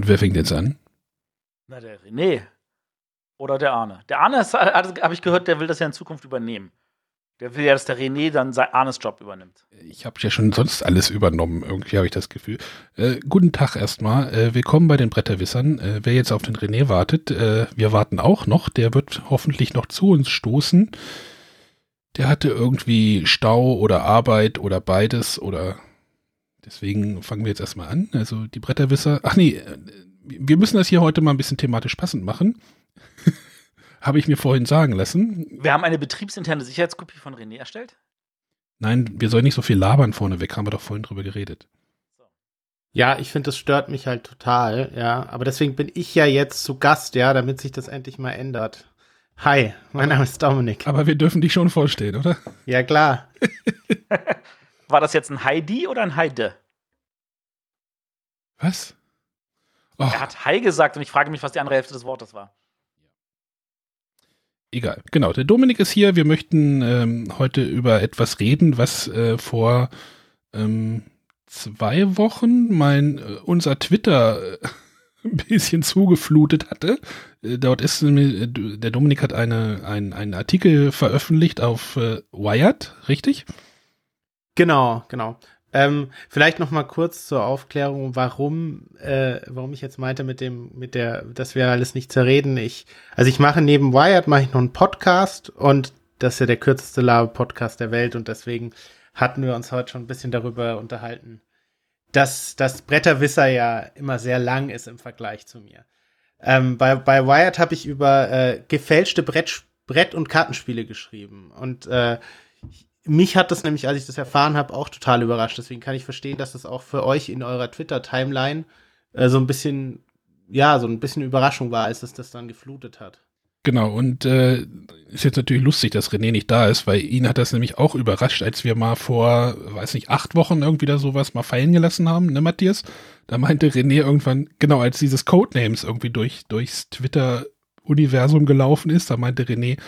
Und wer fängt jetzt an? Na, der René. Oder der Arne. Der Arne, habe ich gehört, der will das ja in Zukunft übernehmen. Der will ja, dass der René dann Arnes Job übernimmt. Ich habe ja schon sonst alles übernommen, irgendwie habe ich das Gefühl. Äh, guten Tag erstmal. Äh, willkommen bei den Bretterwissern. Äh, wer jetzt auf den René wartet, äh, wir warten auch noch. Der wird hoffentlich noch zu uns stoßen. Der hatte irgendwie Stau oder Arbeit oder beides oder deswegen fangen wir jetzt erstmal an. Also die Bretterwisser. Ach nee, äh, wir müssen das hier heute mal ein bisschen thematisch passend machen. Habe ich mir vorhin sagen lassen. Wir haben eine betriebsinterne Sicherheitskopie von René erstellt? Nein, wir sollen nicht so viel labern vorneweg, haben wir doch vorhin drüber geredet. Ja, ich finde, das stört mich halt total, ja. Aber deswegen bin ich ja jetzt zu Gast, ja, damit sich das endlich mal ändert. Hi, mein Name ist Dominik. Aber wir dürfen dich schon vorstellen, oder? Ja, klar. War das jetzt ein Heidi oder ein Heide? Was? Oh. Er hat Hi gesagt und ich frage mich, was die andere Hälfte des Wortes war. Egal, genau. Der Dominik ist hier. Wir möchten ähm, heute über etwas reden, was äh, vor ähm, zwei Wochen mein äh, unser Twitter äh, ein bisschen zugeflutet hatte. Äh, dort ist äh, der Dominik hat eine, ein, einen Artikel veröffentlicht auf äh, Wired, richtig? Genau, genau. Ähm, vielleicht noch mal kurz zur Aufklärung, warum, äh, warum ich jetzt meinte mit dem, mit der, dass wir alles nicht zerreden. Ich, also ich mache neben Wired mache ich noch einen Podcast und das ist ja der kürzeste Lava-Podcast der Welt und deswegen hatten wir uns heute schon ein bisschen darüber unterhalten, dass das Bretterwisser ja immer sehr lang ist im Vergleich zu mir. Ähm, bei, bei Wired habe ich über äh, gefälschte Brett, Brett- und Kartenspiele geschrieben und äh, mich hat das nämlich, als ich das erfahren habe, auch total überrascht. Deswegen kann ich verstehen, dass das auch für euch in eurer Twitter-Timeline äh, so ein bisschen, ja, so ein bisschen Überraschung war, als es das dann geflutet hat. Genau, und äh, ist jetzt natürlich lustig, dass René nicht da ist, weil ihn hat das nämlich auch überrascht, als wir mal vor, weiß nicht, acht Wochen irgendwie da sowas mal fallen gelassen haben, ne, Matthias? Da meinte René irgendwann, genau, als dieses Codenames irgendwie durch, durchs Twitter-Universum gelaufen ist, da meinte René,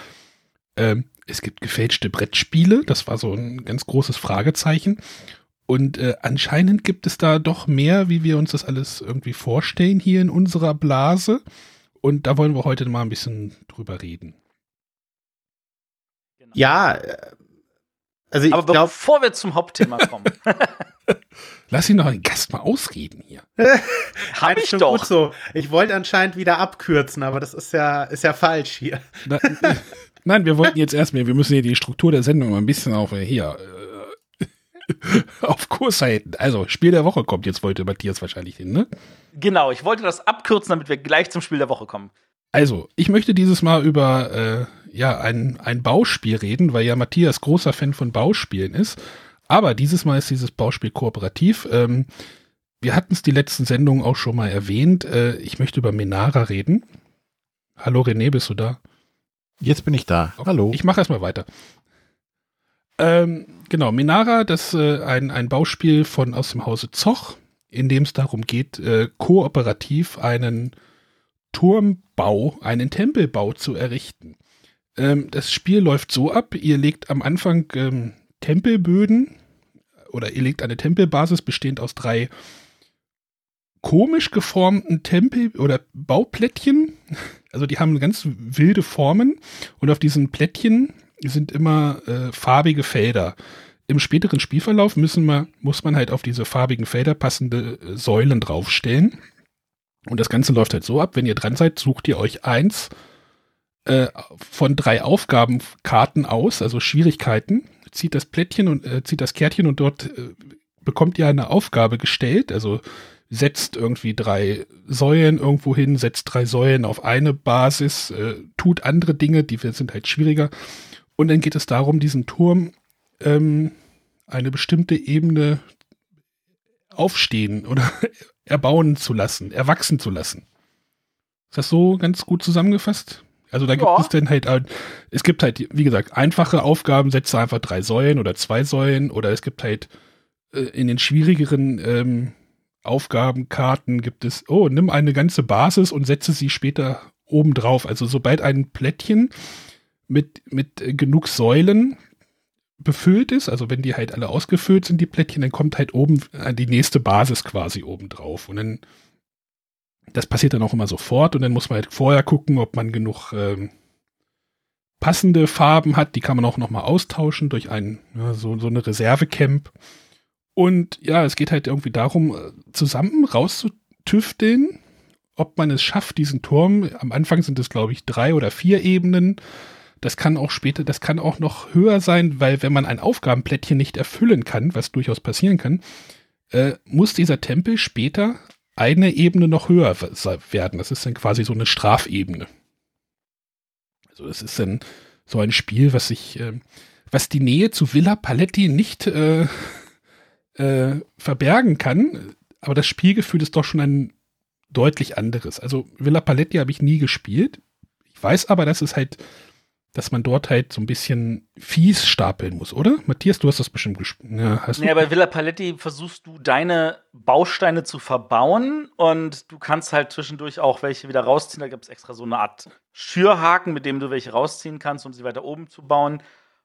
ähm, es gibt gefälschte Brettspiele. Das war so ein ganz großes Fragezeichen. Und äh, anscheinend gibt es da doch mehr, wie wir uns das alles irgendwie vorstellen hier in unserer Blase. Und da wollen wir heute mal ein bisschen drüber reden. Genau. Ja, äh, also ich Aber glaub, bevor wir zum Hauptthema kommen. Lass ihn doch den Gast mal ausreden hier. Hab ich doch. so. Ich wollte anscheinend wieder abkürzen, aber das ist ja, ist ja falsch hier. Na, Nein, wir wollten jetzt erstmal, wir müssen hier die Struktur der Sendung mal ein bisschen auf äh, hier äh, auf Kurs halten. Also, Spiel der Woche kommt jetzt, wollte Matthias wahrscheinlich hin, ne? Genau, ich wollte das abkürzen, damit wir gleich zum Spiel der Woche kommen. Also, ich möchte dieses Mal über äh, ja, ein, ein Bauspiel reden, weil ja Matthias großer Fan von Bauspielen ist. Aber dieses Mal ist dieses Bauspiel kooperativ. Ähm, wir hatten es die letzten Sendungen auch schon mal erwähnt. Äh, ich möchte über Menara reden. Hallo René, bist du da? Jetzt bin ich da. Okay, Hallo. Ich mache erstmal weiter. Ähm, genau, Minara, das ist äh, ein, ein Bauspiel von aus dem Hause Zoch, in dem es darum geht, äh, kooperativ einen Turmbau, einen Tempelbau zu errichten. Ähm, das Spiel läuft so ab, ihr legt am Anfang ähm, Tempelböden oder ihr legt eine Tempelbasis bestehend aus drei komisch geformten Tempel oder Bauplättchen. Also die haben ganz wilde Formen und auf diesen Plättchen sind immer äh, farbige Felder. Im späteren Spielverlauf müssen wir, muss man halt auf diese farbigen Felder passende äh, Säulen draufstellen. Und das Ganze läuft halt so ab, wenn ihr dran seid, sucht ihr euch eins äh, von drei Aufgabenkarten aus, also Schwierigkeiten, zieht das Plättchen und äh, zieht das Kärtchen und dort äh, bekommt ihr eine Aufgabe gestellt, also setzt irgendwie drei Säulen irgendwo hin, setzt drei Säulen auf eine Basis, äh, tut andere Dinge, die sind halt schwieriger. Und dann geht es darum, diesen Turm ähm, eine bestimmte Ebene aufstehen oder erbauen zu lassen, erwachsen zu lassen. Ist das so ganz gut zusammengefasst? Also da gibt ja. es dann halt, es gibt halt, wie gesagt, einfache Aufgaben, setze einfach drei Säulen oder zwei Säulen oder es gibt halt äh, in den schwierigeren ähm, Aufgabenkarten gibt es, oh, nimm eine ganze Basis und setze sie später oben drauf. Also sobald ein Plättchen mit, mit genug Säulen befüllt ist, also wenn die halt alle ausgefüllt sind, die Plättchen, dann kommt halt oben äh, die nächste Basis quasi oben drauf. Und dann das passiert dann auch immer sofort und dann muss man halt vorher gucken, ob man genug ähm, passende Farben hat. Die kann man auch nochmal austauschen durch ein, ja, so, so eine Reservecamp. Und ja, es geht halt irgendwie darum, äh, zusammen rauszutüfteln, ob man es schafft, diesen Turm, am Anfang sind es, glaube ich, drei oder vier Ebenen. Das kann auch später, das kann auch noch höher sein, weil wenn man ein Aufgabenplättchen nicht erfüllen kann, was durchaus passieren kann, äh, muss dieser Tempel später eine Ebene noch höher werden. Das ist dann quasi so eine Strafebene. Also es ist dann so ein Spiel, was sich, äh, was die Nähe zu Villa Paletti nicht äh, äh, verbergen kann, aber das Spielgefühl ist doch schon ein deutlich anderes. Also Villa Paletti habe ich nie gespielt. Ich weiß aber, dass es halt dass man dort halt so ein bisschen fies stapeln muss, oder? Matthias, du hast das bestimmt gespielt. Ja, hast nee, bei Villa Paletti versuchst du deine Bausteine zu verbauen und du kannst halt zwischendurch auch welche wieder rausziehen. Da gibt es extra so eine Art Schürhaken, mit dem du welche rausziehen kannst, um sie weiter oben zu bauen.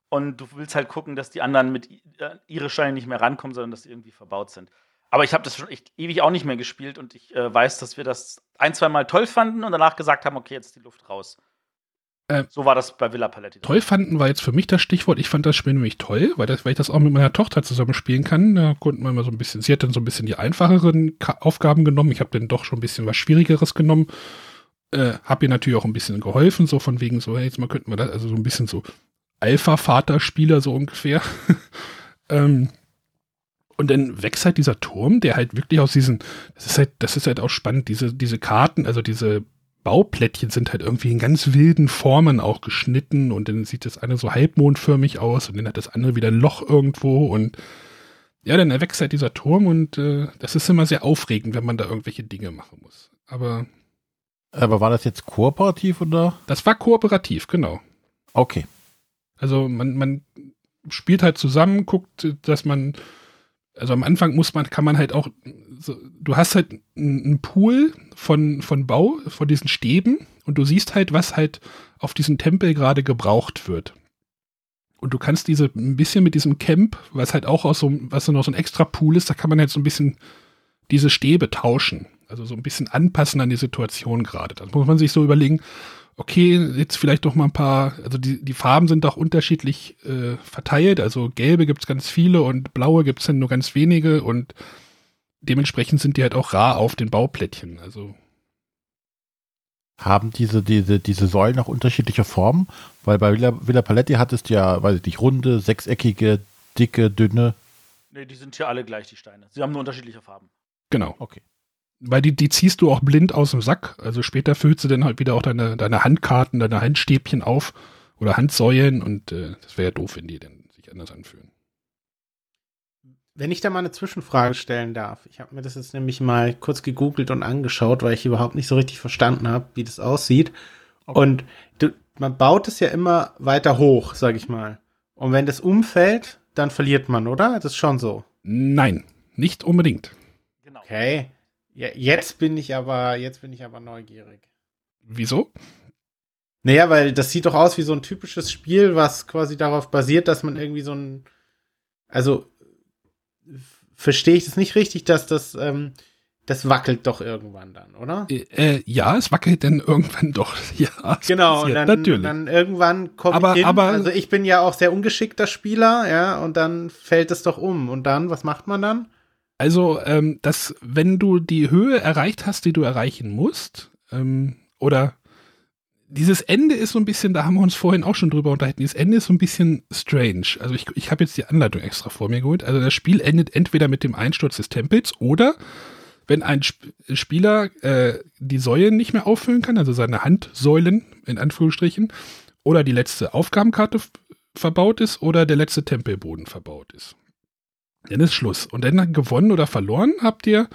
Und du willst halt gucken, dass die anderen mit äh, ihre Steine nicht mehr rankommen, sondern dass sie irgendwie verbaut sind. Aber ich habe das schon echt ewig auch nicht mehr gespielt und ich äh, weiß, dass wir das ein, zwei Mal toll fanden und danach gesagt haben, okay, jetzt ist die Luft raus. Äh, so war das bei Villa Paletti. Toll fanden war jetzt für mich das Stichwort. Ich fand das Spiel nämlich toll, weil, das, weil ich das auch mit meiner Tochter zusammen spielen kann. Da konnten wir mal so ein bisschen, sie hat dann so ein bisschen die einfacheren Ka Aufgaben genommen. Ich habe dann doch schon ein bisschen was Schwierigeres genommen. Äh, hab ihr natürlich auch ein bisschen geholfen, so von wegen so, hey, jetzt mal könnten wir das, also so ein bisschen so Alpha-Vater-Spieler so ungefähr. ähm, und dann wächst halt dieser Turm, der halt wirklich aus diesen, das ist halt, das ist halt auch spannend, diese, diese Karten, also diese Bauplättchen sind halt irgendwie in ganz wilden Formen auch geschnitten und dann sieht das eine so halbmondförmig aus und dann hat das andere wieder ein Loch irgendwo und ja, dann erwächst halt dieser Turm und äh, das ist immer sehr aufregend, wenn man da irgendwelche Dinge machen muss. Aber. Aber war das jetzt kooperativ oder? Das war kooperativ, genau. Okay. Also man, man spielt halt zusammen, guckt, dass man also am Anfang muss man, kann man halt auch, so, du hast halt einen Pool von, von Bau, von diesen Stäben und du siehst halt, was halt auf diesem Tempel gerade gebraucht wird. Und du kannst diese ein bisschen mit diesem Camp, was halt auch aus so, was noch so ein extra Pool ist, da kann man halt so ein bisschen diese Stäbe tauschen. Also so ein bisschen anpassen an die Situation gerade. Das muss man sich so überlegen, okay, jetzt vielleicht doch mal ein paar, also die, die Farben sind doch unterschiedlich äh, verteilt. Also gelbe gibt es ganz viele und blaue gibt es dann nur ganz wenige und dementsprechend sind die halt auch rar auf den Bauplättchen. Also haben diese, diese, diese Säulen auch unterschiedliche Formen? Weil bei Villa, Villa Paletti hattest du ja, weiß ich nicht, runde, sechseckige, dicke, dünne. Nee, die sind hier alle gleich, die Steine. Sie haben nur unterschiedliche Farben. Genau. Okay. Weil die, die ziehst du auch blind aus dem Sack. Also später füllst du dann halt wieder auch deine, deine Handkarten, deine Handstäbchen auf oder Handsäulen und äh, das wäre ja doof, wenn die dann sich anders anfühlen. Wenn ich da mal eine Zwischenfrage stellen darf. Ich habe mir das jetzt nämlich mal kurz gegoogelt und angeschaut, weil ich überhaupt nicht so richtig verstanden habe, wie das aussieht. Okay. Und du, man baut es ja immer weiter hoch, sag ich mal. Und wenn das umfällt, dann verliert man, oder? Das ist schon so. Nein, nicht unbedingt. Genau. Okay. Ja, jetzt bin ich aber, jetzt bin ich aber neugierig. Wieso? Naja, weil das sieht doch aus wie so ein typisches Spiel, was quasi darauf basiert, dass man irgendwie so ein, also verstehe ich das nicht richtig, dass das, ähm, das wackelt doch irgendwann dann, oder? Äh, äh ja, es wackelt dann irgendwann doch. Ja, genau. Und dann, natürlich. dann irgendwann kommt aber, hin. Aber, also ich bin ja auch sehr ungeschickter Spieler, ja, und dann fällt es doch um. Und dann, was macht man dann? Also, ähm, dass, wenn du die Höhe erreicht hast, die du erreichen musst, ähm, oder dieses Ende ist so ein bisschen, da haben wir uns vorhin auch schon drüber unterhalten, dieses Ende ist so ein bisschen strange. Also ich, ich habe jetzt die Anleitung extra vor mir geholt. Also das Spiel endet entweder mit dem Einsturz des Tempels oder wenn ein Sp Spieler äh, die Säulen nicht mehr auffüllen kann, also seine Handsäulen in Anführungsstrichen, oder die letzte Aufgabenkarte verbaut ist oder der letzte Tempelboden verbaut ist. Dann ist Schluss. Und dann gewonnen oder verloren habt ihr,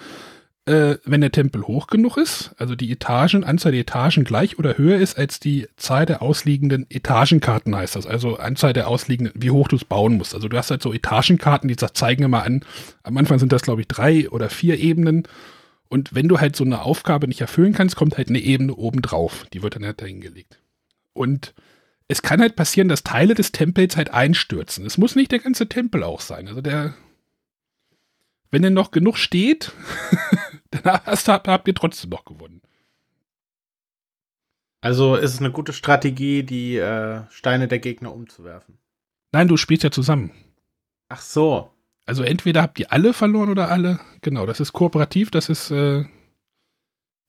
äh, wenn der Tempel hoch genug ist, also die Etagen, Anzahl der Etagen gleich oder höher ist als die Zahl der ausliegenden Etagenkarten heißt das. Also Anzahl der ausliegenden, wie hoch du es bauen musst. Also du hast halt so Etagenkarten, die zeigen immer an, am Anfang sind das glaube ich drei oder vier Ebenen. Und wenn du halt so eine Aufgabe nicht erfüllen kannst, kommt halt eine Ebene oben drauf. Die wird dann halt dahingelegt. Und es kann halt passieren, dass Teile des Tempels halt einstürzen. Es muss nicht der ganze Tempel auch sein. Also der wenn denn noch genug steht, Dann hast, habt, habt ihr trotzdem noch gewonnen. Also ist es eine gute Strategie, die äh, Steine der Gegner umzuwerfen. Nein, du spielst ja zusammen. Ach so. Also entweder habt ihr alle verloren oder alle. Genau, das ist kooperativ, das ist äh,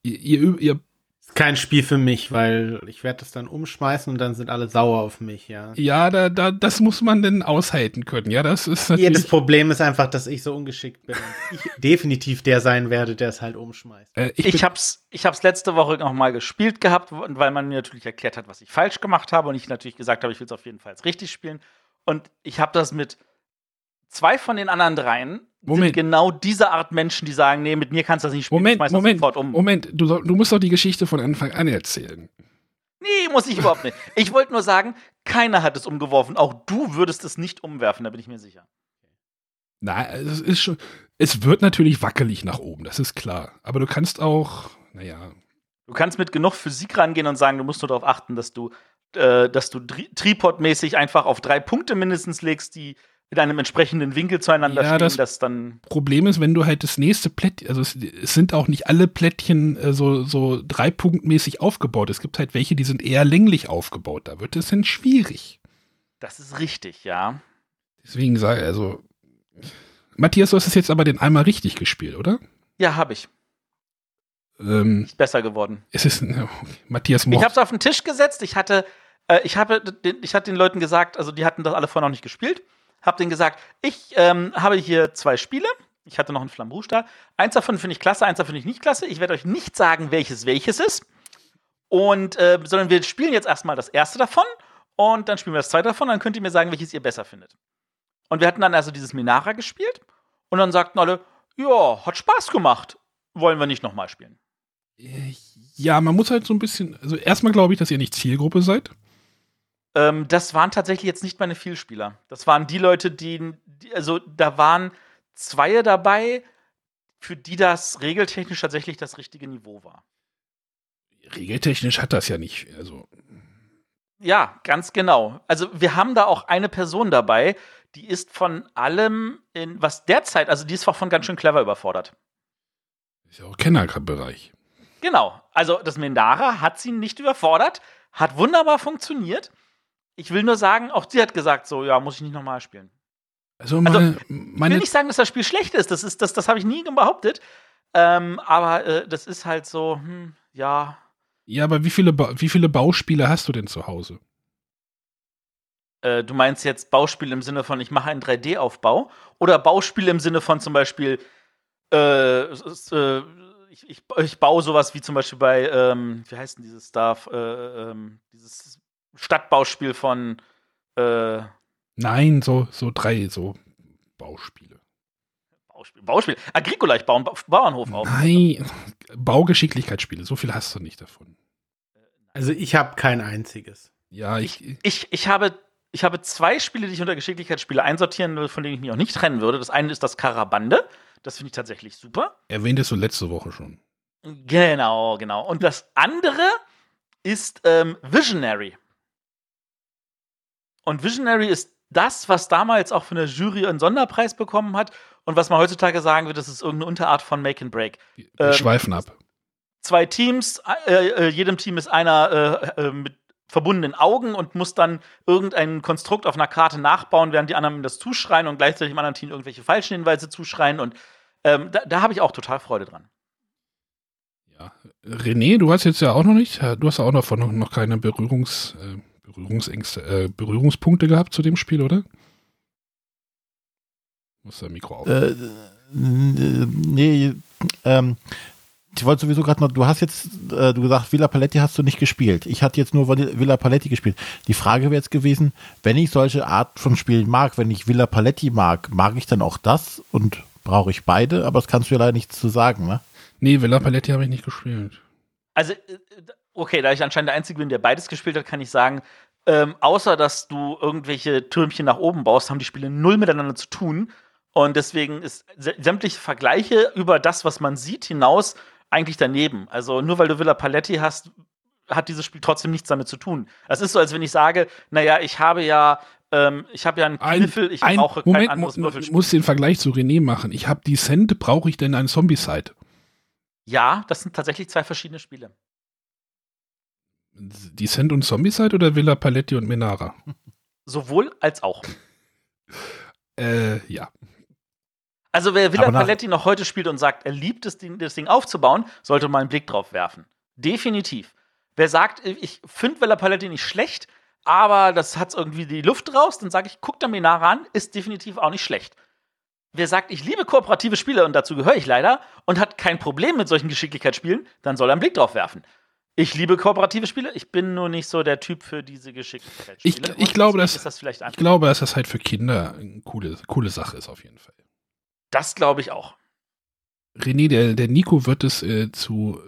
ihr, ihr, ihr Ist kein Spiel für mich, weil ich werde das dann umschmeißen und dann sind alle sauer auf mich, ja. ja, da, da, das muss man denn aushalten können. Ja, das ist Ja, natürlich. das Problem ist einfach, dass ich so ungeschickt bin. und Ich definitiv der sein werde, der es halt umschmeißt. äh, ich Ich, hab's, ich hab's letzte Woche noch mal gespielt gehabt, weil man mir natürlich erklärt hat, was ich falsch gemacht habe und ich natürlich gesagt habe, ich will es auf jeden Fall richtig spielen. Und ich habe das mit zwei von den anderen dreien Moment. genau diese Art Menschen, die sagen, nee, mit mir kannst du das nicht spielen, Moment, Moment, sofort um. Moment, du, du musst doch die Geschichte von Anfang an erzählen. Nee, muss ich überhaupt nicht. Ich wollte nur sagen, keiner hat es umgeworfen. Auch du würdest es nicht umwerfen, da bin ich mir sicher. Na, es ist schon, es wird natürlich wackelig nach oben, das ist klar. Aber du kannst auch, naja, Du kannst mit genug Physik rangehen und sagen, du musst nur darauf achten, dass du, äh, dass du Tri- Tripod-mäßig einfach auf drei Punkte mindestens legst, die in einem entsprechenden Winkel zueinander Ja, stehen, das- dass dann. Problem ist, wenn du halt das nächste Plättchen, also es, es sind auch nicht alle Plättchen äh, so, so dreipunktmäßig aufgebaut. Es gibt halt welche, die sind eher länglich aufgebaut. Da wird es dann schwierig. Das ist richtig, ja. Deswegen sage ich, also, Matthias, du hast es jetzt aber den einmal richtig gespielt, oder? Ja, habe ich. Ähm, Ist besser geworden. es ist, okay. Matthias Ich Moch. habe es auf den Tisch gesetzt. Ich hatte, äh, ich habe, den- ich hatte den Leuten gesagt, also die hatten das alle vorher noch nicht gespielt. Hab denen gesagt, ich ähm, habe hier zwei Spiele. Ich hatte noch einen Flamme Rouge da. Eins davon finde ich klasse, eins davon finde ich nicht klasse. Ich werde euch nicht sagen, welches welches ist. Und, äh, sondern wir spielen jetzt erstmal das erste davon und dann spielen wir das zweite davon. Dann könnt ihr mir sagen, welches ihr besser findet. Und wir hatten dann also dieses Minara gespielt und dann sagten alle, ja, hat Spaß gemacht. Wollen wir nicht nochmal spielen. Äh, Ja, man muss halt so ein bisschen, also erstmal glaube ich, dass ihr nicht Zielgruppe seid. Ähm, das waren tatsächlich jetzt nicht meine Vielspieler. Das waren die Leute, die, die also da waren zwei dabei, für die das regeltechnisch tatsächlich das richtige Niveau war. Regeltechnisch hat das ja nicht, also, Ja, ganz genau. Also wir haben da auch eine Person dabei, die ist von allem in was derzeit, also die ist auch von ganz schön clever überfordert. ist ja auch Kennerbereich. Genau. Also das Mendara hat sie nicht überfordert, hat wunderbar funktioniert. Ich will nur sagen, auch sie hat gesagt, so ja, muss ich nicht nochmal spielen. Also, Also, meine, Ich will nicht sagen, dass das Spiel schlecht ist. Das, ist, das, das habe ich nie behauptet. Ähm, aber äh, das ist halt so, hm, ja. ja, aber wie viele, Ba- wie viele Bauspiele hast du denn zu Hause? Äh, du meinst jetzt Bauspiel im Sinne von, ich mache einen 3D-Aufbau? Oder Bauspiel im Sinne von zum Beispiel, äh, äh, ich, ich, ich baue sowas wie zum Beispiel bei, ähm, wie heißt denn dieses Stuff, äh, ähm, dieses Stadtbauspiel von, äh, Nein, so, so drei, so Bauspiele. Bauspiel, Bauspiel, Agricola, ich baue einen Ba- Bauernhof auf. Nein, Baugeschicklichkeitsspiele, so viel hast du nicht davon. Also ich habe kein einziges. Ja, ich, Ich, ich, habe, ich habe zwei Spiele, die ich unter Geschicklichkeitsspiele einsortieren will, von denen ich mich auch nicht trennen würde. Das eine ist das Karabande. Das finde ich tatsächlich super. erwähntest du letzte Woche schon. Genau, genau. Und das andere ist ähm, Visionary. Und Visionary ist das, was damals auch von der Jury einen Sonderpreis bekommen hat und was man heutzutage sagen würde, das ist irgendeine Unterart von Make and Break. Wir Ähm, schweifen ab. Zwei Teams, äh, äh, jedem Team ist einer äh, äh, mit verbundenen Augen und muss dann irgendein Konstrukt auf einer Karte nachbauen, während die anderen ihm das zuschreien und gleichzeitig im anderen Team irgendwelche falschen Hinweise zuschreien. Und ähm, da, da habe ich auch total Freude dran. Ja. René, du hast jetzt ja auch noch nicht, du hast ja auch noch, von, noch, noch keine Berührungs, äh, Berührungsängste, äh, Berührungspunkte gehabt zu dem Spiel, oder? Muss das Mikro auf. Äh, n- nee, ähm, ich wollte sowieso gerade noch, du hast jetzt, äh, du gesagt, Villa Paletti hast du nicht gespielt. Ich hatte jetzt nur Villa Paletti gespielt. Die Frage wäre jetzt gewesen, wenn ich solche Art von Spielen mag, wenn ich Villa Paletti mag, mag ich dann auch das und brauche ich beide? Aber das kannst du ja leider nichts zu sagen, ne? nee, Villa Paletti habe ich nicht gespielt. Also, äh, okay, da ich anscheinend der Einzige bin, der beides gespielt hat, kann ich sagen, ähm, außer dass du irgendwelche Türmchen nach oben baust, haben die Spiele null miteinander zu tun. Und deswegen ist sä- sämtliche Vergleiche über das, was man sieht, hinaus eigentlich daneben. Also nur weil du Villa Paletti hast, hat dieses Spiel trotzdem nichts damit zu tun. Es ist so, als wenn ich sage, naja, ich habe ja, ähm, ich habe ja einen Ein, Kniffel, ich ein brauche kein Moment, anderes mu- Würfelspiel. muss den Vergleich zu René machen. Ich habe die Cent, brauche ich denn ein Zombie-Site? Ja, das sind tatsächlich zwei verschiedene Spiele. Descent und Zombicide oder Villa Paletti und Menara? Sowohl als auch. Äh, ja. Also wer Villa Paletti noch heute spielt und sagt, er liebt es, das Ding aufzubauen, sollte mal einen Blick drauf werfen. Definitiv. Wer sagt, ich finde Villa Paletti nicht schlecht, aber das hat irgendwie die Luft raus, dann sage ich, guck da Menara an, ist definitiv auch nicht schlecht. Wer sagt, ich liebe kooperative Spiele und dazu gehöre ich leider und hat kein Problem mit solchen Geschicklichkeitsspielen, dann soll er einen Blick drauf werfen. Ich liebe kooperative Spiele, ich bin nur nicht so der Typ für diese Geschicklichkeitsspiele. Ich- ich glaube, deswegen das- ist das vielleicht Ich glaube, dass das halt für Kinder eine coole, coole Sache ist, auf jeden Fall. Das glaube ich auch. René, der, der Nico wird es äh, zu,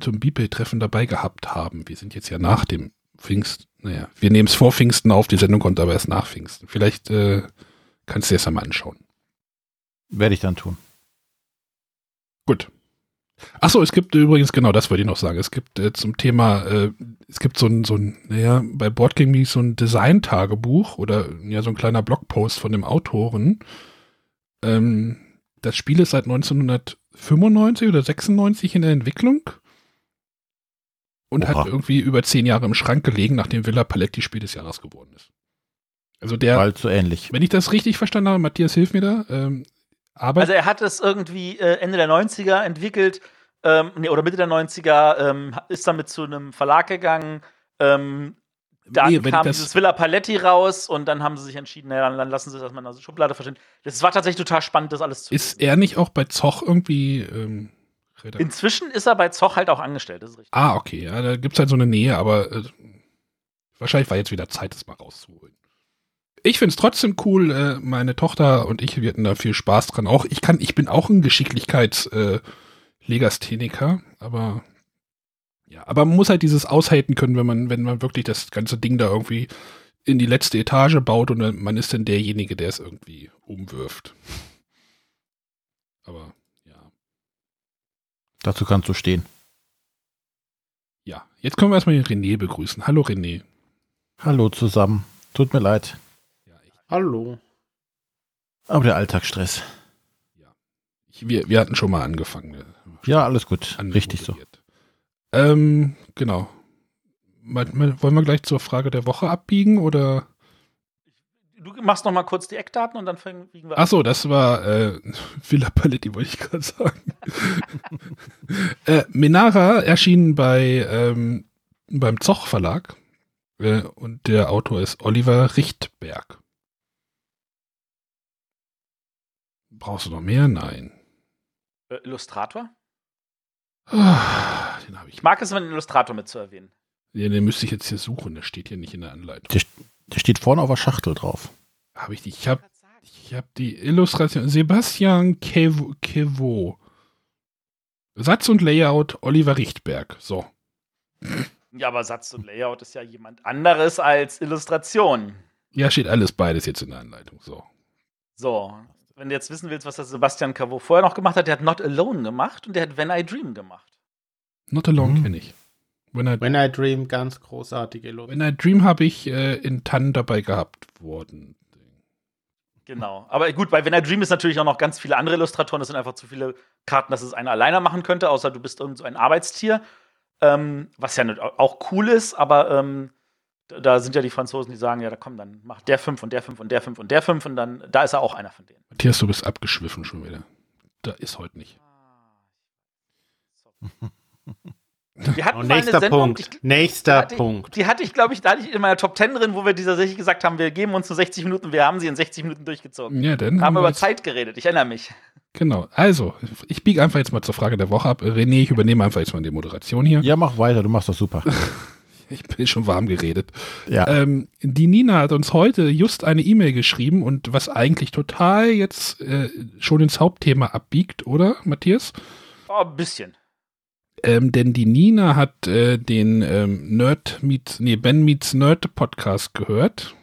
zum Bibel-Treffen dabei gehabt haben. Wir sind jetzt ja nach dem Pfingst. Naja, wir nehmen es vor Pfingsten auf, die Sendung kommt aber erst nach Pfingsten. Vielleicht äh, kannst du dir das ja mal anschauen. Werde ich dann tun. Gut. Achso, es gibt übrigens, genau, das wollte ich noch sagen. Es gibt äh, zum Thema, äh, es gibt so ein, so ein, naja, bei Boardgame Geek so ein Design-Tagebuch oder ja, so ein kleiner Blogpost von dem Autoren. Ähm, das Spiel ist seit 1995 oder 96 in der Entwicklung und Oha. hat irgendwie über zehn Jahre im Schrank gelegen, nachdem Villa Paletti Spiel des Jahres geworden ist. Also der, Bald so ähnlich. wenn ich das richtig verstanden habe, Matthias, hilf mir da, ähm, arbeitet Also er hat es irgendwie äh, Ende der 90er entwickelt, ähm, nee, oder Mitte der 90er, ähm, ist damit zu einem Verlag gegangen. Ähm, dann Nee, kam das- dieses Villa Paletti raus und dann haben sie sich entschieden, naja, dann, dann lassen sie das mal in der Schublade verschwinden. Das war tatsächlich total spannend, das alles zu Ist er nicht auch bei Zoch irgendwie ähm? Inzwischen ist er bei Zoch halt auch angestellt, das ist richtig. Ah, okay, ja, da gibt es halt so eine Nähe, aber äh, wahrscheinlich war jetzt wieder Zeit, das mal rauszuholen. Ich finde es trotzdem cool, äh, meine Tochter und ich, wir hatten da viel Spaß dran. Auch ich kann, ich bin auch ein Geschicklichkeits- äh, aber ja, aber man muss halt dieses aushalten können, wenn man, wenn man wirklich das ganze Ding da irgendwie in die letzte Etage baut und man ist dann derjenige, der es irgendwie umwirft. Aber ja. Dazu kannst du stehen. Ja, jetzt können wir erstmal den René begrüßen. Hallo René. Hallo zusammen. Tut mir leid. Ja, Hallo. Aber der Alltagsstress. ich, wir, wir hatten schon mal angefangen. äh, Ja, alles gut. an- Richtig so. Ähm, genau. Wollen wir gleich zur Frage der Woche abbiegen oder? Du machst noch mal kurz die Eckdaten und dann fliegen wir Ach so, das war äh, Villa Paletti, wollte ich gerade sagen. äh, Menara erschien bei ähm, beim Zoch Verlag äh, und der Autor ist Oliver Richtberg. Brauchst du noch mehr? Nein. Äh, Illustrator? Ah, den habe ich. Ich mag es, wenn ein Illustrator mit zu erwähnen. Ja, den müsste ich jetzt hier suchen. Der steht hier nicht in der Anleitung. Der, der steht vorne auf der Schachtel drauf. Habe ich nicht. Ich habe ich hab die Illustration. Sebastian Kevo. Kevo. Satz und Layout Oliver Richtberg. So. Ja, aber Satz und Layout ist ja jemand anderes als Illustration. Ja, steht alles beides jetzt in der Anleitung. So. So, wenn du jetzt wissen willst, was der Sebastian Cavo vorher noch gemacht hat, der hat Not Alone gemacht und der hat When I Dream gemacht. Not Alone Mhm. kenne ich. When I, When I Dream, ganz großartige Lo When I Dream habe ich äh, in Tann dabei gehabt worden. Genau. Aber gut, bei When I Dream ist natürlich auch noch ganz viele andere Illustratoren. Das sind einfach zu viele Karten, dass es einer alleine machen könnte, außer du bist irgend so ein Arbeitstier. Ähm, was ja auch cool ist, aber ähm, da- sind ja die Franzosen, die sagen, ja, da komm, dann macht der fünf und der fünf und der fünf und der fünf und dann, da ist er auch einer von denen. Matthias, du bist abgeschwiffen schon wieder. Da ist heute nicht. Wir hatten eine nächster Sendung, Punkt. ich- nächster hatte ich- Punkt. Die hatte ich, glaube ich, da hatte ich in meiner Top 10 drin, wo wir dieser tatsächlich gesagt haben, wir geben uns nur 60 Minuten, wir haben sie in 60 Minuten durchgezogen. Ja, dann Wir haben wir über Zeit geredet, ich erinnere mich. Genau. Also, ich biege einfach jetzt mal zur Frage der Woche ab. René, ich übernehme einfach jetzt mal die Moderation hier. Ja, mach weiter, du machst das super. Ich bin schon warm geredet. Ja. Ähm, die Nina hat uns heute just eine E-Mail geschrieben und was eigentlich total jetzt äh, schon ins Hauptthema abbiegt, oder, Matthias? Oh, ein bisschen. Ähm, denn die Nina hat äh, den ähm, Nerd Meets, nee, Ben Meets Nerd Podcast gehört.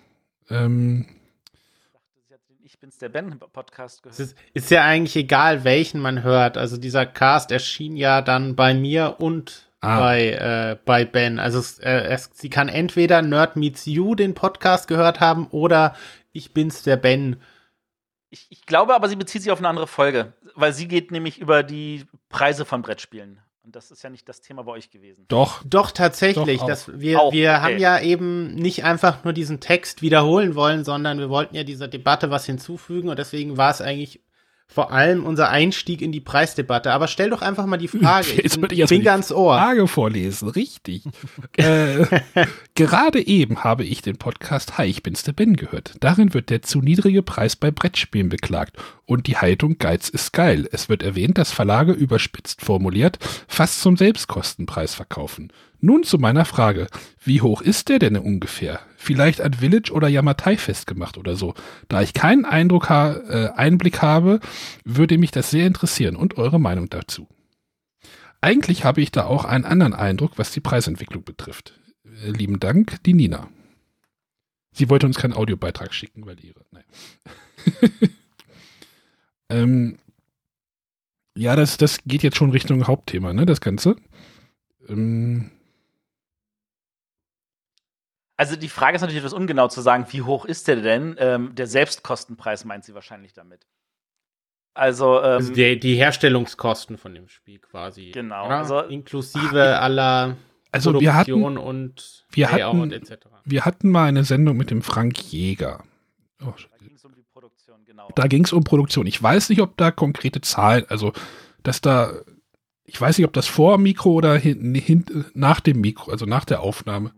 Ähm, Ich dachte, sie hat den Ich bin's der Ben Podcast Es gehört. ist, ist ja eigentlich egal, welchen man hört. Also dieser Cast erschien ja dann bei mir und Ah. bei, äh, bei Ben. Also es, äh, es, sie kann entweder Nerd Meets You den Podcast gehört haben oder Ich bin's der Ben Ich, ich glaube aber, sie bezieht sich auf eine andere Folge, weil sie geht nämlich über die Preise von Brettspielen. Und das ist ja nicht das Thema bei euch gewesen. Doch. Doch, tatsächlich. Doch, auch. dass wir Auch, wir okay. haben ja eben nicht einfach nur diesen Text wiederholen wollen, sondern wir wollten ja dieser Debatte was hinzufügen und deswegen war es eigentlich vor allem unser Einstieg in die Preisdebatte. Aber stell doch einfach mal die Frage. Jetzt bin ich erst mal Finger die ans Ohr. Frage vorlesen, richtig. äh, gerade eben habe ich den Podcast Hi, ich bin's der Ben gehört. Darin wird der zu niedrige Preis bei Brettspielen beklagt und die Haltung Geiz ist geil. Es wird erwähnt, dass Verlage überspitzt formuliert fast zum Selbstkostenpreis verkaufen. Nun zu meiner Frage. Wie hoch ist der denn ungefähr? Vielleicht an Village oder Yamatai festgemacht oder so. Da ich keinen Eindruck ha äh, Einblick habe, würde mich das sehr interessieren und eure Meinung dazu. Eigentlich habe ich da auch einen anderen Eindruck, was die Preisentwicklung betrifft. Äh, lieben Dank, die Nina. Sie wollte uns keinen Audiobeitrag schicken, weil ihre. Nein. ähm, ja, das, das geht jetzt schon Richtung Hauptthema, ne, das Ganze. Ähm, Also die Frage ist natürlich etwas ungenau zu sagen, wie hoch ist der denn? Ähm, der Selbstkostenpreis meint sie wahrscheinlich damit. Also, ähm, Also die, die Herstellungskosten von dem Spiel quasi. Genau, Oder? also- Inklusive aller also wir hatten, Produktion und wir Layout hatten- etc. wir hatten mal eine Sendung mit dem Frank Jäger. Oh, da ging es um die Produktion, genau. da ging es um Produktion. Ich weiß nicht, ob da konkrete Zahlen, also dass da, ich weiß nicht, ob das vor dem Mikro oder hin, hin, nach dem Mikro, also nach der Aufnahme,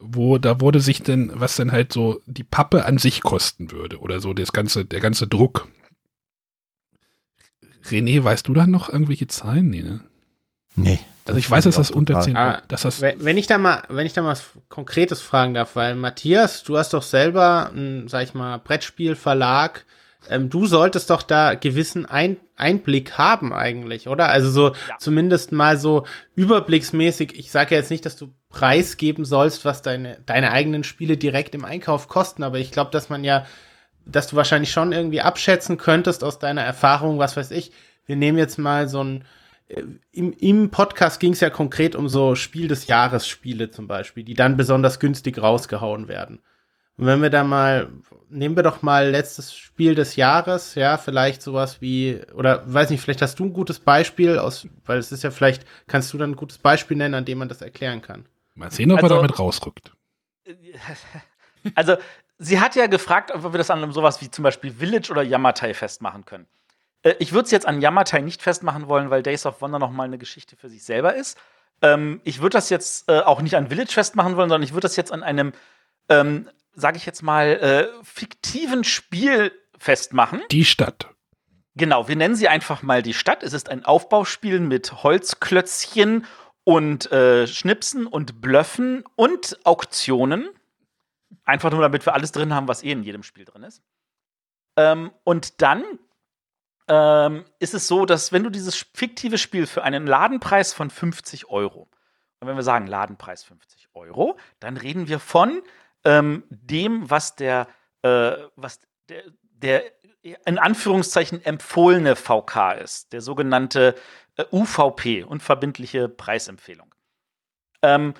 wo da wurde sich denn, was denn halt so die Pappe an sich kosten würde oder so das ganze, der ganze Druck. René, weißt du da noch irgendwelche Zahlen? Nee, ne? Nee. Also ich weiß, dass das unter total. 10, Ah, dass das, Wenn wenn ich da mal, wenn ich da mal was Konkretes fragen darf, weil Matthias, du hast doch selber einen, sag ich mal, Brettspielverlag. Ähm, du solltest doch da gewissen Ein Einblick haben eigentlich, oder? Also so Ja. zumindest mal so überblicksmäßig. Ich sage ja jetzt nicht, dass du preisgeben sollst, was deine deine eigenen Spiele direkt im Einkauf kosten, aber ich glaube, dass man ja, dass du wahrscheinlich schon irgendwie abschätzen könntest aus deiner Erfahrung, was weiß ich. Wir nehmen jetzt mal so ein im, im Podcast ging es ja konkret um so Spiel des Jahres Spiele zum Beispiel, die dann besonders günstig rausgehauen werden. Und wenn wir da mal, nehmen wir doch mal letztes Spiel des Jahres, ja, vielleicht sowas wie, oder weiß nicht, vielleicht hast du ein gutes Beispiel aus, weil es ist ja vielleicht, kannst du dann ein gutes Beispiel nennen, an dem man das erklären kann. Mal sehen, ob er Also- damit rausrückt. Also, sie hat ja gefragt, ob wir das an sowas wie zum Beispiel Village oder Yamatai festmachen können. Äh, ich würde es jetzt an Yamatai nicht festmachen wollen, weil Days of Wonder noch mal eine Geschichte für sich selber ist. Ähm, ich würde das jetzt äh, auch nicht an Village festmachen wollen, sondern ich würde das jetzt an einem, ähm, sage ich jetzt mal, äh, fiktiven Spiel festmachen. Die Stadt. Genau, wir nennen sie einfach mal die Stadt. Es ist ein Aufbauspiel mit Holzklötzchen und äh, Schnipsen und Blöffen und Auktionen. Einfach nur, damit wir alles drin haben, was eh in jedem Spiel drin ist. Ähm, und dann ähm, ist es so, dass wenn du dieses fiktive Spiel für einen Ladenpreis von 50 Euro, und wenn wir sagen Ladenpreis 50 Euro, dann reden wir von ähm, dem, was der, äh, was der, der in Anführungszeichen empfohlene VK ist, der sogenannte äh, UVP, unverbindliche Preisempfehlung. Ähm,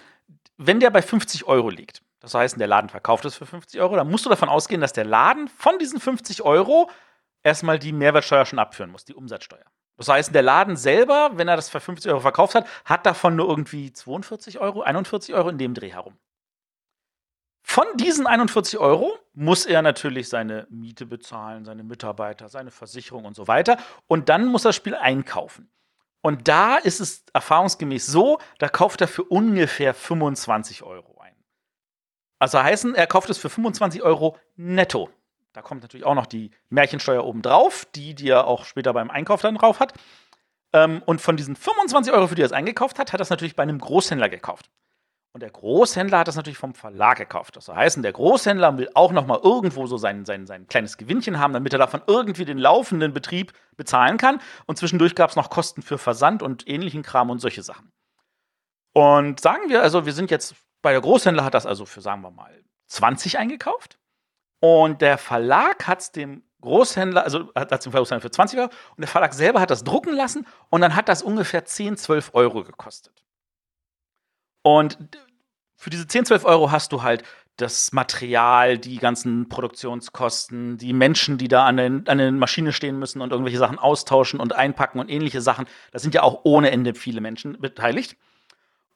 wenn der bei 50 Euro liegt, das heißt, der Laden verkauft es für 50 Euro, dann musst du davon ausgehen, dass der Laden von diesen 50 Euro erstmal die Mehrwertsteuer schon abführen muss, die Umsatzsteuer. Das heißt, der Laden selber, wenn er das für 50 Euro verkauft hat, hat davon nur irgendwie 42 Euro, 41 Euro in dem Dreh herum. Von diesen 41 Euro muss er natürlich seine Miete bezahlen, seine Mitarbeiter, seine Versicherung und so weiter. Und dann muss das Spiel einkaufen. Und da ist es erfahrungsgemäß so, da kauft er für ungefähr 25 Euro ein. Also heißen, er kauft es für 25 Euro netto. Da kommt natürlich auch noch die Märchensteuer oben drauf, die, die er auch später beim Einkauf dann drauf hat. Ähm, und von diesen 25 Euro, für die er es eingekauft hat, hat er es natürlich bei einem Großhändler gekauft. Und der Großhändler hat das natürlich vom Verlag gekauft. Das heißt, der Großhändler will auch noch mal irgendwo so sein, sein, sein kleines Gewinnchen haben, damit er davon irgendwie den laufenden Betrieb bezahlen kann. Und zwischendurch gab es noch Kosten für Versand und ähnlichen Kram und solche Sachen. Und sagen wir also, wir sind jetzt bei der Großhändler hat das also für, sagen wir mal, 20 eingekauft. Und der Verlag hat es dem Großhändler, also hat es dem Großhändler für 20 Euro und der Verlag selber hat das drucken lassen und dann hat das ungefähr 10, 12 Euro gekostet. Und für diese 10, 12 Euro hast du halt das Material, die ganzen Produktionskosten, die Menschen, die da an, den, an der Maschine stehen müssen und irgendwelche Sachen austauschen und einpacken und ähnliche Sachen. Da sind ja auch ohne Ende viele Menschen beteiligt.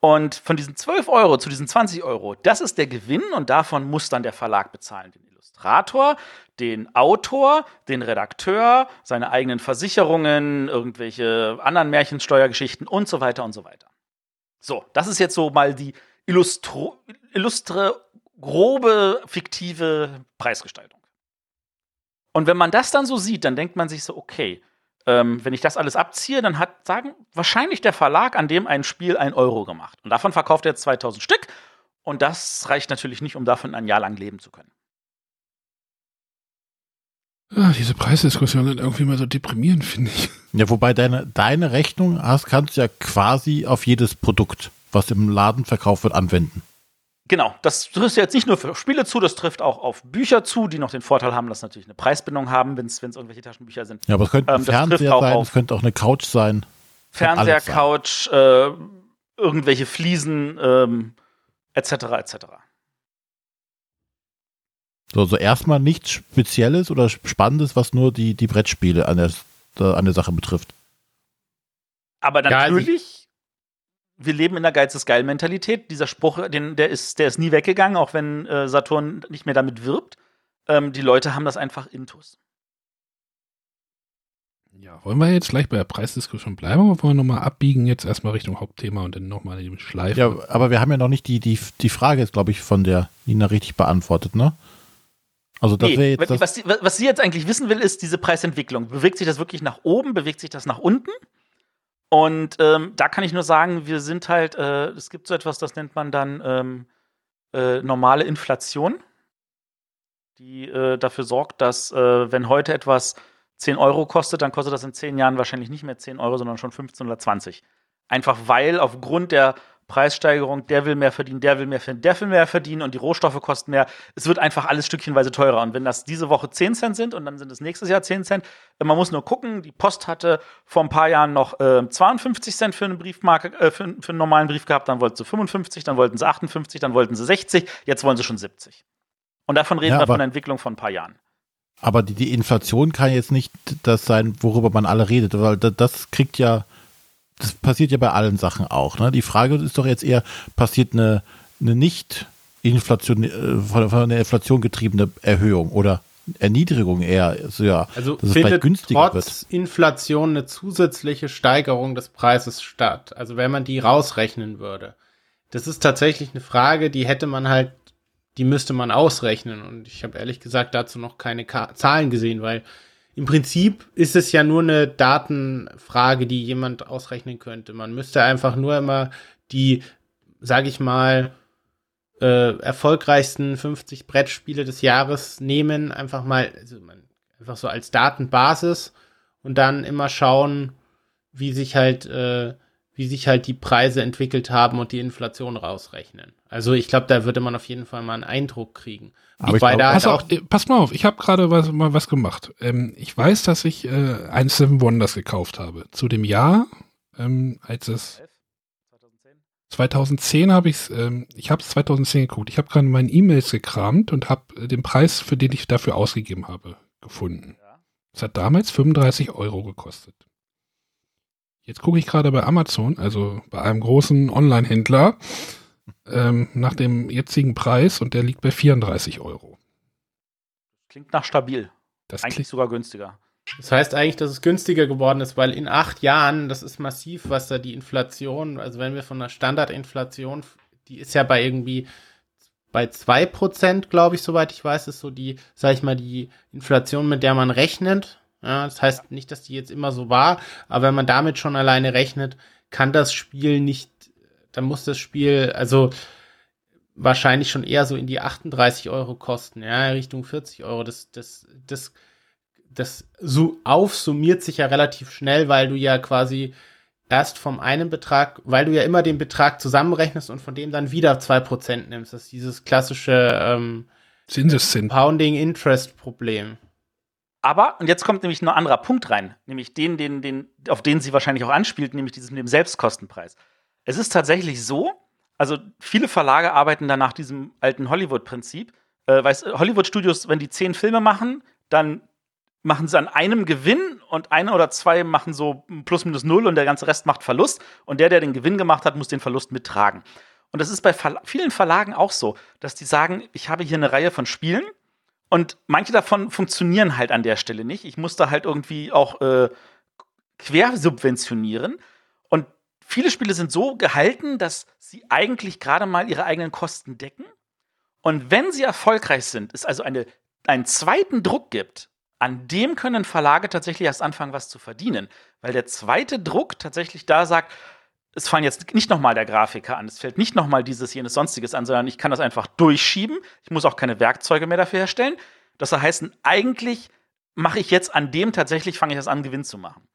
Und von diesen 12 Euro zu diesen 20 Euro, das ist der Gewinn und davon muss dann der Verlag bezahlen. Den Illustrator, den Autor, den Redakteur, seine eigenen Versicherungen, irgendwelche anderen Märchensteuergeschichten und so weiter und so weiter. So, das ist jetzt so mal die illustro illustre grobe, fiktive Preisgestaltung. Und wenn man das dann so sieht, dann denkt man sich so, okay, ähm, wenn ich das alles abziehe, dann hat, sagen, wahrscheinlich der Verlag an dem ein Spiel ein Euro gemacht. Und davon verkauft er jetzt 2000 Stück. Und das reicht natürlich nicht, um davon ein Jahr lang leben zu können. Ah, diese Preisdiskussion sind irgendwie mal so deprimierend, finde ich. Ja, wobei deine, deine Rechnung hast, kannst du ja quasi auf jedes Produkt, was im Laden verkauft wird, anwenden. Genau, das trifft jetzt nicht nur für Spiele zu, das trifft auch auf Bücher zu, die noch den Vorteil haben, dass sie natürlich eine Preisbindung haben, wenn es irgendwelche Taschenbücher sind. Ja, aber es könnte ein ähm, Fernseher sein, es könnte auch eine Couch sein. Fernseher, Couch, äh, irgendwelche Fliesen, ähm, etc. etc. So, so erstmal nichts Spezielles oder Spannendes, was nur die, die Brettspiele an der, an der Sache betrifft. Aber natürlich wir leben in der Geiz ist geil Mentalität. Dieser Spruch, den, der ist, der ist nie weggegangen, auch wenn äh, Saturn nicht mehr damit wirbt. Ähm, die Leute haben das einfach intus. Ja, wollen wir jetzt gleich bei der Preisdiskussion bleiben oder wollen wir nochmal abbiegen, jetzt erstmal Richtung Hauptthema und dann nochmal die Schleife? Ja, aber wir haben ja noch nicht die, die, die Frage jetzt, glaube ich, von der Nina richtig beantwortet, ne? Also das nee, jetzt das was, was sie jetzt eigentlich wissen will, ist diese Preisentwicklung. Bewegt sich das wirklich nach oben? Bewegt sich das nach unten? Und ähm, da kann ich nur sagen, wir sind halt, äh, es gibt so etwas, das nennt man dann ähm, äh, normale Inflation, die äh, dafür sorgt, dass äh, wenn heute etwas 10 Euro kostet, dann kostet das in 10 Jahren wahrscheinlich nicht mehr 10 Euro, sondern schon 15 oder 20. Einfach weil aufgrund der Preissteigerung, der will mehr verdienen, der will mehr verdienen, der will mehr verdienen und die Rohstoffe kosten mehr. Es wird einfach alles stückchenweise teurer. Und wenn das diese Woche 10 Cent sind und dann sind es nächstes Jahr 10 Cent, äh, man muss nur gucken, die Post hatte vor ein paar Jahren noch äh, 52 Cent für eine Briefmarke, äh, für, für einen normalen Brief gehabt, dann wollten sie 55, dann wollten sie 58, dann wollten sie 60, jetzt wollen sie schon 70. Und davon reden ja, wir von einer Entwicklung von ein paar Jahren. Aber die, die Inflation kann jetzt nicht das sein, worüber man alle redet, weil das kriegt ja das passiert ja bei allen Sachen auch. Ne? Die Frage ist doch jetzt eher, passiert eine, eine nicht Inflation, äh, von, von einer Inflation getriebene Erhöhung oder Erniedrigung eher, also ja, also dass es findet günstiger trotz wird. Inflation eine zusätzliche Steigerung des Preises statt. Also wenn man die rausrechnen würde. Das ist tatsächlich eine Frage, die hätte man halt, die müsste man ausrechnen. Und ich habe ehrlich gesagt dazu noch keine Ka Zahlen gesehen, weil im Prinzip ist es ja nur eine Datenfrage, die jemand ausrechnen könnte. Man müsste einfach nur immer die, sage ich mal, äh, erfolgreichsten 50 Brettspiele des Jahres nehmen, einfach mal, also man, einfach so als Datenbasis und dann immer schauen, wie sich halt, äh, wie sich halt die Preise entwickelt haben und die Inflation rausrechnen. Also ich glaube, da würde man auf jeden Fall mal einen Eindruck kriegen. Aber ich glaub, pass, auch, pass, mal auf, ich habe gerade was, mal was gemacht. Ähm, ich weiß, dass ich äh, ein Seven Wonders gekauft habe. Zu dem Jahr, ähm, als es 2010 habe ich es, ähm, ich habe es 2010 geguckt. Ich habe gerade meine E-Mails gekramt und habe äh, den Preis, für den ich dafür ausgegeben habe, gefunden. Es hat damals 35 Euro gekostet. Jetzt gucke ich gerade bei Amazon, also bei einem großen Online-Händler, ähm, nach dem jetzigen Preis und der liegt bei 34 Euro. Klingt nach stabil. Das eigentlich sogar günstiger. Das heißt eigentlich, dass es günstiger geworden ist, weil in acht Jahren, das ist massiv, was da die Inflation, also wenn wir von einer Standardinflation, die ist ja bei irgendwie bei 2%, glaube ich, soweit ich weiß, ist so die, sag ich mal, die Inflation, mit der man rechnet. Ja, das heißt nicht, dass die jetzt immer so war, aber wenn man damit schon alleine rechnet, kann das Spiel nicht dann muss das Spiel, also wahrscheinlich schon eher so in die 38 Euro kosten, ja, Richtung 40 Euro. Das, das, das, das so aufsummiert sich ja relativ schnell, weil du ja quasi erst vom einen Betrag, weil du ja immer den Betrag zusammenrechnest und von dem dann wieder 2% nimmst. Das ist dieses klassische ähm, Pounding Interest Problem. Aber, und jetzt kommt nämlich ein anderer Punkt rein, nämlich den, den, den, auf den sie wahrscheinlich auch anspielt, nämlich dieses mit dem Selbstkostenpreis. Es ist tatsächlich so, also viele Verlage arbeiten dann nach diesem alten Hollywood-Prinzip. Äh, Hollywood-Studios, wenn die zehn Filme machen, dann machen sie an einem Gewinn und eine oder zwei machen so plus minus null und der ganze Rest macht Verlust. Und der, der den Gewinn gemacht hat, muss den Verlust mittragen. Und das ist bei Verla vielen Verlagen auch so, dass die sagen, ich habe hier eine Reihe von Spielen und manche davon funktionieren halt an der Stelle nicht. Ich muss da halt irgendwie auch äh, quersubventionieren. Und viele Spiele sind so gehalten, dass sie eigentlich gerade mal ihre eigenen Kosten decken. Und wenn sie erfolgreich sind, es also eine, einen zweiten Druck gibt, an dem können Verlage tatsächlich erst anfangen, was zu verdienen. Weil der zweite Druck tatsächlich da sagt, es fallen jetzt nicht nochmal der Grafiker an, es fällt nicht nochmal dieses, jenes, sonstiges an, sondern ich kann das einfach durchschieben. Ich muss auch keine Werkzeuge mehr dafür herstellen. Das heißt, eigentlich mache ich jetzt an dem tatsächlich, fange ich das an, Gewinn zu machen.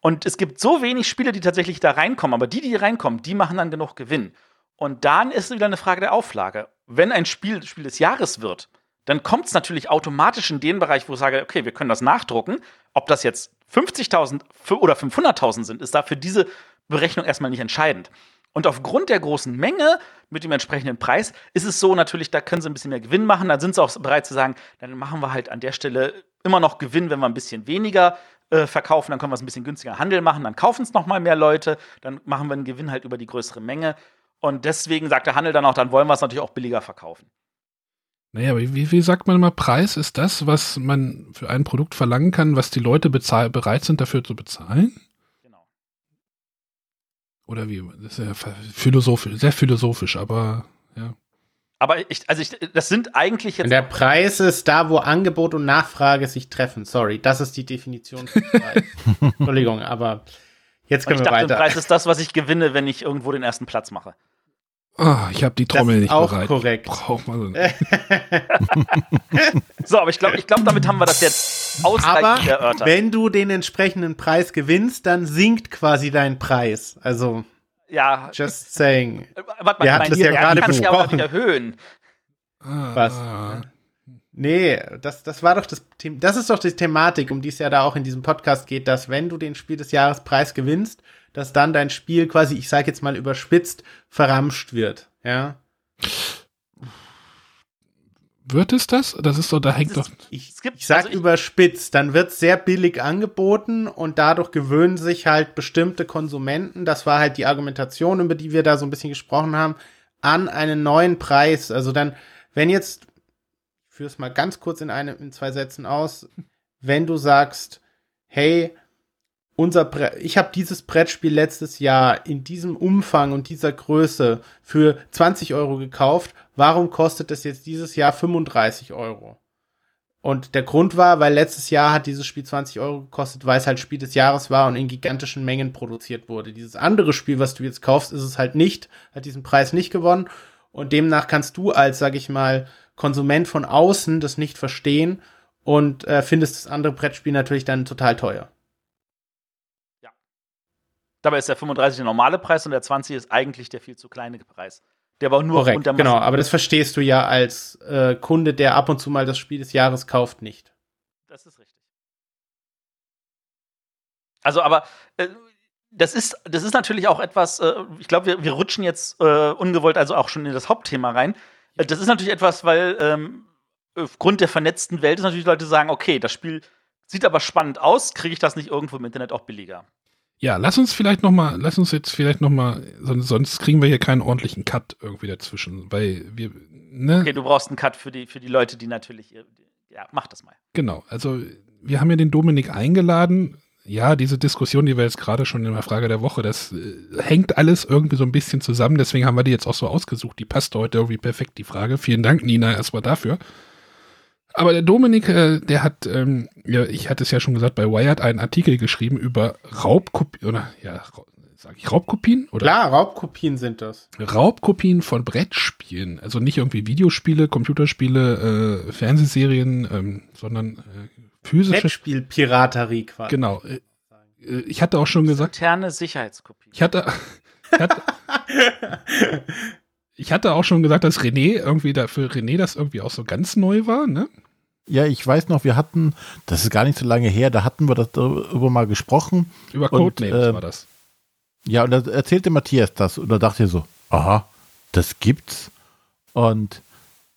Und es gibt so wenig Spiele, die tatsächlich da reinkommen, aber die, die reinkommen, die machen dann genug Gewinn. Und dann ist es wieder eine Frage der Auflage. Wenn ein Spiel Spiel des Jahres wird, dann kommt es natürlich automatisch in den Bereich, wo ich sage, okay, wir können das nachdrucken. Ob das jetzt 50.000 oder 500.000 sind, ist da für diese Berechnung erstmal nicht entscheidend. Und aufgrund der großen Menge mit dem entsprechenden Preis ist es so natürlich, da können sie ein bisschen mehr Gewinn machen. Dann sind sie auch bereit zu sagen, dann machen wir halt an der Stelle immer noch Gewinn, wenn wir ein bisschen weniger äh, verkaufen. Dann können wir es ein bisschen günstiger Handel machen. Dann kaufen es noch mal mehr Leute. Dann machen wir einen Gewinn halt über die größere Menge. Und deswegen sagt der Handel dann auch, dann wollen wir es natürlich auch billiger verkaufen. Naja, wie, wie sagt man immer, Preis ist das, was man für ein Produkt verlangen kann, was die Leute bereit sind dafür zu bezahlen? Oder wie? Das ist ja philosophisch, sehr philosophisch, aber ja. Aber ich, also ich, das sind eigentlich jetzt. Der Preis ist da, wo Angebot und Nachfrage sich treffen. Sorry, das ist die Definition von Preis. Entschuldigung, aber jetzt können ich wir dachte, weiter. Der Preis ist das, was ich gewinne, wenn ich irgendwo den ersten Platz mache. Oh, ich habe die Trommel nicht auch bereit. korrekt. Brauch mal so. so, aber ich glaube, ich glaub, damit haben wir das jetzt ausreichend aber erörtert. Wenn du den entsprechenden Preis gewinnst, dann sinkt quasi dein Preis. Also, ja. just saying. Äh, warte mal, Wir hatten das ja gerade besprochen. aber nicht erhöhen. Was? Nee, das, das war doch das Thema. Das ist doch die Thematik, um die es ja da auch in diesem Podcast geht, dass wenn du den Spiel des Jahres Preis gewinnst, dass dann dein Spiel quasi, ich sage jetzt mal überspitzt, verramscht wird. Ja. Wird es das? Das ist so, da hängt doch. Ich, ich sag also ich, überspitzt, dann wird sehr billig angeboten und dadurch gewöhnen sich halt bestimmte Konsumenten, das war halt die Argumentation, über die wir da so ein bisschen gesprochen haben, an einen neuen Preis. Also dann, wenn jetzt, ich führe es mal ganz kurz in, eine, in zwei Sätzen aus, wenn du sagst, hey, unser Bre ich habe dieses Brettspiel letztes Jahr in diesem Umfang und dieser Größe für 20 Euro gekauft. Warum kostet es jetzt dieses Jahr 35 Euro? Und der Grund war, weil letztes Jahr hat dieses Spiel 20 Euro gekostet, weil es halt Spiel des Jahres war und in gigantischen Mengen produziert wurde. Dieses andere Spiel, was du jetzt kaufst, ist es halt nicht, hat diesen Preis nicht gewonnen. Und demnach kannst du als, sag ich mal, Konsument von außen das nicht verstehen und äh, findest das andere Brettspiel natürlich dann total teuer. Dabei ist der 35 der normale Preis und der 20 ist eigentlich der viel zu kleine Preis. Der war nur Korrekt, der genau, aber das verstehst du ja als äh, Kunde, der ab und zu mal das Spiel des Jahres kauft, nicht. Das ist richtig. Also, aber äh, das ist, das ist natürlich auch etwas, äh, ich glaube, wir, wir rutschen jetzt äh, ungewollt also auch schon in das Hauptthema rein. Äh, das ist natürlich etwas, weil ähm, aufgrund der vernetzten Welt ist natürlich Leute sagen, okay, das Spiel sieht aber spannend aus, kriege ich das nicht irgendwo im Internet auch billiger? Ja, lass uns vielleicht noch mal, lass uns jetzt vielleicht noch mal, sonst kriegen wir hier keinen ordentlichen Cut irgendwie dazwischen, weil wir, ne? Okay, du brauchst einen Cut für die, für die Leute, die natürlich, ja, mach das mal. Genau, also wir haben ja den Dominik eingeladen. Ja, diese Diskussion, die wir jetzt gerade schon in der Frage der Woche, das äh, hängt alles irgendwie so ein bisschen zusammen. Deswegen haben wir die jetzt auch so ausgesucht. Die passt heute irgendwie perfekt, die Frage. Vielen Dank, Nina, erstmal dafür. Aber der Dominik, äh, der hat, ähm, ja, ich hatte es ja schon gesagt, bei Wired einen Artikel geschrieben über Raubkopien, oder ja, sage ich Raubkopien? Oder? Klar, Raubkopien sind das. Raubkopien von Brettspielen. Also nicht irgendwie Videospiele, Computerspiele, äh, Fernsehserien, ähm, sondern äh, physische. Brettspielpiraterie quasi. Genau. Äh, äh, ich hatte auch schon gesagt. Interne Sicherheitskopie. Ich hatte. Ich hatte Ich hatte auch schon gesagt, dass René irgendwie da für René das irgendwie auch so ganz neu war, ne? Ja, ich weiß noch, wir hatten, das ist gar nicht so lange her, da hatten wir darüber mal gesprochen. Über Codenames äh, war das. Ja, und da erzählte Matthias das und da dachte ich so, aha, das gibt's. Und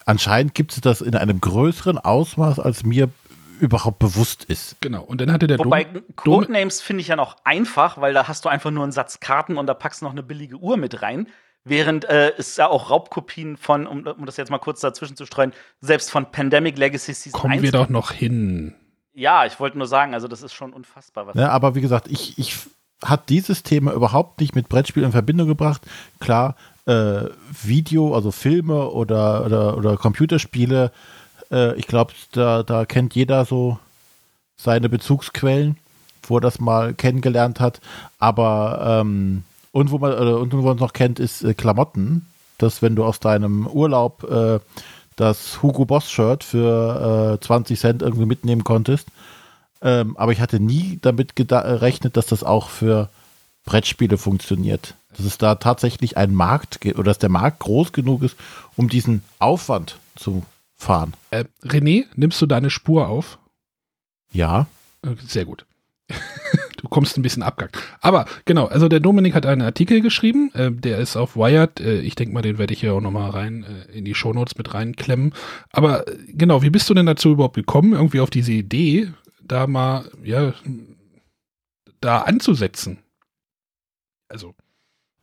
anscheinend gibt es das in einem größeren Ausmaß, als mir überhaupt bewusst ist. Genau. Und dann hatte der Wobei Codenames finde ich ja noch einfach, weil da hast du einfach nur einen Satz Karten und da packst du noch eine billige Uhr mit rein. Während äh, es ja auch Raubkopien von, um, um das jetzt mal kurz dazwischen zu streuen, selbst von Pandemic Legacy Season Kommen 1 wir doch noch hin. Ja, ich wollte nur sagen, also das ist schon unfassbar. Was Ja, aber wie gesagt, ich, ich hat dieses Thema überhaupt nicht mit Brettspielen in Verbindung gebracht. Klar, äh, Video, also Filme oder, oder, oder Computerspiele, äh, ich glaube, da, da kennt jeder so seine Bezugsquellen, wo er das mal kennengelernt hat. Aber ähm, und wo man äh, und wo man es noch kennt, ist äh, Klamotten. Dass wenn du aus deinem Urlaub äh, das Hugo Boss Shirt für äh, 20 Cent irgendwie mitnehmen konntest. Ähm, aber ich hatte nie damit gerechnet, dass das auch für Brettspiele funktioniert. Dass es da tatsächlich einen Markt gibt oder dass der Markt groß genug ist, um diesen Aufwand zu fahren. Äh, René, nimmst du deine Spur auf? Ja. Äh, Sehr gut. du kommst ein bisschen abgehackt. Aber genau, also der Dominik hat einen Artikel geschrieben, äh, der ist auf Wired. Äh, ich denke mal, den werde ich hier auch nochmal rein äh, in die Shownotes mit reinklemmen. Aber äh, genau, wie bist du denn dazu überhaupt gekommen, irgendwie auf diese Idee, da mal, ja, da anzusetzen? Also,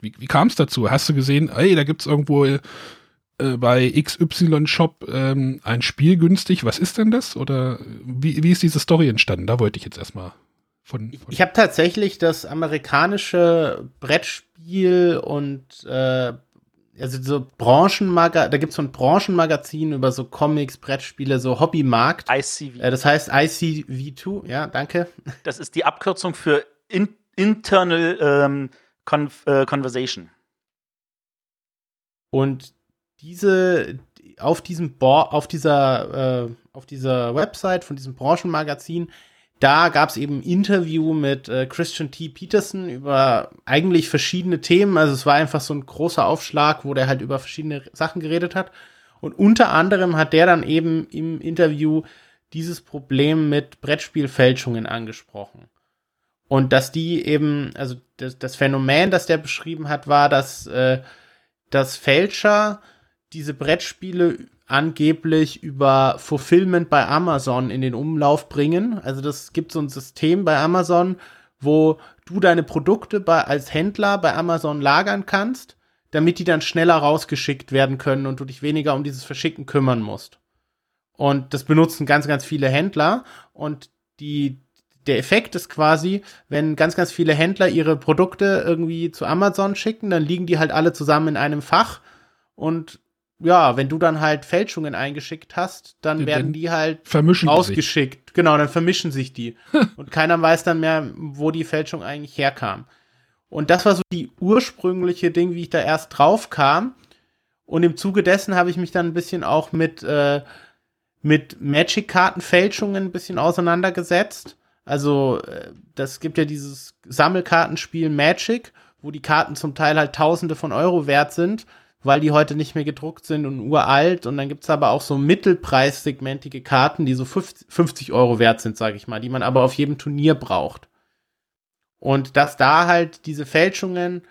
wie, wie kam es dazu? Hast du gesehen, ey, da gibt es irgendwo äh, bei XY Shop ähm, ein Spiel günstig? Was ist denn das? Oder wie, wie ist diese Story entstanden? Da wollte ich jetzt erstmal von. von Ich habe tatsächlich das amerikanische Brettspiel und äh, also so Branchenmagazin, da gibt's so ein Branchenmagazin über so Comics, Brettspiele, so Hobbymarkt. ICV. Äh, das heißt ICV2, ja, danke. Das ist die Abkürzung für in Internal ähm, Con äh, Conversation. Und diese auf diesem Bo auf dieser äh, auf dieser Website von diesem Branchenmagazin, da gab es eben Interview mit äh, Christian T. Peterson über eigentlich verschiedene Themen. Also es war einfach so ein großer Aufschlag, wo der halt über verschiedene Sachen geredet hat. Und unter anderem hat der dann eben im Interview dieses Problem mit Brettspielfälschungen angesprochen. Und dass die eben, also das, das Phänomen, das der beschrieben hat, war, dass, äh, dass Fälscher diese Brettspiele angeblich über Fulfillment bei Amazon in den Umlauf bringen. Also das gibt so ein System bei Amazon, wo du deine Produkte bei, als Händler bei Amazon lagern kannst, damit die dann schneller rausgeschickt werden können und du dich weniger um dieses Verschicken kümmern musst. Und das benutzen ganz, ganz viele Händler und die, der Effekt ist quasi, wenn ganz, ganz viele Händler ihre Produkte irgendwie zu Amazon schicken, dann liegen die halt alle zusammen in einem Fach und ja, wenn du dann halt Fälschungen eingeschickt hast, dann Dann werden die halt vermischen die sich. Genau, dann vermischen sich die. und keiner weiß dann mehr, wo die Fälschung eigentlich herkam. Und das war so die ursprüngliche Ding, wie ich da erst drauf kam. Und im Zuge dessen habe ich mich dann ein bisschen auch mit, äh, mit Magic-Kartenfälschungen ein bisschen auseinandergesetzt. Also, äh, das gibt ja dieses Sammelkartenspiel Magic, wo die Karten zum Teil halt Tausende von Euro wert sind, weil die heute nicht mehr gedruckt sind und uralt. Und dann gibt's aber auch so mittelpreissegmentige Karten, die so 50 50 Euro wert sind, sage ich mal, die man aber auf jedem Turnier braucht. Und dass da halt diese Fälschungen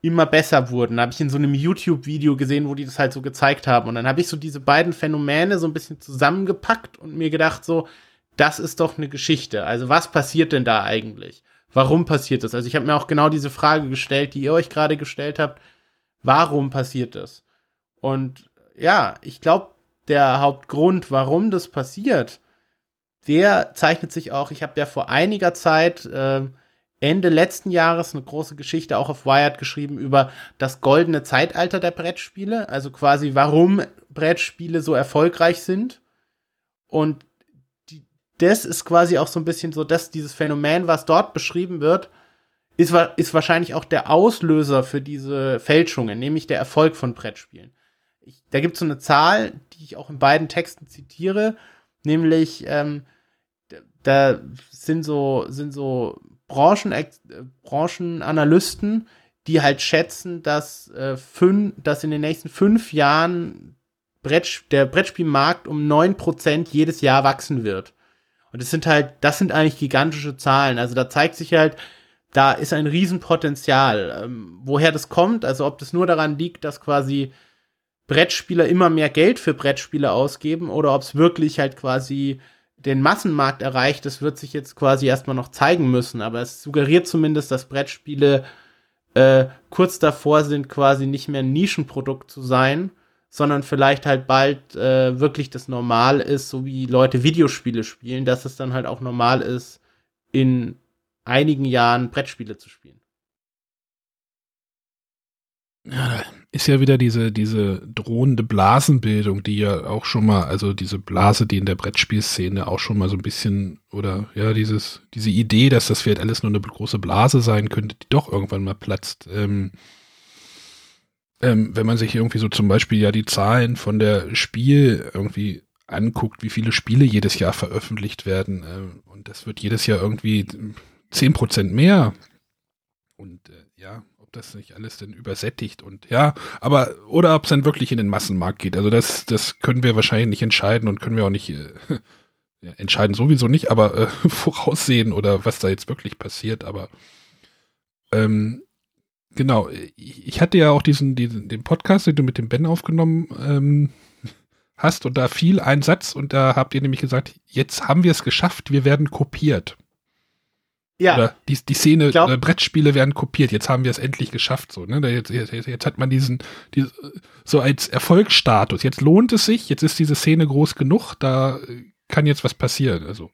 immer besser wurden. Habe ich in so einem YouTube-Video gesehen, wo die das halt so gezeigt haben. Und dann habe ich so diese beiden Phänomene so ein bisschen zusammengepackt und mir gedacht, so, das ist doch eine Geschichte. Also was passiert denn da eigentlich? Warum passiert das? Also ich habe mir auch genau diese Frage gestellt, die ihr euch gerade gestellt habt. Warum passiert das? Und ja, ich glaube, der Hauptgrund, warum das passiert, der zeichnet sich auch, ich habe ja vor einiger Zeit, äh, Ende letzten Jahres, eine große Geschichte auch auf Wired geschrieben über das goldene Zeitalter der Brettspiele, also quasi warum Brettspiele so erfolgreich sind. Und die, das ist quasi auch so ein bisschen so, dass dieses Phänomen, was dort beschrieben wird, ist, ist wahrscheinlich auch der Auslöser für diese Fälschungen, nämlich der Erfolg von Brettspielen. Ich, da gibt es so eine Zahl, die ich auch in beiden Texten zitiere, nämlich ähm, da sind so, sind so Branchen, äh, Branchenanalysten, die halt schätzen, dass, äh, fün dass in den nächsten fünf Jahren Brett, der Brettspielmarkt um 9% jedes Jahr wachsen wird. Und das sind halt, das sind eigentlich gigantische Zahlen. Also da zeigt sich halt, da ist ein Riesenpotenzial. Ähm, woher das kommt, also ob das nur daran liegt, dass quasi Brettspieler immer mehr Geld für Brettspiele ausgeben oder ob es wirklich halt quasi den Massenmarkt erreicht, das wird sich jetzt quasi erstmal noch zeigen müssen. Aber es suggeriert zumindest, dass Brettspiele äh, kurz davor sind, quasi nicht mehr ein Nischenprodukt zu sein, sondern vielleicht halt bald äh, wirklich das Normal ist, so wie Leute Videospiele spielen, dass es dann halt auch normal ist, in einigen Jahren Brettspiele zu spielen. Ja, ist ja wieder diese, diese drohende Blasenbildung, die ja auch schon mal, also diese Blase, die in der Brettspielszene auch schon mal so ein bisschen, oder ja, dieses, diese Idee, dass das vielleicht alles nur eine große Blase sein könnte, die doch irgendwann mal platzt. Ähm, ähm, wenn man sich irgendwie so zum Beispiel ja die Zahlen von der Spiel irgendwie anguckt, wie viele Spiele jedes Jahr veröffentlicht werden, äh, und das wird jedes Jahr irgendwie zehn Prozent mehr. Und äh, ja, ob das nicht alles denn übersättigt und ja, aber oder ob es dann wirklich in den Massenmarkt geht. Also das, das können wir wahrscheinlich nicht entscheiden und können wir auch nicht äh, ja, entscheiden sowieso nicht, aber äh, voraussehen oder was da jetzt wirklich passiert. Aber ähm, genau, ich hatte ja auch diesen, diesen den Podcast, den du mit dem Ben aufgenommen ähm, hast und da fiel ein Satz und da habt ihr nämlich gesagt, jetzt haben wir es geschafft, wir werden kopiert. Ja. Oder die, die Szene, glaub, äh, Brettspiele werden kopiert. Jetzt haben wir es endlich geschafft. So, ne? Jetzt, jetzt, jetzt hat man diesen, die, so als Erfolgsstatus. Jetzt lohnt es sich, jetzt ist diese Szene groß genug, da kann jetzt was passieren. Also.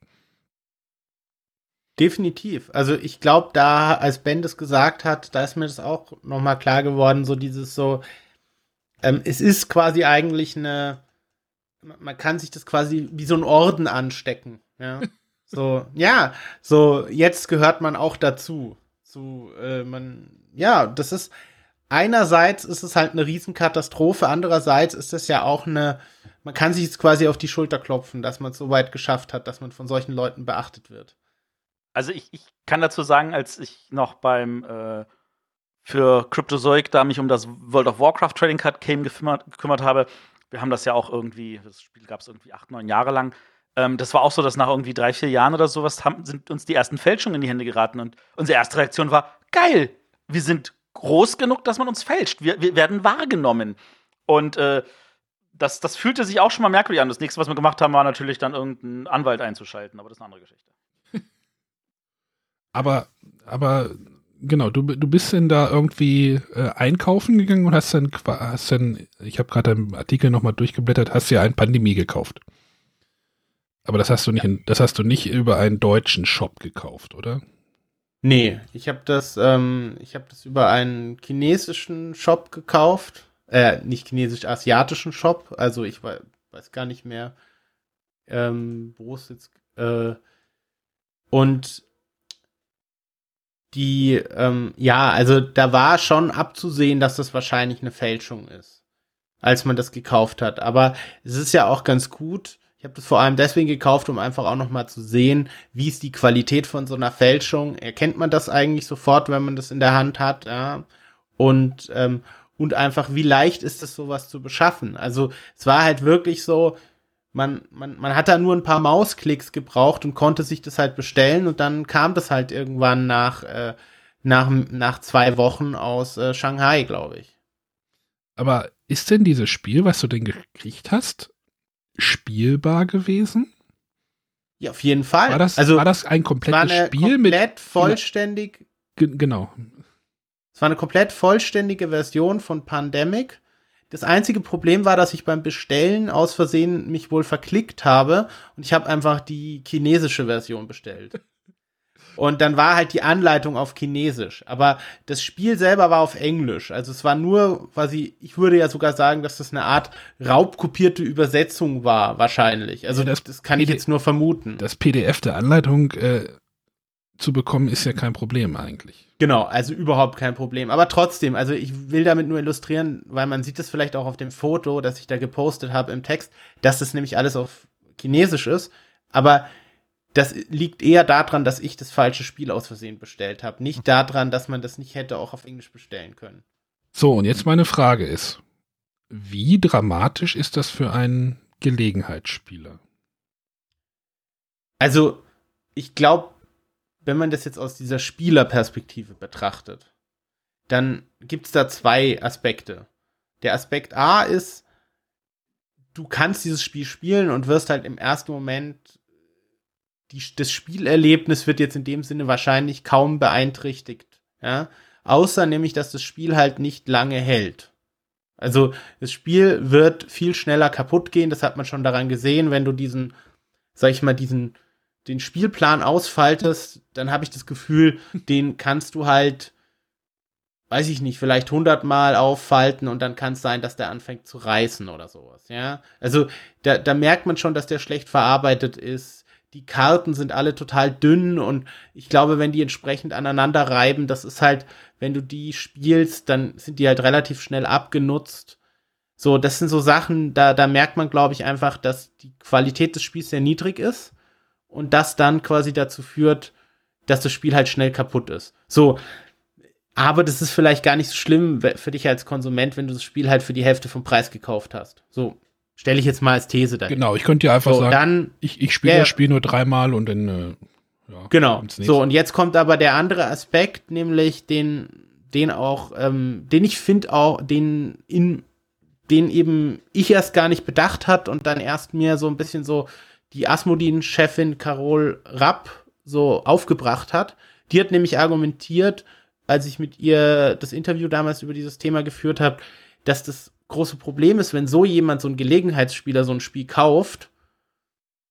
Definitiv. Also ich glaube, da, als Ben das gesagt hat, da ist mir das auch nochmal klar geworden, so dieses so, ähm, es ist quasi eigentlich eine, man kann sich das quasi wie so ein Orden anstecken. Ja. So, ja, so jetzt gehört man auch dazu. So, äh, man, ja, das ist einerseits ist es halt eine Riesenkatastrophe, andererseits ist es ja auch eine, man kann sich jetzt quasi auf die Schulter klopfen, dass man es so weit geschafft hat, dass man von solchen Leuten beachtet wird. Also ich, ich kann dazu sagen, als ich noch beim äh, für Cryptozoic da mich um das World of Warcraft Trading Card Game gekümmert, gekümmert habe, wir haben das ja auch irgendwie, das Spiel gab es irgendwie acht, neun Jahre lang, ähm, das war auch so, dass nach irgendwie drei, vier Jahren oder sowas haben, sind uns die ersten Fälschungen in die Hände geraten. Und unsere erste Reaktion war, geil, wir sind groß genug, dass man uns fälscht. Wir, wir werden wahrgenommen. Und äh, das, das fühlte sich auch schon mal merkwürdig an. Das nächste, was wir gemacht haben, war natürlich dann irgendeinen Anwalt einzuschalten, aber das ist eine andere Geschichte. aber, aber genau, du, du bist denn da irgendwie äh, einkaufen gegangen und hast dann, hast dann ich habe gerade einen Artikel nochmal durchgeblättert, hast ja ein Pandemie gekauft. Aber das hast du nicht, das hast du nicht über einen deutschen Shop gekauft, oder? Nee, ich habe das, ähm, ich habe das über einen chinesischen Shop gekauft, äh, nicht chinesisch, asiatischen Shop. Also ich weiß, weiß gar nicht mehr, ähm, wo es jetzt, äh, und die, ähm, ja, also da war schon abzusehen, dass das wahrscheinlich eine Fälschung ist, als man das gekauft hat. Aber es ist ja auch ganz gut, ich habe das vor allem deswegen gekauft, um einfach auch noch mal zu sehen, wie ist die Qualität von so einer Fälschung. Erkennt man das eigentlich sofort, wenn man das in der Hand hat? Ja? Und ähm, und einfach, wie leicht ist es, sowas zu beschaffen? Also es war halt wirklich so, man, man, man hat da nur ein paar Mausklicks gebraucht und konnte sich das halt bestellen und dann kam das halt irgendwann nach, äh, nach, nach zwei Wochen aus äh, Shanghai, glaube ich. Aber ist denn dieses Spiel, was du denn gekriegt hast, spielbar gewesen? Ja, auf jeden Fall. War das, also, war das ein komplettes war Spiel komplett mit. Komplett vollständig. Genau. Es war eine komplett vollständige Version von Pandemic. Das einzige Problem war, dass ich beim Bestellen aus Versehen mich wohl verklickt habe und ich habe einfach die chinesische Version bestellt. Und dann war halt die Anleitung auf Chinesisch. Aber das Spiel selber war auf Englisch. Also es war nur quasi, ich würde ja sogar sagen, dass das eine Art raubkopierte Übersetzung war, wahrscheinlich. Also das, das kann ich jetzt nur vermuten. Das PDF der Anleitung äh, zu bekommen, ist ja kein Problem eigentlich. Genau, also überhaupt kein Problem. Aber trotzdem, also ich will damit nur illustrieren, weil man sieht es vielleicht auch auf dem Foto, das ich da gepostet habe im Text, dass das nämlich alles auf Chinesisch ist. Aber das liegt eher daran, dass ich das falsche Spiel aus Versehen bestellt habe. Nicht daran, dass man das nicht hätte auch auf Englisch bestellen können. So, und jetzt meine Frage ist, wie dramatisch ist das für einen Gelegenheitsspieler? Also, ich glaube, wenn man das jetzt aus dieser Spielerperspektive betrachtet, dann gibt es da zwei Aspekte. Der Aspekt A ist, du kannst dieses Spiel spielen und wirst halt im ersten Moment die, das Spielerlebnis wird jetzt in dem Sinne wahrscheinlich kaum beeinträchtigt, ja, außer nämlich, dass das Spiel halt nicht lange hält. Also das Spiel wird viel schneller kaputt gehen, das hat man schon daran gesehen, wenn du diesen, sag ich mal, diesen den Spielplan ausfaltest, dann habe ich das Gefühl, den kannst du halt, weiß ich nicht, vielleicht hundertmal auffalten und dann kann es sein, dass der anfängt zu reißen oder sowas, ja. Also da, da merkt man schon, dass der schlecht verarbeitet ist. Die Karten sind alle total dünn und ich glaube, wenn die entsprechend aneinander reiben, das ist halt, wenn du die spielst, dann sind die halt relativ schnell abgenutzt. So, das sind so Sachen, da, da merkt man, glaube ich, einfach, dass die Qualität des Spiels sehr niedrig ist und das dann quasi dazu führt, dass das Spiel halt schnell kaputt ist. So, aber das ist vielleicht gar nicht so schlimm für dich als Konsument, wenn du das Spiel halt für die Hälfte vom Preis gekauft hast. So, stelle ich jetzt mal als These dahin. Genau, ich könnte dir einfach so, sagen, dann, ich, ich spiele ja, das Spiel nur dreimal und dann. Äh, ja, genau. So, und jetzt kommt aber der andere Aspekt, nämlich den, den auch, ähm, den ich finde auch, den in, den eben ich erst gar nicht bedacht hat und dann erst mir so ein bisschen so die Asmodin-Chefin Carol Rapp so aufgebracht hat. Die hat nämlich argumentiert, als ich mit ihr das Interview damals über dieses Thema geführt habe, dass das große Problem ist, wenn so jemand, so ein Gelegenheitsspieler, so ein Spiel kauft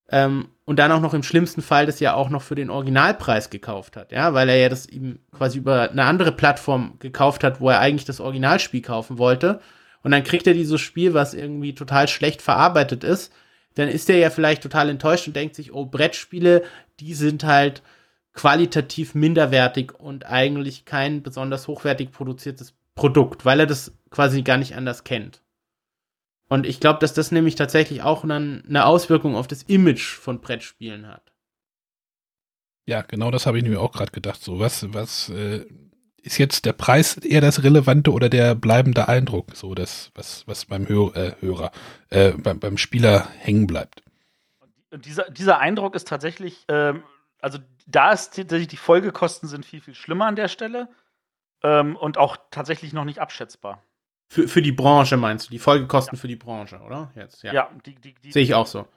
ähm, und dann auch noch im schlimmsten Fall das ja auch noch für den Originalpreis gekauft hat, ja, weil er ja das eben quasi über eine andere Plattform gekauft hat, wo er eigentlich das Originalspiel kaufen wollte. Und dann kriegt er dieses Spiel, was irgendwie total schlecht verarbeitet ist, dann ist er ja vielleicht total enttäuscht und denkt sich, oh, Brettspiele, die sind halt qualitativ minderwertig und eigentlich kein besonders hochwertig produziertes Produkt, weil er das quasi gar nicht anders kennt. Und ich glaube, dass das nämlich tatsächlich auch dann eine Auswirkung auf das Image von Brettspielen hat. Ja, genau das habe ich mir auch gerade gedacht. So, was, was äh, ist jetzt der Preis eher das Relevante oder der bleibende Eindruck, so das, was, was beim Hör, äh, Hörer, äh, beim, beim Spieler hängen bleibt. Und dieser, dieser Eindruck ist tatsächlich, ähm, also da ist tatsächlich die Folgekosten sind viel, viel schlimmer an der Stelle ähm, und auch tatsächlich noch nicht abschätzbar. Für, für die Branche meinst du, die Folgekosten ja. für die Branche, oder? Jetzt, ja. ja die, die, die, Sehe ich auch so.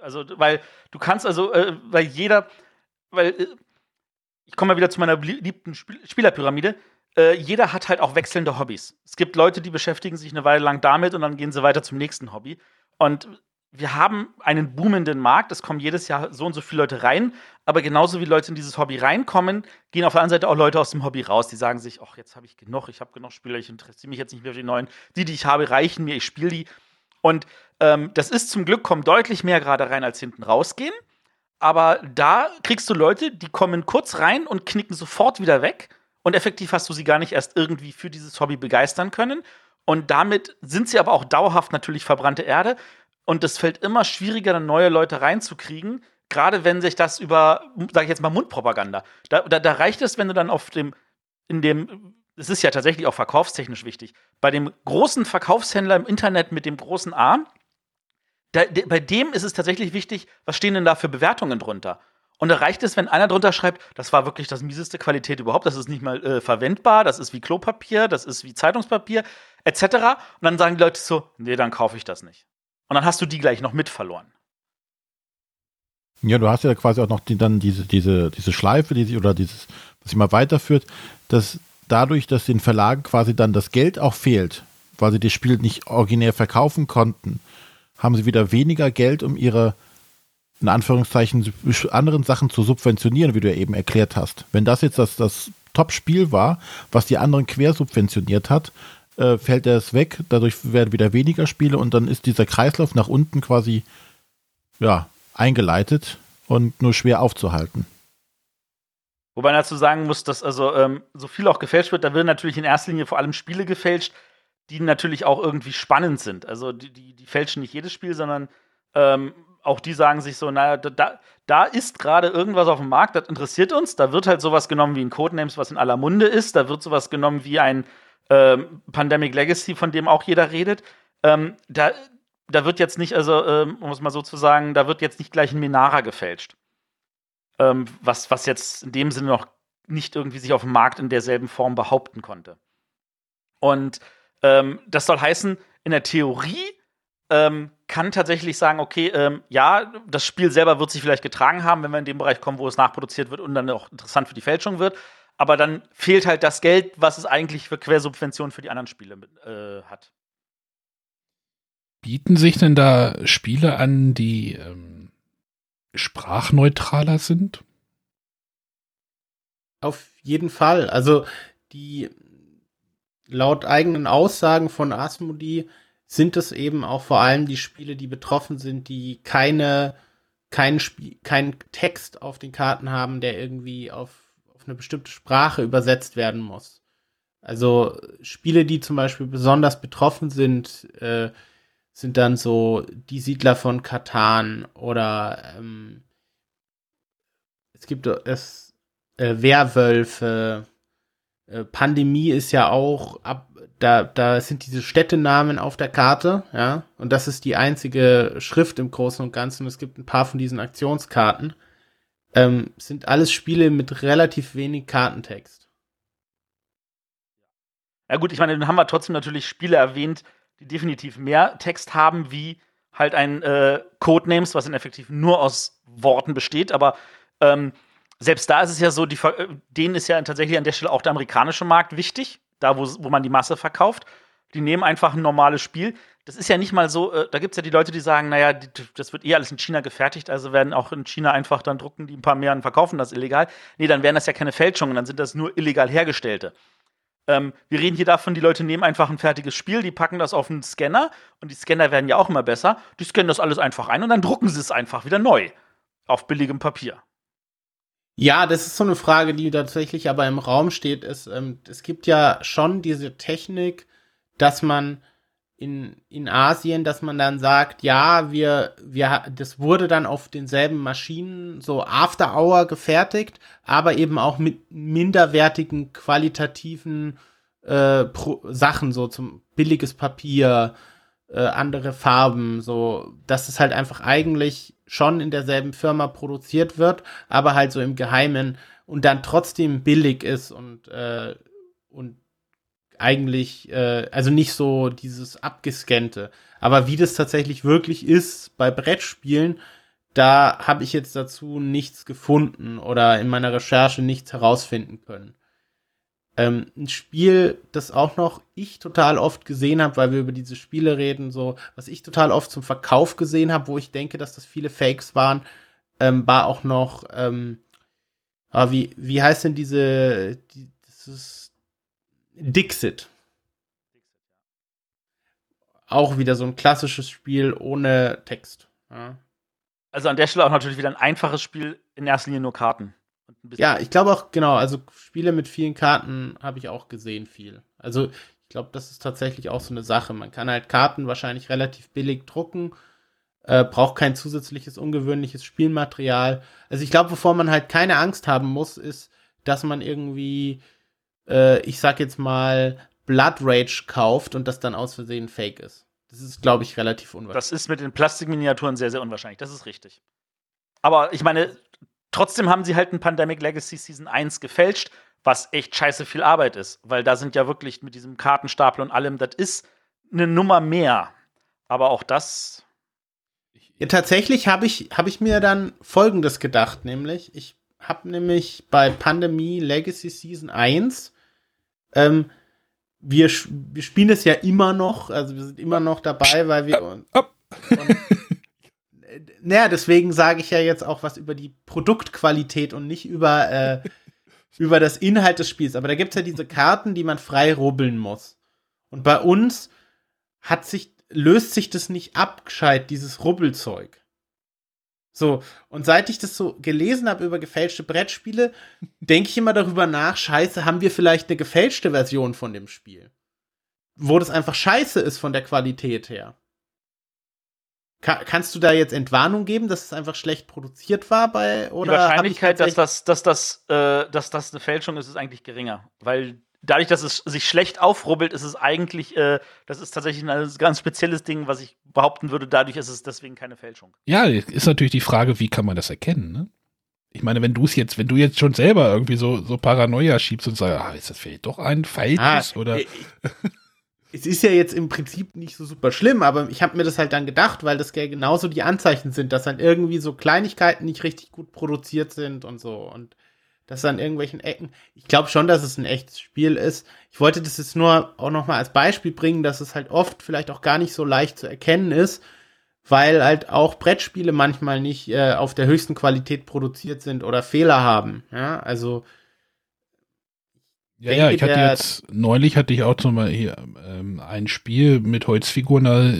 Also, weil du kannst also, äh, weil jeder, weil äh, ich komme mal wieder zu meiner beliebten Spielerpyramide. Äh, jeder hat halt auch wechselnde Hobbys. Es gibt Leute, die beschäftigen sich eine Weile lang damit und dann gehen sie weiter zum nächsten Hobby. Und wir haben einen boomenden Markt. Es kommen jedes Jahr so und so viele Leute rein. Aber genauso wie Leute in dieses Hobby reinkommen, gehen auf der anderen Seite auch Leute aus dem Hobby raus. Die sagen sich, ach, jetzt habe ich genug, ich habe genug Spieler, ich interessiere mich jetzt nicht mehr für die neuen. Die, die ich habe, reichen mir, ich spiele die. Und ähm, das ist zum Glück, kommen deutlich mehr gerade rein, als hinten rausgehen aber da kriegst du Leute, die kommen kurz rein und knicken sofort wieder weg. Und effektiv hast du sie gar nicht erst irgendwie für dieses Hobby begeistern können. Und damit sind sie aber auch dauerhaft natürlich verbrannte Erde. Und es fällt immer schwieriger, neue Leute reinzukriegen. Gerade wenn sich das über, sag ich jetzt mal, Mundpropaganda. Da, da, da reicht es, wenn du dann auf dem, in dem, es ist ja tatsächlich auch verkaufstechnisch wichtig, bei dem großen Verkaufshändler im Internet mit dem großen A, da, de, bei dem ist es tatsächlich wichtig, was stehen denn da für Bewertungen drunter? Und da reicht es, wenn einer drunter schreibt, das war wirklich das mieseste Qualität überhaupt, das ist nicht mal äh, verwendbar, das ist wie Klopapier, das ist wie Zeitungspapier, etc. Und dann sagen die Leute so, nee, dann kaufe ich das nicht. Und dann hast du die gleich noch mit verloren. Ja, du hast ja quasi auch noch die, dann diese, diese, diese Schleife, die sich, oder dieses, was mal weiterführt, dass dadurch, dass den Verlagen quasi dann das Geld auch fehlt, weil sie das Spiel nicht originär verkaufen konnten, haben sie wieder weniger Geld, um ihre, in Anführungszeichen, anderen Sachen zu subventionieren, wie du ja eben erklärt hast. Wenn das jetzt das, das Top-Spiel war, was die anderen quersubventioniert hat, äh, fällt es weg, dadurch werden wieder weniger Spiele und dann ist dieser Kreislauf nach unten quasi ja, eingeleitet und nur schwer aufzuhalten. Wobei man dazu sagen muss, dass also ähm, so viel auch gefälscht wird, da werden natürlich in erster Linie vor allem Spiele gefälscht, die natürlich auch irgendwie spannend sind. Also die, die, die fälschen nicht jedes Spiel, sondern ähm, auch die sagen sich so, naja, da, da ist gerade irgendwas auf dem Markt, das interessiert uns. Da wird halt sowas genommen wie ein Codenames, was in aller Munde ist. Da wird sowas genommen wie ein ähm, Pandemic Legacy, von dem auch jeder redet. Ähm, da, da wird jetzt nicht, also ähm, um es mal so zu sagen, da wird jetzt nicht gleich ein Minara gefälscht. Ähm, was, was jetzt in dem Sinne noch nicht irgendwie sich auf dem Markt in derselben Form behaupten konnte. Und ähm, das soll heißen, in der Theorie ähm, kann tatsächlich sagen, okay, ähm, ja, das Spiel selber wird sich vielleicht getragen haben, wenn wir in dem Bereich kommen, wo es nachproduziert wird und dann auch interessant für die Fälschung wird. Aber dann fehlt halt das Geld, was es eigentlich für Quersubventionen für die anderen Spiele äh, hat. Bieten sich denn da Spiele an, die ähm, sprachneutraler sind? Auf jeden Fall. Also die laut eigenen Aussagen von Asmodee sind es eben auch vor allem die Spiele, die betroffen sind, die keine kein Spiel, keinen Text auf den Karten haben, der irgendwie auf, auf eine bestimmte Sprache übersetzt werden muss. Also Spiele, die zum Beispiel besonders betroffen sind, äh, sind dann so die Siedler von Katan oder ähm, es gibt es äh, Werwölfe. Äh, Pandemie ist ja auch ab, da, da sind diese Städtenamen auf der Karte, ja, und das ist die einzige Schrift im Großen und Ganzen. Es gibt ein paar von diesen Aktionskarten. Ähm, sind alles Spiele mit relativ wenig Kartentext. Ja gut, ich meine, dann haben wir trotzdem natürlich Spiele erwähnt, die definitiv mehr Text haben, wie halt ein äh, Codenames, was in effektiv nur aus Worten besteht. Aber ähm, selbst da ist es ja so, die, äh, denen ist ja tatsächlich an der Stelle auch der amerikanische Markt wichtig, da wo, wo man die Masse verkauft. Die nehmen einfach ein normales Spiel. Das ist ja nicht mal so, äh, da gibt es ja die Leute, die sagen, naja, die, das wird eh alles in China gefertigt, also werden auch in China einfach dann drucken, die ein paar mehr und verkaufen das illegal. Nee, dann wären das ja keine Fälschungen, dann sind das nur illegal hergestellte. Ähm, wir reden hier davon, die Leute nehmen einfach ein fertiges Spiel, die packen das auf einen Scanner und die Scanner werden ja auch immer besser. Die scannen das alles einfach ein und dann drucken sie es einfach wieder neu. Auf billigem Papier. Ja, das ist so eine Frage, die tatsächlich aber im Raum steht. Ist, ähm, es gibt ja schon diese Technik, dass man in, in Asien, dass man dann sagt, ja, wir, wir, das wurde dann auf denselben Maschinen so After Hour gefertigt, aber eben auch mit minderwertigen qualitativen äh, Pro Sachen, so zum billiges Papier, äh, andere Farben, so, dass es halt einfach eigentlich schon in derselben Firma produziert wird, aber halt so im Geheimen und dann trotzdem billig ist und, äh, und eigentlich, äh, also nicht so dieses abgescannte. Aber wie das tatsächlich wirklich ist bei Brettspielen, da habe ich jetzt dazu nichts gefunden oder in meiner Recherche nichts herausfinden können. Ähm, ein Spiel, das auch noch ich total oft gesehen habe, weil wir über diese Spiele reden, so was ich total oft zum Verkauf gesehen habe, wo ich denke, dass das viele Fakes waren, ähm, war auch noch, ähm, ah, wie, wie heißt denn diese, die, das ist Dixit. Auch wieder so ein klassisches Spiel ohne Text. Ja. Also an der Stelle auch natürlich wieder ein einfaches Spiel, in erster Linie nur Karten. Ja, ich glaube auch, genau, also Spiele mit vielen Karten habe ich auch gesehen viel. Also ich glaube, das ist tatsächlich auch so eine Sache. Man kann halt Karten wahrscheinlich relativ billig drucken, äh, braucht kein zusätzliches, ungewöhnliches Spielmaterial. Also ich glaube, wovor man halt keine Angst haben muss, ist, dass man irgendwie äh, ich sag jetzt mal, Blood Rage kauft und das dann aus Versehen fake ist. Das ist, glaube ich, relativ unwahrscheinlich. Das ist mit den Plastikminiaturen sehr, sehr unwahrscheinlich. Das ist richtig. Aber ich meine, trotzdem haben sie halt ein Pandemic Legacy Season 1 gefälscht, was echt scheiße viel Arbeit ist. Weil da sind ja wirklich mit diesem Kartenstapel und allem, das ist eine Nummer mehr. Aber auch das. Ja, tatsächlich habe ich, hab ich mir dann Folgendes gedacht, nämlich, ich habe nämlich bei Pandemie Legacy Season 1, ähm, wir, wir spielen es ja immer noch, also wir sind immer noch dabei, weil wir. Und, und, naja, deswegen sage ich ja jetzt auch was über die Produktqualität und nicht über, äh, über das Inhalt des Spiels. Aber da gibt es ja diese Karten, die man frei rubbeln muss. Und bei uns hat sich, löst sich das nicht abgescheit, dieses Rubbelzeug. So, und seit ich das so gelesen habe über gefälschte Brettspiele, denke ich immer darüber nach, scheiße, haben wir vielleicht eine gefälschte Version von dem Spiel? Wo das einfach scheiße ist von der Qualität her. Ka kannst du da jetzt Entwarnung geben, dass es einfach schlecht produziert war bei oder? Die Wahrscheinlichkeit, dass das, dass das, äh, dass das eine Fälschung ist, ist eigentlich geringer, weil dadurch, dass es sich schlecht aufrubbelt, ist es eigentlich, äh, das ist tatsächlich ein ganz spezielles Ding, was ich behaupten würde. Dadurch ist es deswegen keine Fälschung. Ja, ist natürlich die Frage, wie kann man das erkennen, ne? Ich meine, wenn du es jetzt, wenn du jetzt schon selber irgendwie so, so Paranoia schiebst und sagst, ah, ist das vielleicht doch ein falsches ah, oder. es ist ja jetzt im Prinzip nicht so super schlimm, aber ich habe mir das halt dann gedacht, weil das ja genauso die Anzeichen sind, dass dann irgendwie so Kleinigkeiten nicht richtig gut produziert sind und so und dass an irgendwelchen Ecken. Ich glaube schon, dass es ein echtes Spiel ist. Ich wollte das jetzt nur auch noch mal als Beispiel bringen, dass es halt oft vielleicht auch gar nicht so leicht zu erkennen ist, weil halt auch Brettspiele manchmal nicht äh, auf der höchsten Qualität produziert sind oder Fehler haben. Ja, also ja, ja, ich hatte jetzt, neulich hatte ich auch zum Beispiel hier, ähm, ein Spiel mit Holzfiguren, da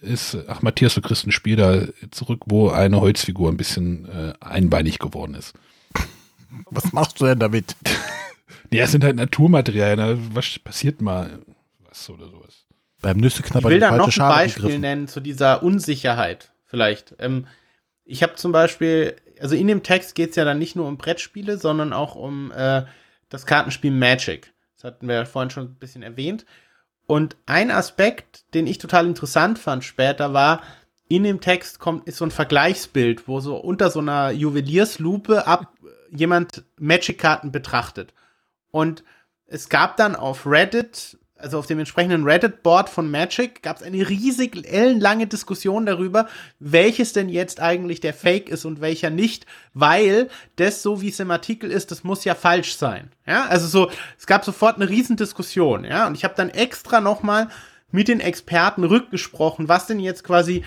ist, ach Matthias, du kriegst ein Spiel da zurück, wo eine Holzfigur ein bisschen äh, einbeinig geworden ist. Was machst du denn damit? ja, es sind halt Naturmaterialien, da was passiert mal was oder sowas. Beim Nüsseknapper Ich will da noch ein Schale Beispiel gegriffen. nennen zu dieser Unsicherheit vielleicht. Ähm, ich habe zum Beispiel, also in dem Text geht es ja dann nicht nur um Brettspiele, sondern auch um äh, das Kartenspiel Magic. Das hatten wir ja vorhin schon ein bisschen erwähnt. Und ein Aspekt, den ich total interessant fand später, war, in dem Text kommt, ist so ein Vergleichsbild, wo so unter so einer Juwelierslupe ab jemand Magic-Karten betrachtet. Und es gab dann auf Reddit also auf dem entsprechenden Reddit-Board von Magic gab es eine riesig ellenlange Diskussion darüber, welches denn jetzt eigentlich der Fake ist und welcher nicht, weil das, so wie es im Artikel ist, das muss ja falsch sein. Ja, also so, es gab sofort eine riesen Diskussion, ja, und ich habe dann extra nochmal mit den Experten rückgesprochen, was denn jetzt quasi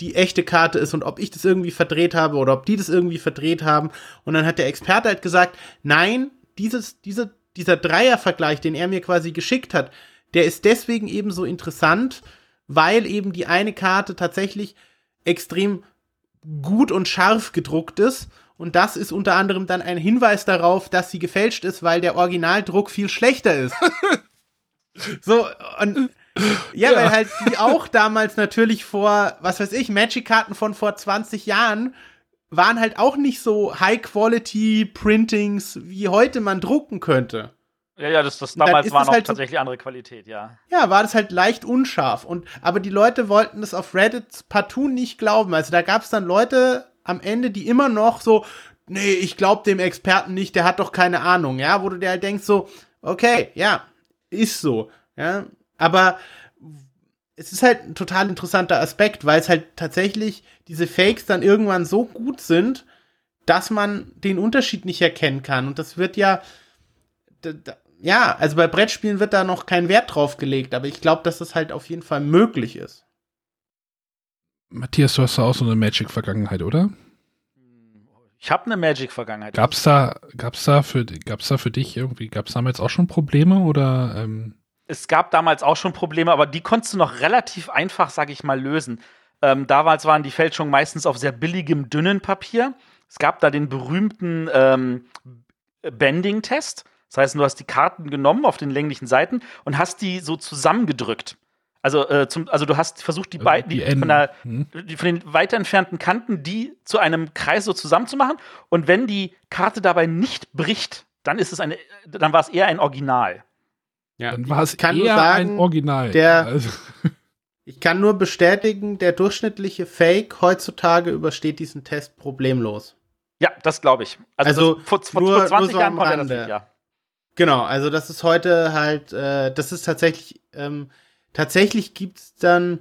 die echte Karte ist und ob ich das irgendwie verdreht habe oder ob die das irgendwie verdreht haben. Und dann hat der Experte halt gesagt, nein, dieses, diese, dieser Dreiervergleich, den er mir quasi geschickt hat, der ist deswegen eben so interessant, weil eben die eine Karte tatsächlich extrem gut und scharf gedruckt ist. Und das ist unter anderem dann ein Hinweis darauf, dass sie gefälscht ist, weil der Originaldruck viel schlechter ist. so, und ja, ja, weil halt die auch damals natürlich vor, was weiß ich, Magic-Karten von vor 20 Jahren waren halt auch nicht so High-Quality-Printings, wie heute man drucken könnte. Ja, ja, das, das damals war noch halt tatsächlich so, andere Qualität, ja. Ja, war das halt leicht unscharf. Und, aber die Leute wollten das auf Reddit partout nicht glauben. Also da gab es dann Leute am Ende, die immer noch so, nee, ich glaub dem Experten nicht, der hat doch keine Ahnung, ja, wo du dir halt denkst so, okay, ja, ist so, ja. Aber es ist halt ein total interessanter Aspekt, weil es halt tatsächlich diese Fakes dann irgendwann so gut sind, dass man den Unterschied nicht erkennen kann. Und das wird ja, ja, also bei Brettspielen wird da noch kein Wert drauf gelegt, aber ich glaube, dass das halt auf jeden Fall möglich ist. Matthias, du hast da auch so eine Magic-Vergangenheit, oder? Ich habe eine Magic-Vergangenheit. Gab's da, gab's da für, gab's da für dich irgendwie, gab's damals auch schon Probleme oder? Ähm? Es gab damals auch schon Probleme, aber die konntest du noch relativ einfach, sag ich mal, lösen. Ähm, damals waren die Fälschungen meistens auf sehr billigem, dünnen Papier. Es gab da den berühmten ähm, Bending-Test. Das heißt, du hast die Karten genommen auf den länglichen Seiten und hast die so zusammengedrückt. Also, äh, zum, also du hast versucht, die, beiden die, von, hm. die, von den weiter entfernten Kanten die zu einem Kreis so zusammenzumachen. Und wenn die Karte dabei nicht bricht, dann ist es eine, dann war es eher ein Original. Ja, dann war es eher sagen, ein Original. Der, also. Ich kann nur bestätigen, der durchschnittliche Fake heutzutage übersteht diesen Test problemlos. Ja, das glaube ich. Also, also vor, vor, nur, vor 20 so Jahren konnte er das nicht, ja. Genau, also das ist heute halt, äh, das ist tatsächlich, ähm, tatsächlich gibt's dann,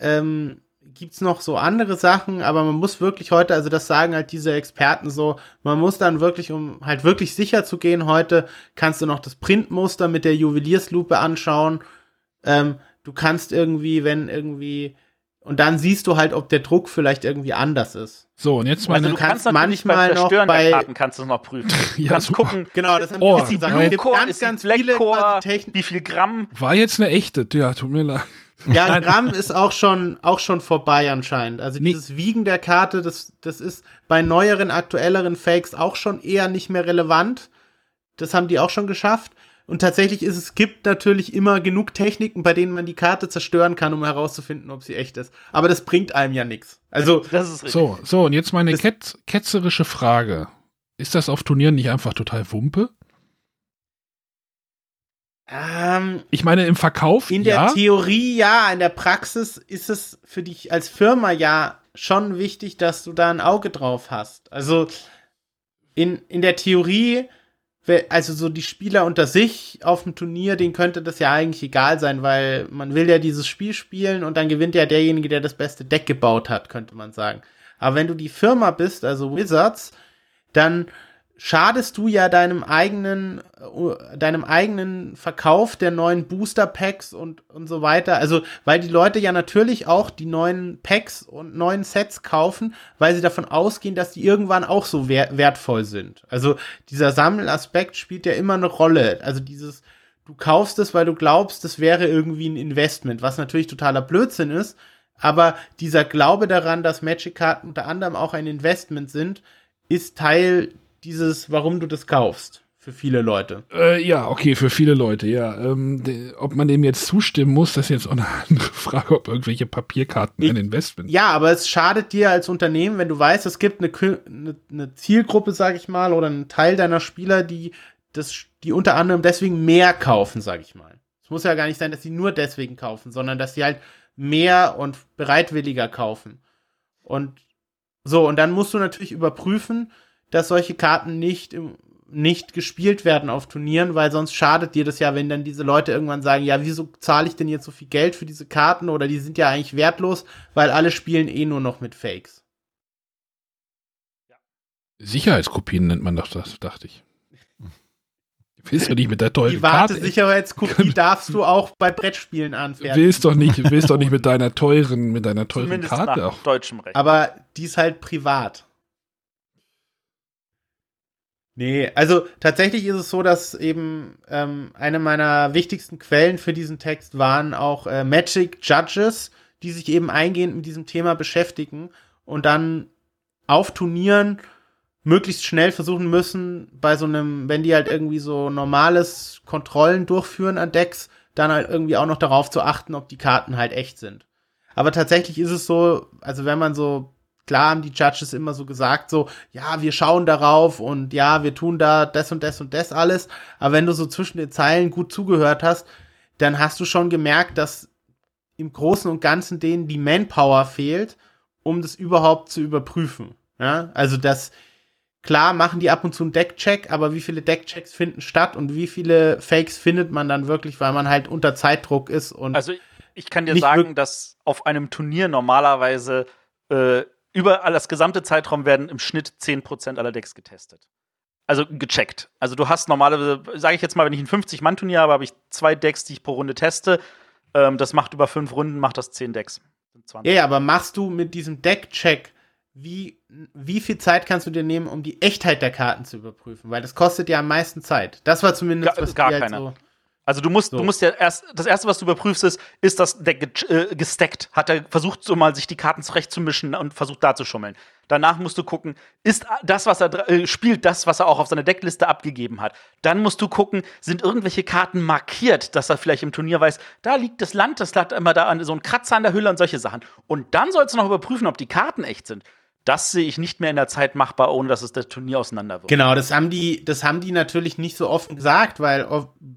ähm, gibt's noch so andere Sachen, aber man muss wirklich heute, also das sagen halt diese Experten so, man muss dann wirklich, um halt wirklich sicher zu gehen heute, kannst du noch das Printmuster mit der Juwelierslupe anschauen. Ähm, du kannst irgendwie, wenn irgendwie und dann siehst du halt, ob der Druck vielleicht irgendwie anders ist. So, und jetzt meine also du kannst, kannst manchmal noch bei Karten kannst du noch prüfen. Du ja, kannst gucken. Genau, das haben oh, ist die Blue-Core, ganz, ganz viele Technik. Wie viel Gramm? War jetzt eine echte, ja, tut mir leid. Ja, ein Gramm ist auch schon, auch schon vorbei anscheinend. Also dieses Wiegen der Karte, das, das ist bei neueren, aktuelleren Fakes auch schon eher nicht mehr relevant. Das haben die auch schon geschafft. Und tatsächlich ist es gibt natürlich immer genug Techniken, bei denen man die Karte zerstören kann, um herauszufinden, ob sie echt ist. Aber das bringt einem ja nichts. Also das ist richtig. so so und jetzt meine ketz ketzerische Frage: Ist das auf Turnieren nicht einfach total Wumpe? Ähm, ich meine im Verkauf in der Theorie ja, in der Praxis ist es für dich als Firma ja schon wichtig, dass du da ein Auge drauf hast. Also in in der Theorie also so die Spieler unter sich auf dem Turnier, denen könnte das ja eigentlich egal sein, weil man will ja dieses Spiel spielen und dann gewinnt ja derjenige, der das beste Deck gebaut hat, könnte man sagen. Aber wenn du die Firma bist, also Wizards, dann schadest du ja deinem eigenen, äh, deinem eigenen Verkauf der neuen Booster Packs und, und so weiter. Also, weil die Leute ja natürlich auch die neuen Packs und neuen Sets kaufen, weil sie davon ausgehen, dass die irgendwann auch so wer wertvoll sind. Also, dieser Sammelaspekt spielt ja immer eine Rolle. Also, dieses, du kaufst es, weil du glaubst, das wäre irgendwie ein Investment, was natürlich totaler Blödsinn ist. Aber dieser Glaube daran, dass Magic-Karten unter anderem auch ein Investment sind, ist Teil dieses, warum du das kaufst. Für viele Leute. Äh, ja, okay, für viele Leute, ja. Ähm, de, ob man dem jetzt zustimmen muss, das ist jetzt auch eine andere Frage, ob irgendwelche Papierkarten ich, ein Investment Ja, aber es schadet dir als Unternehmen, wenn du weißt, es gibt eine, eine, eine Zielgruppe, sag ich mal, oder einen Teil deiner Spieler, die das, die unter anderem deswegen mehr kaufen, sag ich mal. Es muss ja gar nicht sein, dass sie nur deswegen kaufen, sondern dass sie halt mehr und bereitwilliger kaufen. Und so, und dann musst du natürlich überprüfen, dass solche Karten nicht im, nicht gespielt werden auf Turnieren, weil sonst schadet dir das ja, wenn dann diese Leute irgendwann sagen, ja, wieso zahle ich denn jetzt so viel Geld für diese Karten oder die sind ja eigentlich wertlos, weil alle spielen eh nur noch mit Fakes. Sicherheitskopien nennt man doch das, dachte ich. Willst du nicht mit der teuren Private Karte? Sicherheitskopie darfst du auch bei Brettspielen anfertigen. Willst doch nicht, willst doch nicht mit deiner teuren, mit deiner teuren Zumindest Karte nach auch. deutschem Recht. Aber die ist halt privat. Nee, also tatsächlich ist es so, dass eben ähm, eine meiner wichtigsten Quellen für diesen Text waren auch äh, Magic Judges, die sich eben eingehend mit diesem Thema beschäftigen und dann auf Turnieren möglichst schnell versuchen müssen, bei so einem, wenn die halt irgendwie so normales Kontrollen durchführen an Decks, dann halt irgendwie auch noch darauf zu achten, ob die Karten halt echt sind. Aber tatsächlich ist es so, also wenn man so klar haben die Judges immer so gesagt, so, ja, wir schauen darauf und ja, wir tun da das und das und das alles. Aber wenn du so zwischen den Zeilen gut zugehört hast, dann hast du schon gemerkt, dass im Großen und Ganzen denen die Manpower fehlt, um das überhaupt zu überprüfen. Ja, also das, klar machen die ab und zu einen Deckcheck, aber wie viele Deckchecks finden statt und wie viele Fakes findet man dann wirklich, weil man halt unter Zeitdruck ist und. Also ich kann dir sagen, dass auf einem Turnier normalerweise äh, über das gesamte Zeitraum werden im Schnitt 10% aller Decks getestet. Also gecheckt. Also du hast normalerweise, sage ich jetzt mal, wenn ich ein 50-Mann-Turnier habe, habe ich zwei Decks, die ich pro Runde teste. Ähm, das macht über fünf Runden, macht das 10 Decks. Ja, ja, aber machst du mit diesem Deck-Check, wie, wie viel Zeit kannst du dir nehmen, um die Echtheit der Karten zu überprüfen? Weil das kostet ja am meisten Zeit. Das war zumindest gar, was gar halt keine. So also du musst, so. du musst ja erst, das erste, was du überprüfst, ist, ist das Deck äh, gestackt? Hat er versucht, so mal sich die Karten zurechtzumischen und versucht da zu schummeln. Danach musst du gucken, ist das, was er äh, spielt, das, was er auch auf seine Deckliste abgegeben hat. Dann musst du gucken, sind irgendwelche Karten markiert, dass er vielleicht im Turnier weiß, da liegt das Land, das hat immer da so ein Kratzer an der Hülle und solche Sachen. Und dann sollst du noch überprüfen, ob die Karten echt sind das sehe ich nicht mehr in der Zeit machbar, ohne dass es das Turnier auseinander wird. Genau, das haben die, das haben die natürlich nicht so offen gesagt, weil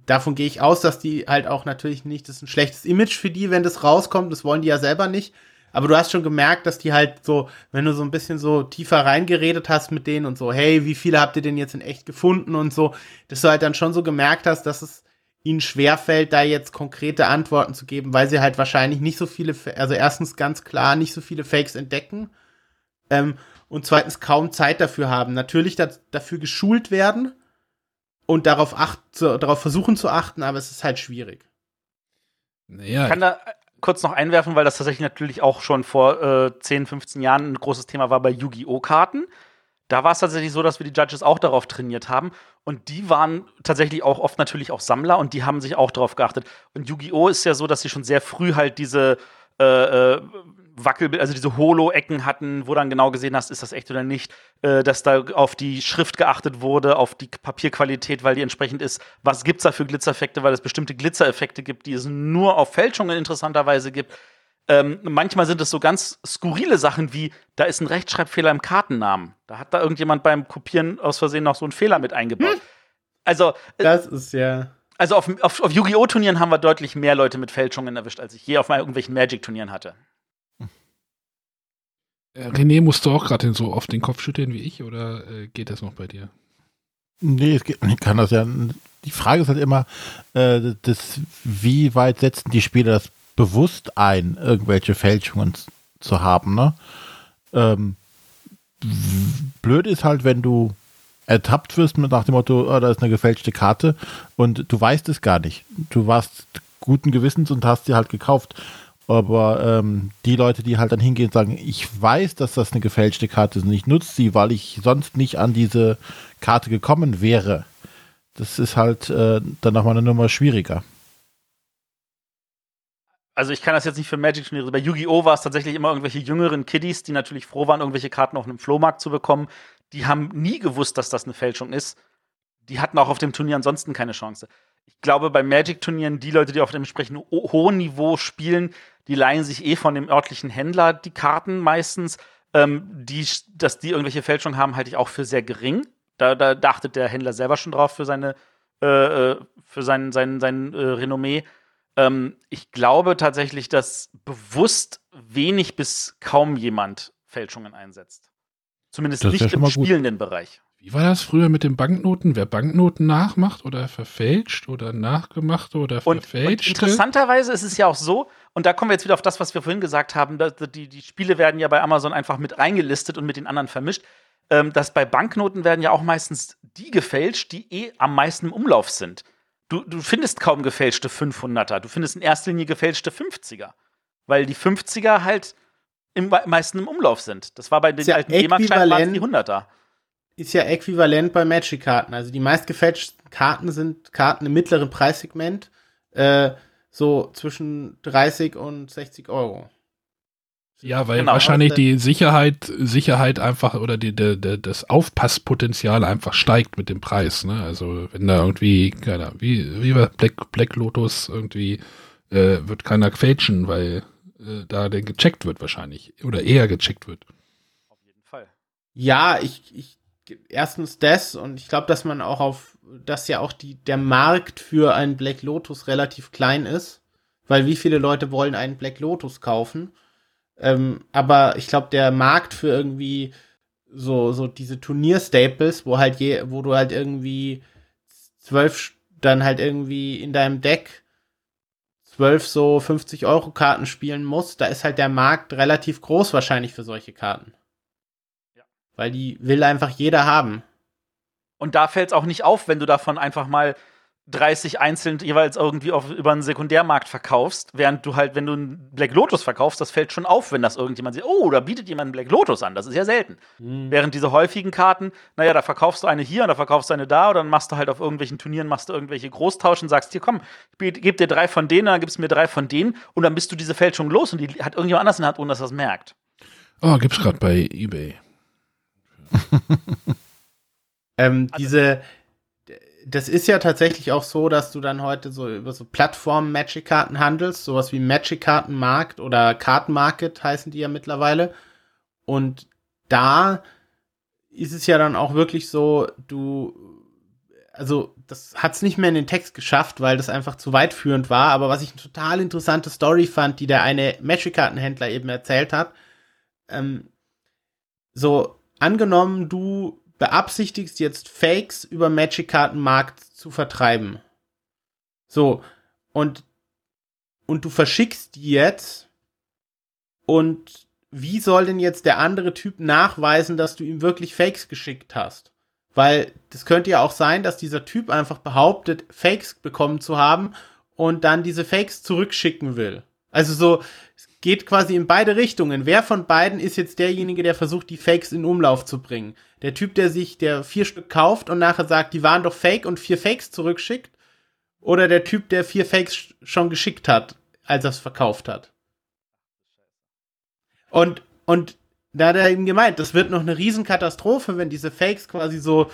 davon gehe ich aus, dass die halt auch natürlich nicht, das ist ein schlechtes Image für die, wenn das rauskommt, das wollen die ja selber nicht. Aber du hast schon gemerkt, dass die halt so, wenn du so ein bisschen so tiefer reingeredet hast mit denen und so, hey, wie viele habt ihr denn jetzt in echt gefunden und so, dass du halt dann schon so gemerkt hast, dass es ihnen schwerfällt, da jetzt konkrete Antworten zu geben, weil sie halt wahrscheinlich nicht so viele, also erstens ganz klar nicht so viele Fakes entdecken ähm, und zweitens kaum Zeit dafür haben. Natürlich da, dafür geschult werden und darauf, acht, zu, darauf versuchen zu achten, aber es ist halt schwierig. Naja. Ich kann da kurz noch einwerfen, weil das tatsächlich natürlich auch schon vor äh, 10, 15 Jahren ein großes Thema war bei Yu-Gi-Oh! Karten. Da war es tatsächlich so, dass wir die Judges auch darauf trainiert haben. Und die waren tatsächlich auch oft natürlich auch Sammler und die haben sich auch darauf geachtet. Und Yu-Gi-Oh! ist ja so, dass sie schon sehr früh halt diese äh, äh Wackel, also diese Holo-Ecken hatten, wo dann genau gesehen hast, ist das echt oder nicht, äh, dass da auf die Schrift geachtet wurde, auf die Papierqualität, weil die entsprechend ist, was gibt's da für Glitzereffekte, weil es bestimmte Glitzereffekte gibt, die es nur auf Fälschungen interessanterweise gibt. Ähm, manchmal sind es so ganz skurrile Sachen wie, da ist ein Rechtschreibfehler im Kartennamen. Da hat da irgendjemand beim Kopieren aus Versehen noch so einen Fehler mit eingebaut. Hm. Also. Äh, das ist ja. Also auf, auf, auf Yu-Gi-Oh! Turnieren haben wir deutlich mehr Leute mit Fälschungen erwischt, als ich je auf irgendwelchen Magic-Turnieren hatte. Äh, René, musst du auch gerade so oft den Kopf schütteln wie ich oder äh, geht das noch bei dir? Nee, es geht, ich kann das ja. Die Frage ist halt immer, äh, das, wie weit setzen die Spieler das bewusst ein, irgendwelche Fälschungen zu haben, ne? Ähm, blöd ist halt, wenn du ertappt wirst nach dem Motto, oh, da ist eine gefälschte Karte und du weißt es gar nicht. Du warst guten Gewissens und hast sie halt gekauft. Aber ähm, die Leute, die halt dann hingehen und sagen, ich weiß, dass das eine gefälschte Karte ist und ich nutze sie, weil ich sonst nicht an diese Karte gekommen wäre, das ist halt äh, dann nochmal eine Nummer schwieriger. Also ich kann das jetzt nicht für Magic Turniere. Bei Yu-Gi-Oh! war es tatsächlich immer irgendwelche jüngeren Kiddies, die natürlich froh waren, irgendwelche Karten auf einem Flohmarkt zu bekommen. Die haben nie gewusst, dass das eine Fälschung ist. Die hatten auch auf dem Turnier ansonsten keine Chance. Ich glaube, bei Magic-Turnieren, die Leute, die auf dem entsprechend hohen Niveau spielen, die leihen sich eh von dem örtlichen Händler die Karten meistens. Ähm, die, dass die irgendwelche Fälschungen haben, halte ich auch für sehr gering. Da, da dachte der Händler selber schon drauf für seine, äh, äh, für sein, sein, sein äh, Renommee. Ähm, ich glaube tatsächlich, dass bewusst wenig bis kaum jemand Fälschungen einsetzt. Zumindest Das nicht im gut. spielenden Bereich. Wie war das früher mit den Banknoten? Wer Banknoten nachmacht oder verfälscht oder nachgemacht oder Und, und verfälscht? interessanterweise ist es ja auch so, und da kommen wir jetzt wieder auf das, was wir vorhin gesagt haben, die, die Spiele werden ja bei Amazon einfach mit reingelistet und mit den anderen vermischt, ähm, dass bei Banknoten werden ja auch meistens die gefälscht, die eh am meisten im Umlauf sind. Du, du findest kaum gefälschte 500er, du findest in erster Linie gefälschte 50er, weil die 50er halt im me- meisten im Umlauf sind. Das war bei den ja alten D-Mark-Scheinen waren die äquivalent. 100er. Ist ja äquivalent bei Magic-Karten. Also die meistgefälschten Karten sind Karten im mittleren Preissegment, äh, so zwischen 30 und 60 Euro. Ja, weil Genau. wahrscheinlich die Sicherheit, Sicherheit einfach oder die, der, der, das Aufpasspotenzial einfach steigt mit dem Preis. Ne? Also wenn da irgendwie, keine Ahnung, wie, wie bei Black, Black Lotus irgendwie äh, wird keiner fälschen, weil äh, da der gecheckt wird wahrscheinlich. Oder eher gecheckt wird. Auf jeden Fall. Ja, ich, ich erstens das und ich glaube, dass man auch auf, dass ja auch die, der Markt für einen Black Lotus relativ klein ist, weil wie viele Leute wollen einen Black Lotus kaufen? Ähm, aber ich glaube, der Markt für irgendwie so, so diese Turnier-Staples, wo halt je, wo du halt irgendwie zwölf, dann halt irgendwie in deinem Deck zwölf so 50 Euro Karten spielen musst, da ist halt der Markt relativ groß wahrscheinlich für solche Karten. Weil die will einfach jeder haben. Und da fällt es auch nicht auf, wenn du davon einfach mal 30 einzeln jeweils irgendwie auf, über einen Sekundärmarkt verkaufst, während du halt, wenn du einen Black Lotus verkaufst, das fällt schon auf, wenn das irgendjemand sieht, oh, da bietet jemand einen Black Lotus an. Das ist ja selten. Während diese häufigen Karten, naja, da verkaufst du eine hier und da verkaufst du eine da oder dann machst du halt auf irgendwelchen Turnieren, machst du irgendwelche Großtauschen und sagst, hier komm, ich gebe dir drei von denen, dann gibst du mir drei von denen und dann bist du diese Fälschung los und die hat irgendjemand anders in der Hand, ohne dass er das merkt. Oh, gibt's gerade bei eBay. Ähm, diese, das ist ja tatsächlich auch so, dass du dann heute so über so Plattformen Magic-Karten handelst, sowas wie Magic-Kartenmarkt oder Kartenmarket heißen die ja mittlerweile. Und da ist es ja dann auch wirklich so, du, also das hat es nicht mehr in den Text geschafft, weil das einfach zu weitführend war. Aber was ich eine total interessante Story fand, die der eine Magic-Kartenhändler eben erzählt hat, ähm, so angenommen, du beabsichtigst jetzt Fakes über Magic-Kartenmarkt zu vertreiben. So, und, und du verschickst die jetzt und wie soll denn jetzt der andere Typ nachweisen, dass du ihm wirklich Fakes geschickt hast? Weil das könnte ja auch sein, dass dieser Typ einfach behauptet, Fakes bekommen zu haben und dann diese Fakes zurückschicken will. Also so, geht quasi in beide Richtungen. Wer von beiden ist jetzt derjenige, der versucht, die Fakes in Umlauf zu bringen? Der Typ, der sich, der vier Stück kauft und nachher sagt, die waren doch fake und vier Fakes zurückschickt? Oder der Typ, der vier Fakes schon geschickt hat, als er es verkauft hat? Und, und da hat er eben gemeint, das wird noch eine Riesenkatastrophe, wenn diese Fakes quasi so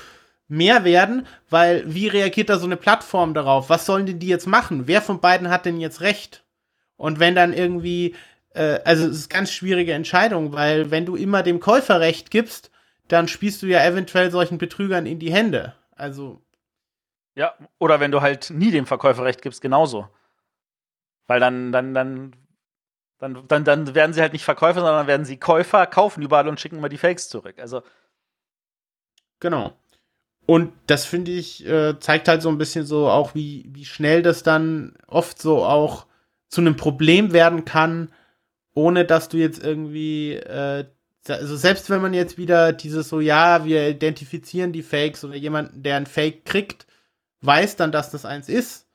mehr werden, weil wie reagiert da so eine Plattform darauf? Was sollen denn die jetzt machen? Wer von beiden hat denn jetzt recht? Und wenn dann irgendwie, äh, also es ist eine ganz schwierige Entscheidung, weil wenn du immer dem Käufer recht gibst, dann spielst du ja eventuell solchen Betrügern in die Hände. Also, Ja, oder wenn du halt nie dem Verkäufer recht gibst, genauso. Weil dann, dann, dann, dann, dann, dann werden sie halt nicht Verkäufer, sondern werden sie Käufer, kaufen überall und schicken immer die Fakes zurück. Also, genau. Und das finde ich, äh, zeigt halt so ein bisschen so auch, wie, wie schnell das dann oft so auch zu einem Problem werden kann, ohne dass du jetzt irgendwie, äh, also selbst wenn man jetzt wieder dieses so, ja, wir identifizieren die Fakes oder jemanden, der ein Fake kriegt, weiß dann, dass das eins ist.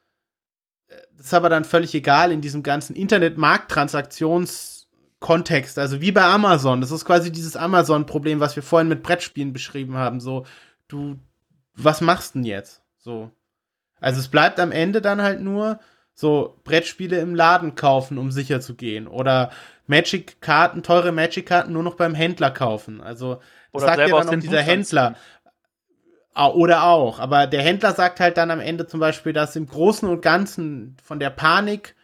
Das ist aber dann völlig egal in diesem ganzen Internet-Markttransaktions- Also wie bei Amazon. Das ist quasi dieses Amazon-Problem, was wir vorhin mit Brettspielen beschrieben haben. So, du, was machst denn jetzt? So. Also es bleibt am Ende dann halt nur so Brettspiele im Laden kaufen, um sicher zu gehen. Oder Magic-Karten, teure Magic-Karten nur noch beim Händler kaufen. Also Oder sagt ja dann auch dieser Händler. Ah, Oder auch. Aber der Händler sagt halt dann am Ende zum Beispiel, dass im Großen und Ganzen von der Panik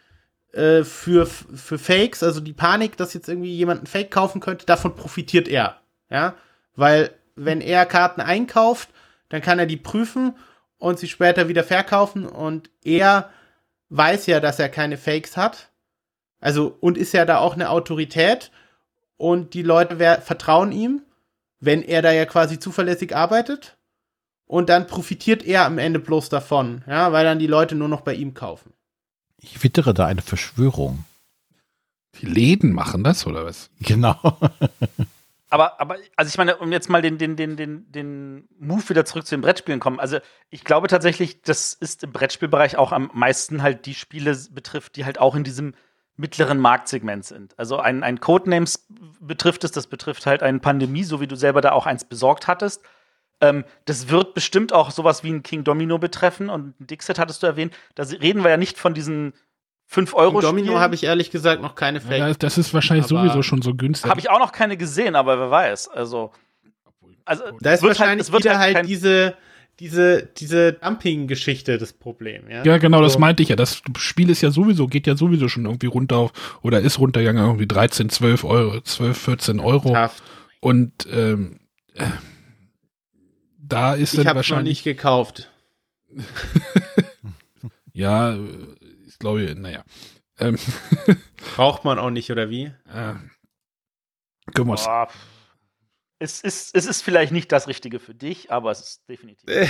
äh, für, für Fakes, also die Panik, dass jetzt irgendwie jemand ein Fake kaufen könnte, davon profitiert er. Ja, weil wenn er Karten einkauft, dann kann er die prüfen und sie später wieder verkaufen und er weiß ja, dass er keine Fakes hat. Also und ist ja da auch eine Autorität und die Leute wer vertrauen ihm, wenn er da ja quasi zuverlässig arbeitet und dann profitiert er am Ende bloß davon, ja, weil dann die Leute nur noch bei ihm kaufen. Ich wittere da eine Verschwörung. Die Läden machen das, oder was? Genau. Aber, aber, also ich meine, um jetzt mal den, den, den, den, den Move wieder zurück zu den Brettspielen kommen. Also ich glaube tatsächlich, das ist im Brettspielbereich auch am meisten halt die Spiele betrifft, die halt auch in diesem mittleren Marktsegment sind. Also ein, ein Codenames betrifft es, das betrifft halt eine Pandemie, so wie du selber da auch eins besorgt hattest. Ähm, das wird bestimmt auch sowas wie ein King Domino betreffen und ein Dixit hattest du erwähnt. Da reden wir ja nicht von diesen 5 Euro Domino habe ich ehrlich gesagt noch keine Fake. Ja, das ist wahrscheinlich Aber- sowieso schon so günstig. Habe ich auch noch keine gesehen, aber wer weiß. Also, also da ist es wird wahrscheinlich es wird wieder halt kein- diese, diese, diese Dumping-Geschichte das Problem, ja. Ja, genau, das So. meinte ich ja. Das Spiel ist ja sowieso, geht ja sowieso schon irgendwie runter auf, oder ist runtergegangen, irgendwie 13, 12 Euro, 12, 14 Euro. Haft. Und ähm, äh, da ist Ich dann habe noch wahrscheinlich, nicht gekauft. ja, äh, ich glaube, naja. Ähm, Braucht man auch nicht, oder wie? äh, uns- Boah. Es ist, es ist vielleicht nicht das Richtige für dich, aber es ist definitiv. Äh,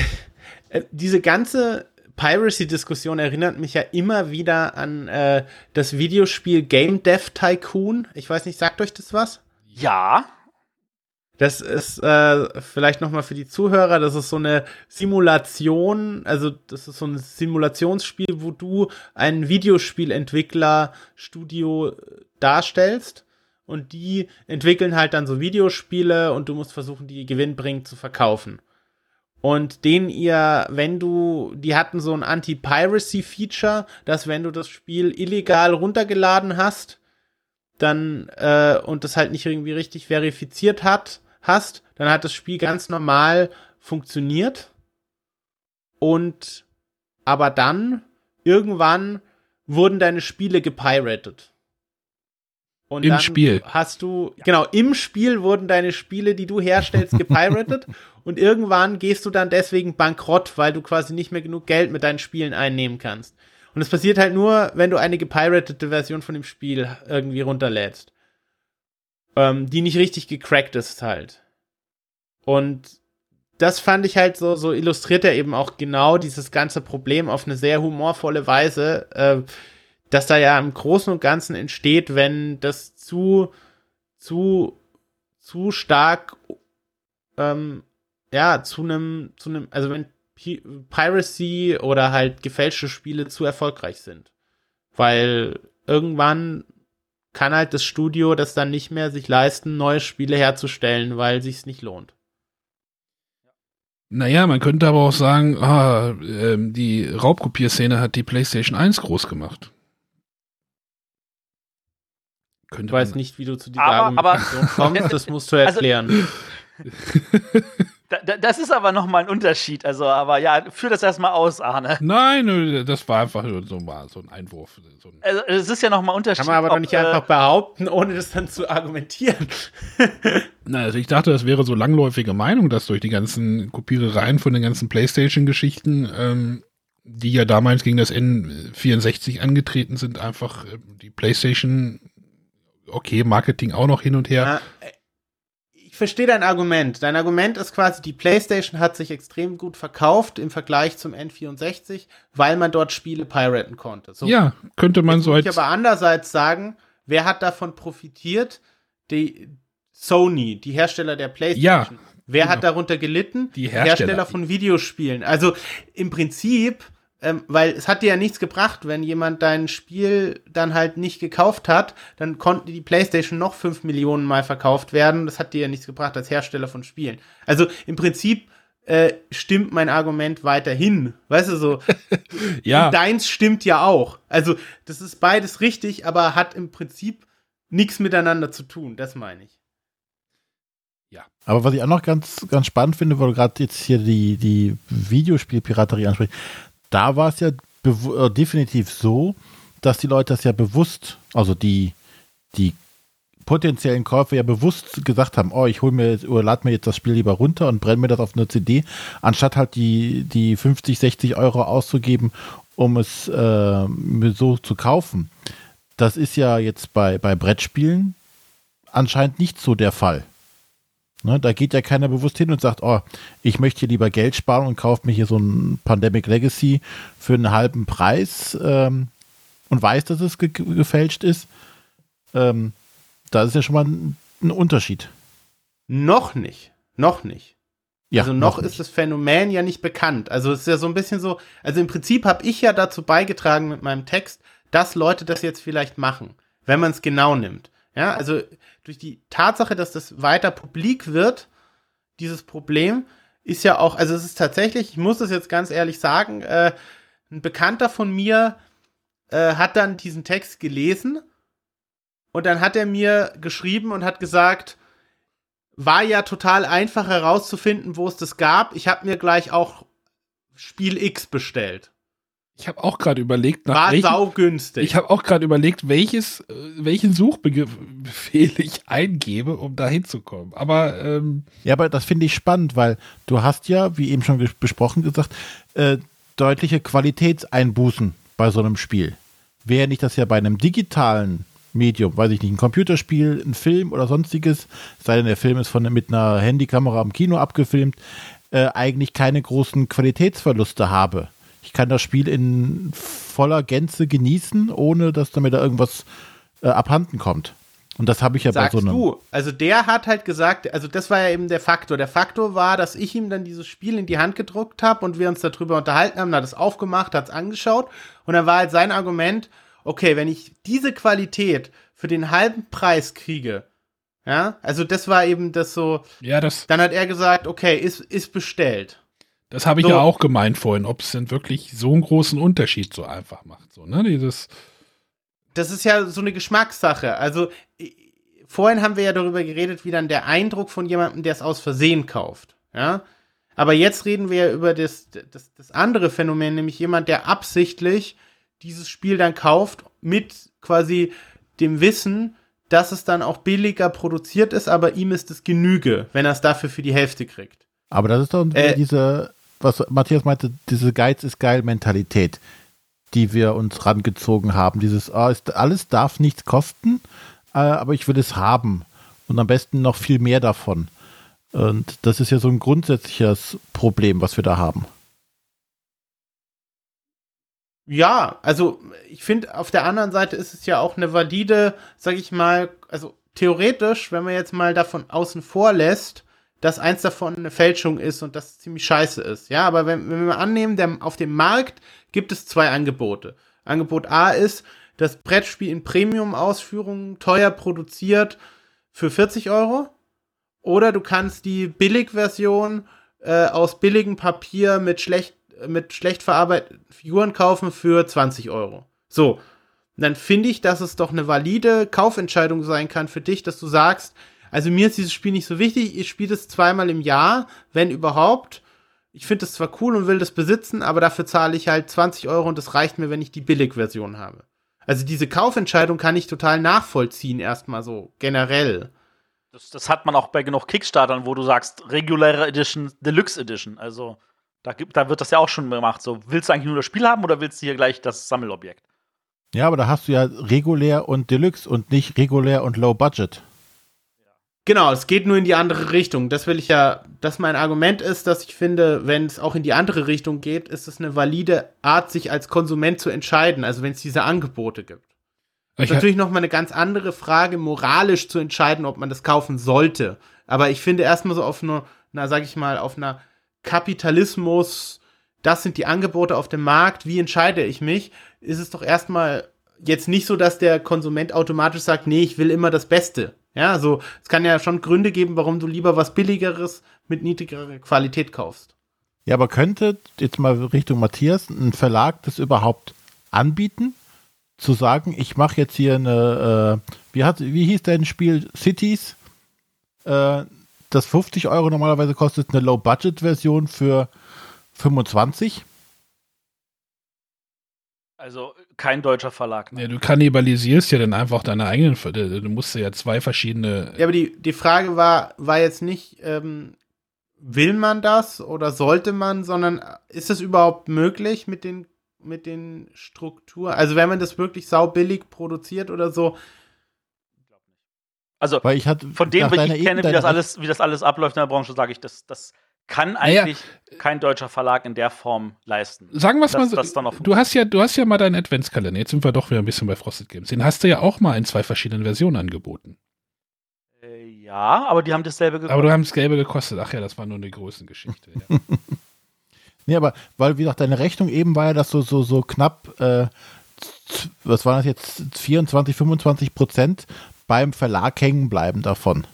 äh, diese ganze Piracy-Diskussion erinnert mich ja immer wieder an äh, das Videospiel Game Dev Tycoon. Ich weiß nicht, sagt euch das was? Ja, Das ist äh, vielleicht noch mal für die Zuhörer, das ist so eine Simulation, also das ist so ein Simulationsspiel, wo du einen Videospielentwickler Studio äh, darstellst und die entwickeln halt dann so Videospiele und du musst versuchen, die gewinnbringend zu verkaufen. Und den ihr, wenn du, die hatten so ein Anti-Piracy-Feature, dass wenn du das Spiel illegal runtergeladen hast, dann äh, und das halt nicht irgendwie richtig verifiziert hat, hast, dann hat das Spiel ganz normal funktioniert. Und aber dann irgendwann wurden deine Spiele gepiratet. Und Im dann Spiel. hast du genau im Spiel wurden deine Spiele, die du herstellst, gepiratet und irgendwann gehst du dann deswegen bankrott, weil du quasi nicht mehr genug Geld mit deinen Spielen einnehmen kannst. Und es passiert halt nur, wenn du eine gepiratete Version von dem Spiel irgendwie runterlädst. Ähm, die nicht richtig gecrackt ist halt. Und das fand ich halt so, so illustriert er eben auch genau dieses ganze Problem auf eine sehr humorvolle Weise, äh, dass da ja im Großen und Ganzen entsteht, wenn das zu, zu, zu stark, ähm, ja, zu einem, zu einem, also wenn Pi Piracy oder halt gefälschte Spiele zu erfolgreich sind. Weil irgendwann kann halt das Studio das dann nicht mehr sich leisten, neue Spiele herzustellen, weil sich's nicht lohnt. Naja, man könnte aber auch sagen, ah, ähm, die Raubkopierszene hat die PlayStation 1 groß gemacht. Könnte Ich weiß man- nicht, wie du zu dieser Aber- aber- kommst, das musst du Also- erklären. da, da, das ist aber noch mal ein Unterschied. Also, aber ja, führ das erstmal aus, Arne. Nein, das war einfach nur so, mal so ein Einwurf. So ein Also, es ist ja noch mal ein Unterschied. Kann man aber doch ob, nicht äh, einfach behaupten, ohne das dann zu argumentieren. Na, also ich dachte, das wäre so langläufige Meinung, dass durch die ganzen Kopierereien von den ganzen PlayStation-Geschichten, ähm, die ja damals gegen das N64 angetreten sind, einfach äh, die PlayStation, okay, Marketing auch noch hin und her. Ja, verstehe dein Argument. Dein Argument ist quasi, die PlayStation hat sich extrem gut verkauft im Vergleich zum N64, weil man dort Spiele piraten konnte. So. Ja, könnte man so muss ich als. aber andererseits sagen, wer hat davon profitiert? Die Sony, die Hersteller der PlayStation. wer genau. hat darunter gelitten? Die Hersteller. von Videospielen. Also im Prinzip, ähm, weil es hat dir ja nichts gebracht, wenn jemand dein Spiel dann halt nicht gekauft hat, dann konnte die PlayStation noch fünf Millionen Mal verkauft werden. Das hat dir ja nichts gebracht als Hersteller von Spielen. Also im Prinzip äh, stimmt mein Argument weiterhin. Weißt du so? ja, deins stimmt ja auch. Also, das ist beides richtig, aber hat im Prinzip nichts miteinander zu tun. Das meine ich. Aber was ich auch noch ganz, ganz spannend finde, weil du gerade jetzt hier die, die Videospielpiraterie ansprichst, da war es ja äh, definitiv so, dass die Leute das ja bewusst, also die, die potenziellen Käufer ja bewusst gesagt haben, oh, ich hol mir jetzt, oder lade mir jetzt das Spiel lieber runter und brenne mir das auf eine CD, anstatt halt die, die 50, 60 Euro auszugeben, um es äh, so zu kaufen. Das ist ja jetzt bei, bei Brettspielen anscheinend nicht so der Fall. Ne, da geht ja keiner bewusst hin und sagt, oh, ich möchte hier lieber Geld sparen und kaufe mir hier so ein Pandemic Legacy für einen halben Preis ähm, und weiß, dass es ge gefälscht ist. Ähm, da ist ja schon mal ein, ein Unterschied. Noch nicht. Noch nicht. Ja, also noch, nicht. ist das Phänomen ja nicht bekannt. Also es ist ja so ein bisschen so, also im Prinzip habe ich ja dazu beigetragen mit meinem Text, dass Leute das jetzt vielleicht machen, wenn man es genau nimmt. Ja, also durch die Tatsache, dass das weiter publik wird, dieses Problem ist ja auch, also es ist tatsächlich, ich muss das jetzt ganz ehrlich sagen, äh, ein Bekannter von mir äh, hat dann diesen Text gelesen und dann hat er mir geschrieben und hat gesagt, war ja total einfach herauszufinden, wo es das gab. Ich habe mir gleich auch Spiel X bestellt. Ich habe auch gerade überlegt, nach War welchen, saugünstig. ich habe auch gerade überlegt, welches, äh, welchen Suchbefehl ich eingebe, um da hinzukommen. Aber ähm, Ja, aber das finde ich spannend, weil du hast ja, wie eben schon besprochen gesagt, äh, deutliche Qualitätseinbußen bei so einem Spiel. Wäre nicht das ja bei einem digitalen Medium, weiß ich nicht, ein Computerspiel, ein Film oder sonstiges, sei denn der Film ist von mit einer Handykamera am Kino abgefilmt, äh, eigentlich keine großen Qualitätsverluste habe. Ich kann das Spiel in voller Gänze genießen, ohne dass damit da irgendwas äh, abhanden kommt. Und das habe ich ja Sagst bei so einem. du. Also der hat halt gesagt, also das war ja eben der Faktor. Der Faktor war, dass ich ihm dann dieses Spiel in die Hand gedruckt habe und wir uns darüber unterhalten haben, hat es aufgemacht, hat es angeschaut und dann war halt sein Argument, okay, wenn ich diese Qualität für den halben Preis kriege, ja, also das war eben das so, ja, das, dann hat er gesagt, okay, ist, ist bestellt. Das habe ich So. ja auch gemeint vorhin, ob es denn wirklich so einen großen Unterschied so einfach macht. So, ne? Dieses, das ist ja so eine Geschmackssache. Also vorhin haben wir ja darüber geredet, wie dann der Eindruck von jemandem, der es aus Versehen kauft. Ja. Aber jetzt reden wir ja über das, das, das andere Phänomen, nämlich jemand, der absichtlich dieses Spiel dann kauft mit quasi dem Wissen, dass es dann auch billiger produziert ist, aber ihm ist es Genüge, wenn er es dafür für die Hälfte kriegt. Aber das ist doch Äh, diese, was Matthias meinte, diese Geiz ist geil Mentalität, die wir uns rangezogen haben. Dieses, ah, ist, alles darf nichts kosten, äh, aber ich will es haben. Und am besten noch viel mehr davon. Und das ist ja so ein grundsätzliches Problem, was wir da haben. Ja, also ich finde, auf der anderen Seite ist es ja auch eine valide, sag ich mal, also theoretisch, wenn man jetzt mal davon außen vor lässt, dass eins davon eine Fälschung ist und das ziemlich scheiße ist. Ja, aber wenn, wenn wir annehmen, der, auf dem Markt gibt es zwei Angebote. Angebot A ist, das Brettspiel in Premium-Ausführungen teuer produziert für 40 Euro. Oder du kannst die Billigversion äh, aus billigem Papier mit schlecht, mit schlecht verarbeiteten Figuren kaufen für 20 Euro. So. Dann finde ich, dass es doch eine valide Kaufentscheidung sein kann für dich, dass du sagst, also mir ist dieses Spiel nicht so wichtig, ich spiele es zweimal im Jahr, wenn überhaupt. Ich finde es zwar cool und will das besitzen, aber dafür zahle ich halt 20 Euro und das reicht mir, wenn ich die Billigversion habe. Also diese Kaufentscheidung kann ich total nachvollziehen, erstmal so generell. Das, das hat man auch bei genug Kickstartern, wo du sagst, reguläre Edition, Deluxe Edition. Also da, gibt, da wird das ja auch schon gemacht. So, willst du eigentlich nur das Spiel haben oder willst du hier gleich das Sammelobjekt? Ja, aber da hast du ja regulär und Deluxe und nicht regulär und Low Budget. Genau, es geht nur in die andere Richtung. Das will ich ja, dass mein Argument ist, dass ich finde, wenn es auch in die andere Richtung geht, ist es eine valide Art, sich als Konsument zu entscheiden, also wenn es diese Angebote gibt. Das ist natürlich nochmal eine ganz andere Frage, moralisch zu entscheiden, ob man das kaufen sollte. Aber ich finde erstmal so auf einer, na, sag ich mal, auf einer Kapitalismus, das sind die Angebote auf dem Markt, wie entscheide ich mich, ist es doch erstmal jetzt nicht so, dass der Konsument automatisch sagt, nee, ich will immer das Beste. Ja, also es kann ja schon Gründe geben, warum du lieber was Billigeres mit niedrigerer Qualität kaufst. Ja, aber könnte jetzt mal Richtung Matthias ein Verlag das überhaupt anbieten, zu sagen, ich mache jetzt hier eine, äh, wie, hat, wie hieß dein Spiel Cities, äh, das 50 Euro normalerweise kostet, eine Low-Budget-Version für 25? Also kein deutscher Verlag. Ne? Ja, du kannibalisierst ja dann einfach deine eigenen, du musst ja zwei verschiedene. Ja, aber die, die Frage war, war jetzt nicht, ähm, will man das oder sollte man, sondern ist es überhaupt möglich mit den, mit den Strukturen? Also wenn man das wirklich saubillig produziert oder so, also Weil ich hat, von dem, was ich kenne, wie das, alles, wie das alles abläuft in der Branche, sage ich, das, das kann eigentlich naja, kein deutscher Verlag in der Form leisten. Sagen wir es mal so. Du hast, ja, du hast ja mal deinen Adventskalender. Jetzt sind wir doch wieder ein bisschen bei Frosted Games. Den hast du ja auch mal in zwei verschiedenen Versionen angeboten. Äh, ja, aber die haben dasselbe gekostet. Aber du hast dasselbe gekostet. Ach ja, das war nur eine Größengeschichte. Ja. nee, aber weil, wie gesagt, deine Rechnung eben war ja, dass so, so, so knapp, äh, was waren das jetzt, 24, 25 Prozent beim Verlag hängen bleiben davon.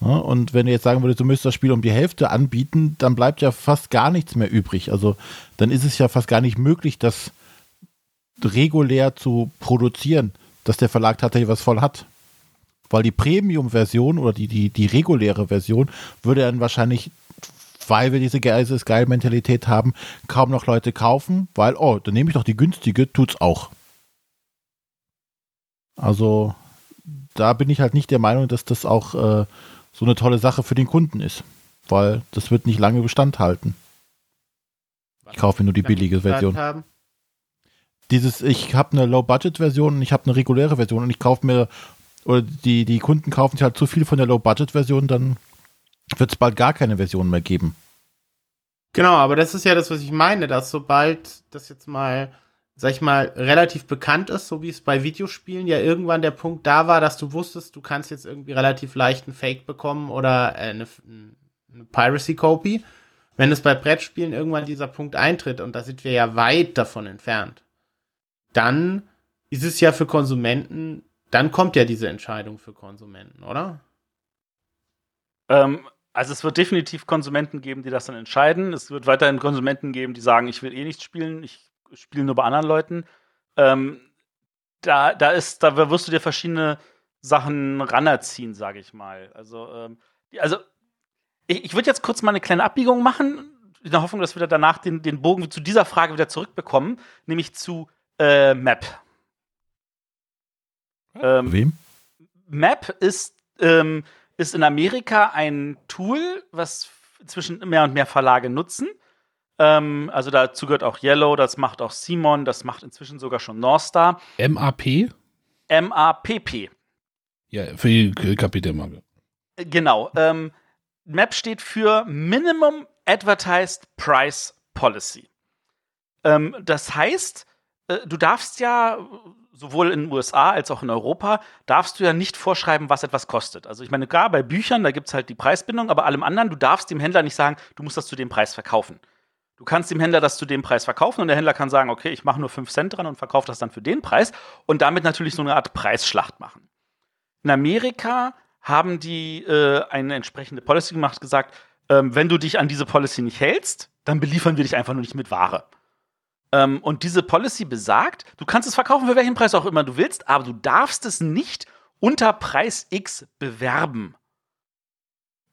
Und wenn du jetzt sagen würdest, du müsstest das Spiel um die Hälfte anbieten, dann bleibt ja fast gar nichts mehr übrig. Also dann ist es ja fast gar nicht möglich, das regulär zu produzieren, dass der Verlag tatsächlich was voll hat. Weil die Premium-Version oder die, die, die reguläre Version würde dann wahrscheinlich, weil wir diese Geil-Mentalität haben, kaum noch Leute kaufen, weil, oh, dann nehme ich doch die günstige, tut's auch. Also da bin ich halt nicht der Meinung, dass das auch äh, so eine tolle Sache für den Kunden ist, weil das wird nicht lange Bestand halten. Ich kaufe mir nur die billige Version. Haben? Dieses, ich habe eine Low-Budget-Version und ich habe eine reguläre Version und ich kaufe mir, oder die, die Kunden kaufen sich halt zu viel von der Low-Budget-Version, dann wird es bald gar keine Version mehr geben. Genau, aber das ist ja das, was ich meine, dass sobald das jetzt mal sag ich mal, relativ bekannt ist, so wie es bei Videospielen ja irgendwann der Punkt da war, dass du wusstest, du kannst jetzt irgendwie relativ leicht einen Fake bekommen oder äh, eine, eine Piracy-Copy. Wenn es bei Brettspielen irgendwann dieser Punkt eintritt, und da sind wir ja weit davon entfernt, dann ist es ja für Konsumenten, dann kommt ja diese Entscheidung für Konsumenten, oder? Ähm, also es wird definitiv Konsumenten geben, die das dann entscheiden. Es wird weiterhin Konsumenten geben, die sagen, ich will eh nichts spielen, ich spielen nur bei anderen Leuten. Ähm, da, da ist, da wirst du dir verschiedene Sachen ranerziehen, sage ich mal. Also, ähm, also ich, ich würde jetzt kurz mal eine kleine Abbiegung machen, in der Hoffnung, dass wir danach den, den Bogen zu dieser Frage wieder zurückbekommen, nämlich zu äh, Map. Ähm, Wem? Map ist, ähm, ist in Amerika ein Tool, was zwischen mehr und mehr Verlage nutzen. Ähm, also dazu gehört auch Yellow, das macht auch Simon, das macht inzwischen sogar schon Northstar. MAP? MAPP. Ja, für die Kapitelmarke. Genau. Ähm, MAP steht für Minimum Advertised Price Policy. Ähm, das heißt, äh, du darfst ja sowohl in den USA als auch in Europa, darfst du ja nicht vorschreiben, was etwas kostet. Also ich meine, klar, bei Büchern, da gibt es halt die Preisbindung, aber allem anderen, du darfst dem Händler nicht sagen, du musst das zu dem Preis verkaufen. Du kannst dem Händler das zu dem Preis verkaufen und der Händler kann sagen, okay, ich mache nur 5 Cent dran und verkaufe das dann für den Preis und damit natürlich so eine Art Preisschlacht machen. In Amerika haben die äh, eine entsprechende Policy gemacht, gesagt, ähm, wenn du dich an diese Policy nicht hältst, dann beliefern wir dich einfach nur nicht mit Ware. Ähm, und diese Policy besagt, du kannst es verkaufen für welchen Preis auch immer du willst, aber du darfst es nicht unter Preis X bewerben.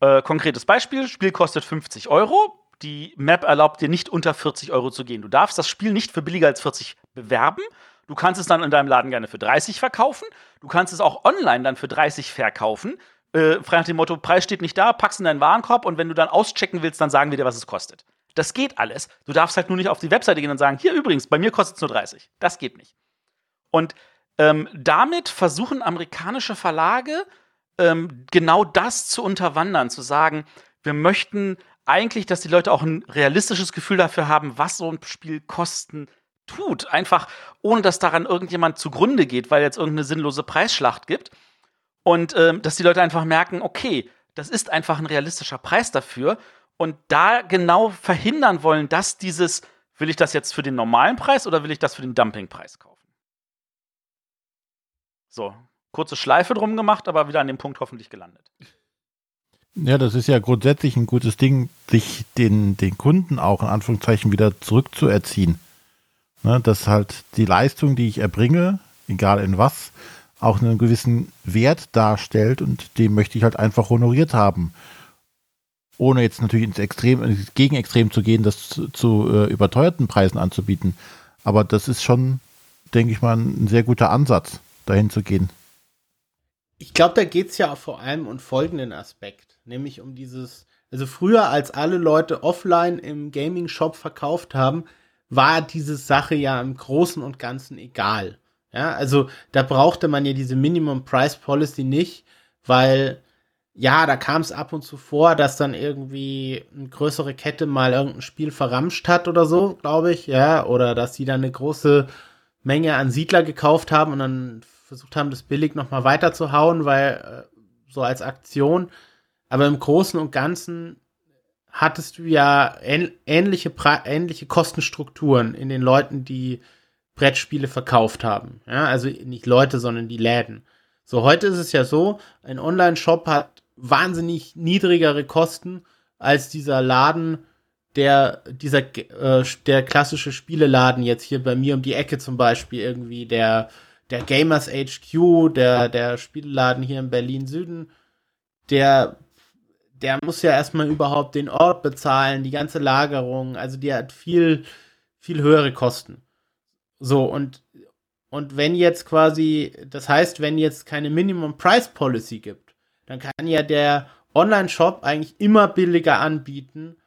Äh, konkretes Beispiel: Spiel kostet 50 Euro die Map erlaubt dir nicht unter 40 Euro zu gehen. Du darfst das Spiel nicht für billiger als 40 bewerben. Du kannst es dann in deinem Laden gerne für 30 verkaufen. Du kannst es auch online dann für 30 verkaufen. Äh, frei nach dem Motto, Preis steht nicht da, packst in deinen Warenkorb und wenn du dann auschecken willst, dann sagen wir dir, was es kostet. Das geht alles. Du darfst halt nur nicht auf die Webseite gehen und sagen, hier übrigens, bei mir kostet es nur 30. Das geht nicht. Und ähm, damit versuchen amerikanische Verlage ähm, genau das zu unterwandern, zu sagen, wir möchten eigentlich, dass die Leute auch ein realistisches Gefühl dafür haben, was so ein Spiel kosten tut. Einfach, ohne dass daran irgendjemand zugrunde geht, weil jetzt irgendeine sinnlose Preisschlacht gibt. Und ähm, dass die Leute einfach merken, okay, das ist einfach ein realistischer Preis dafür. Und da genau verhindern wollen, dass dieses, will ich das jetzt für den normalen Preis oder will ich das für den Dumpingpreis kaufen? So, kurze Schleife drum gemacht, aber wieder an dem Punkt hoffentlich gelandet. Ja, das ist ja grundsätzlich ein gutes Ding, sich den, den Kunden auch in Anführungszeichen wieder zurückzuerziehen. Ne, dass halt die Leistung, die ich erbringe, egal in was, auch einen gewissen Wert darstellt und den möchte ich halt einfach honoriert haben. Ohne jetzt natürlich ins Extrem, ins Gegenextrem zu gehen, das zu, zu äh, überteuerten Preisen anzubieten. Aber das ist schon, denke ich mal, ein sehr guter Ansatz, dahin zu gehen. Ich glaube, da geht es ja vor allem um folgenden Aspekt, nämlich um dieses, also früher, als alle Leute offline im Gaming-Shop verkauft haben, war diese Sache ja im Großen und Ganzen egal. Ja, also da brauchte man ja diese Minimum Price Policy nicht, weil ja, da kam es ab und zu vor, dass dann irgendwie eine größere Kette mal irgendein Spiel verramscht hat oder so, glaube ich, ja, oder dass sie dann eine große Menge an Siedler gekauft haben und dann versucht haben, das billig nochmal weiterzuhauen, weil äh, so als Aktion. Aber im Großen und Ganzen hattest du ja ähnliche, ähnliche Kostenstrukturen in den Leuten, die Brettspiele verkauft haben. Ja, also nicht Leute, sondern die Läden. So, heute ist es ja so, ein Online-Shop hat wahnsinnig niedrigere Kosten als dieser Laden, der, dieser, äh, der klassische Spieleladen jetzt hier bei mir um die Ecke zum Beispiel irgendwie, der, der Gamers HQ, der, der Spieleladen hier in Berlin Süden, der, der muss ja erstmal überhaupt den Ort bezahlen, die ganze Lagerung, also die hat viel, viel höhere Kosten. So, und, und wenn jetzt quasi, das heißt, wenn jetzt keine Minimum Price Policy gibt, dann kann ja der Online-Shop eigentlich immer billiger anbieten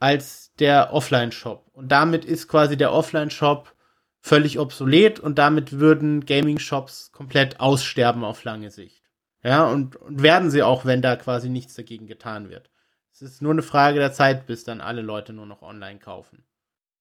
als der Offline-Shop. Und damit ist quasi der Offline-Shop völlig obsolet und damit würden Gaming-Shops komplett aussterben auf lange Sicht. Ja, und, und werden sie auch, wenn da quasi nichts dagegen getan wird. Es ist nur eine Frage der Zeit, bis dann alle Leute nur noch online kaufen.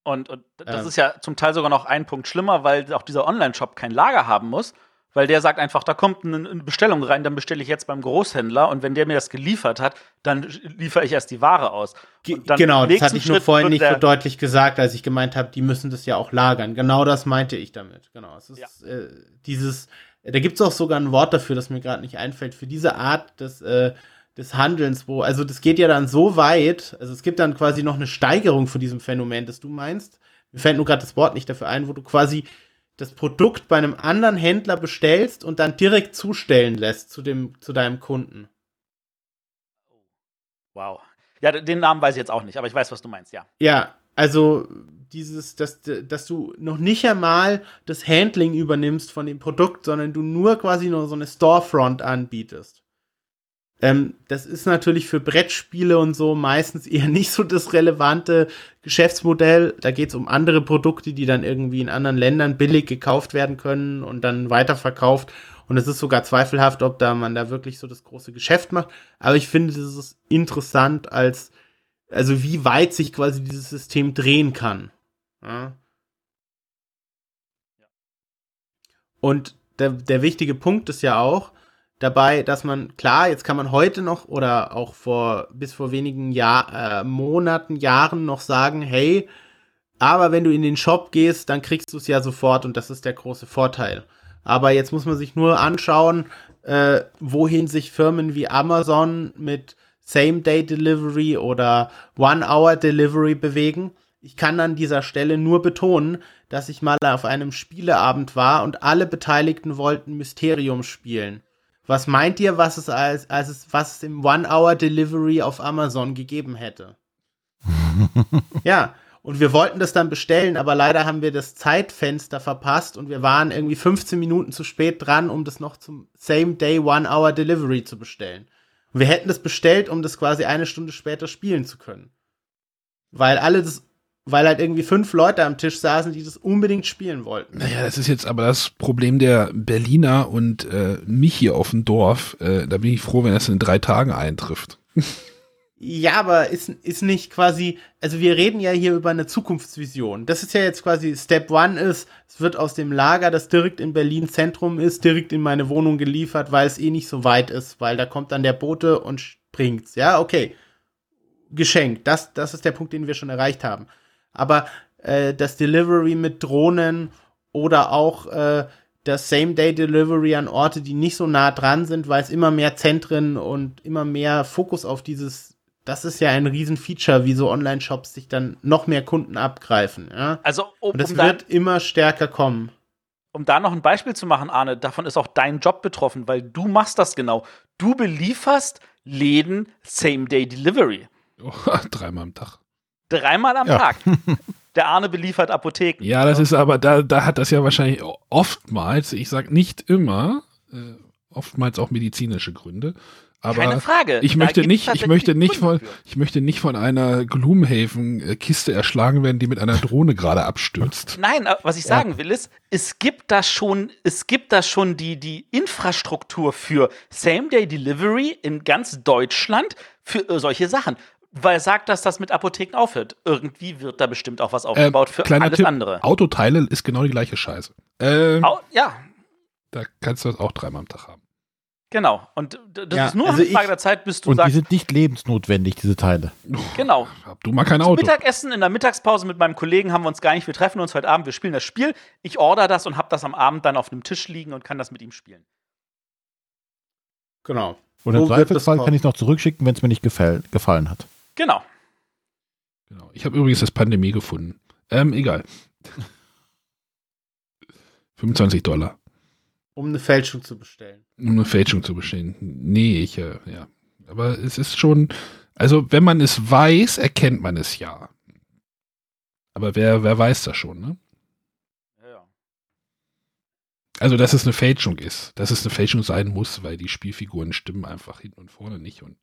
Und, und das ähm. ist ja zum Teil sogar noch ein Punkt schlimmer, weil auch dieser Online-Shop kein Lager haben muss, weil der sagt einfach, da kommt eine Bestellung rein, dann bestelle ich jetzt beim Großhändler und wenn der mir das geliefert hat, dann liefere ich erst die Ware aus. genau, das hatte ich nur vorhin nicht so deutlich gesagt, als ich gemeint habe, die müssen das ja auch lagern. Genau das meinte ich damit. Genau, es ist ja. äh, dieses, da gibt es auch sogar ein Wort dafür, das mir gerade nicht einfällt, für diese Art des äh, des Handelns, wo, also das geht ja dann so weit, also es gibt dann quasi noch eine Steigerung von diesem Phänomen, das du meinst. Mir fällt nur gerade das Wort nicht dafür ein, wo du quasi das Produkt bei einem anderen Händler bestellst und dann direkt zustellen lässt zu dem, zu deinem Kunden. Wow. Ja, den Namen weiß ich jetzt auch nicht, aber ich weiß, was du meinst, ja. Ja, also dieses, dass, dass du noch nicht einmal das Handling übernimmst von dem Produkt, sondern du nur quasi nur so eine Storefront anbietest. Ähm, das ist natürlich für Brettspiele und so meistens eher nicht so das relevante Geschäftsmodell. Da geht es um andere Produkte, die dann irgendwie in anderen Ländern billig gekauft werden können und dann weiterverkauft. Und es ist sogar zweifelhaft, ob da man da wirklich so das große Geschäft macht. Aber ich finde, das ist interessant als, also wie weit sich quasi dieses System drehen kann. Ja. Und der, der wichtige Punkt ist ja auch, dabei, dass man, klar, jetzt kann man heute noch oder auch vor bis vor wenigen Jahr, äh, Monaten, Jahren noch sagen, hey, aber wenn du in den Shop gehst, dann kriegst du es ja sofort und das ist der große Vorteil. Aber jetzt muss man sich nur anschauen, äh, wohin sich Firmen wie Amazon mit Same-Day-Delivery oder One-Hour-Delivery bewegen. Ich kann an dieser Stelle nur betonen, dass ich mal auf einem Spieleabend war und alle Beteiligten wollten Mysterium spielen. Was meint ihr, was es als, als es, was es im One-Hour-Delivery auf Amazon gegeben hätte? ja, und wir wollten das dann bestellen, aber leider haben wir das Zeitfenster verpasst und wir waren irgendwie 15 Minuten zu spät dran, um das noch zum Same Day One-Hour Delivery zu bestellen. Und wir hätten das bestellt, um das quasi eine Stunde später spielen zu können. Weil alle das weil halt irgendwie fünf Leute am Tisch saßen, die das unbedingt spielen wollten. Naja, das ist jetzt aber das Problem der Berliner und äh, mich hier auf dem Dorf. Äh, da bin ich froh, wenn das in drei Tagen eintrifft. Ja, aber ist, ist nicht quasi, also wir reden ja hier über eine Zukunftsvision. Das ist ja jetzt quasi Step One ist, es wird aus dem Lager, das direkt in Berlin Zentrum ist, direkt in meine Wohnung geliefert, weil es eh nicht so weit ist, weil da kommt dann der Bote und bringt's. Ja, okay. Geschenkt. Das, das ist der Punkt, den wir schon erreicht haben. Aber äh, das Delivery mit Drohnen oder auch äh, das Same-Day-Delivery an Orte, die nicht so nah dran sind, weil es immer mehr Zentren und immer mehr Fokus auf dieses, das ist ja ein Riesen-Feature, wie so Online-Shops sich dann noch mehr Kunden abgreifen. Ja? Also, um, Und das um, wird da, immer stärker kommen. um da noch ein Beispiel zu machen, Arne, davon ist auch dein Job betroffen, weil du machst das genau. Du belieferst Läden Same-Day-Delivery. Oh, dreimal am Tag. Dreimal am Ja. Tag. Der Arne beliefert Apotheken. Ja, das ist aber, da, da hat das ja wahrscheinlich oftmals, ich sag nicht immer, äh, oftmals auch medizinische Gründe. Aber Keine Frage. ich möchte nicht, ich möchte nicht von, ich möchte nicht von einer Gloomhaven-Kiste erschlagen werden, die mit einer Drohne gerade abstürzt. Nein, was ich Ja. sagen will ist, es gibt da schon, es gibt da schon die, die Infrastruktur für Same-Day-Delivery in ganz Deutschland für äh, solche Sachen. Weil sagt, dass das mit Apotheken aufhört. Irgendwie wird da bestimmt auch was aufgebaut für Ähm, kleiner alles Tipp, andere. Autoteile ist genau die gleiche Scheiße. Ähm, Au, ja, da kannst du das auch dreimal am Tag haben. genau. Und das Ja, ist nur also eine Frage ich- der Zeit, bis du Und die sagst, sind nicht lebensnotwendig, diese Teile. genau. Hab du mal kein Zum Auto. Mittagessen in der Mittagspause mit meinem Kollegen haben wir uns gar nicht. Wir treffen uns heute Abend, wir spielen das Spiel. Ich order das und habe das am Abend dann auf einem Tisch liegen und kann das mit ihm spielen. Genau. Und im Zweifelsfall kann ich es noch zurückschicken, wenn es mir nicht gefallen hat. Genau. Genau. Ich habe übrigens das Pandemie gefunden. Ähm, egal. 25 Dollar, Um eine Fälschung zu bestellen. um eine Fälschung zu bestehen. Nee, ich, äh, ja. Aber es ist schon, also wenn man es weiß, erkennt man es ja. Aber wer, wer weiß das schon, ne? Ja. Also, dass es eine Fälschung ist. Dass es eine Fälschung sein muss, weil die Spielfiguren stimmen einfach hinten und vorne nicht und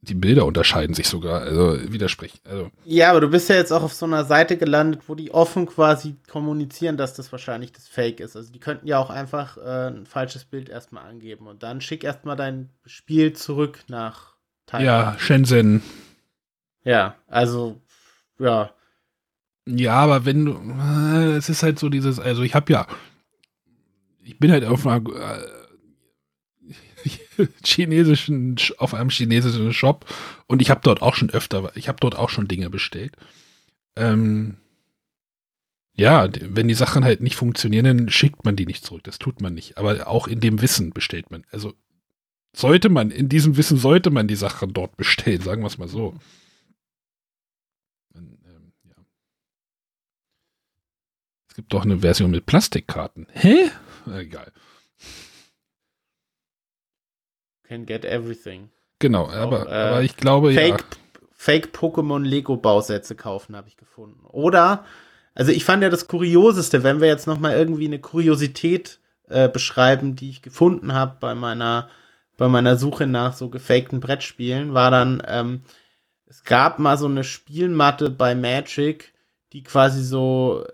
die Bilder unterscheiden sich sogar, also widersprechen. Also, Ja, aber du bist ja jetzt auch auf so einer Seite gelandet, wo die offen quasi kommunizieren, dass das wahrscheinlich das Fake ist. Also die könnten ja auch einfach äh, ein falsches Bild erstmal angeben und dann schick erstmal dein Spiel zurück nach Taiwan. ja, Shenzhen. Ja, also, ja. Ja, aber wenn du, äh, es ist halt so dieses, also ich habe ja, ich bin halt auf einer äh, chinesischen, auf einem chinesischen Shop und ich habe dort auch schon öfter, ich habe dort auch schon Dinge bestellt. Ähm, ja, wenn die Sachen halt nicht funktionieren, dann schickt man die nicht zurück. Das tut man nicht. Aber auch in dem Wissen bestellt man. Also sollte man, in diesem Wissen sollte man die Sachen dort bestellen, sagen wir es mal so. Und, ähm. Es gibt doch eine Version mit Plastikkarten. Hä? Egal. Can get everything. Genau, aber, äh, aber ich glaube Fake, ja. Fake Pokémon Lego Bausätze kaufen, habe ich gefunden. Oder, also ich fand ja das Kurioseste, wenn wir jetzt noch mal irgendwie eine Kuriosität äh, beschreiben, die ich gefunden habe bei meiner bei meiner Suche nach so gefakten Brettspielen, war dann ähm, es gab mal so eine Spielmatte bei Magic, die quasi so,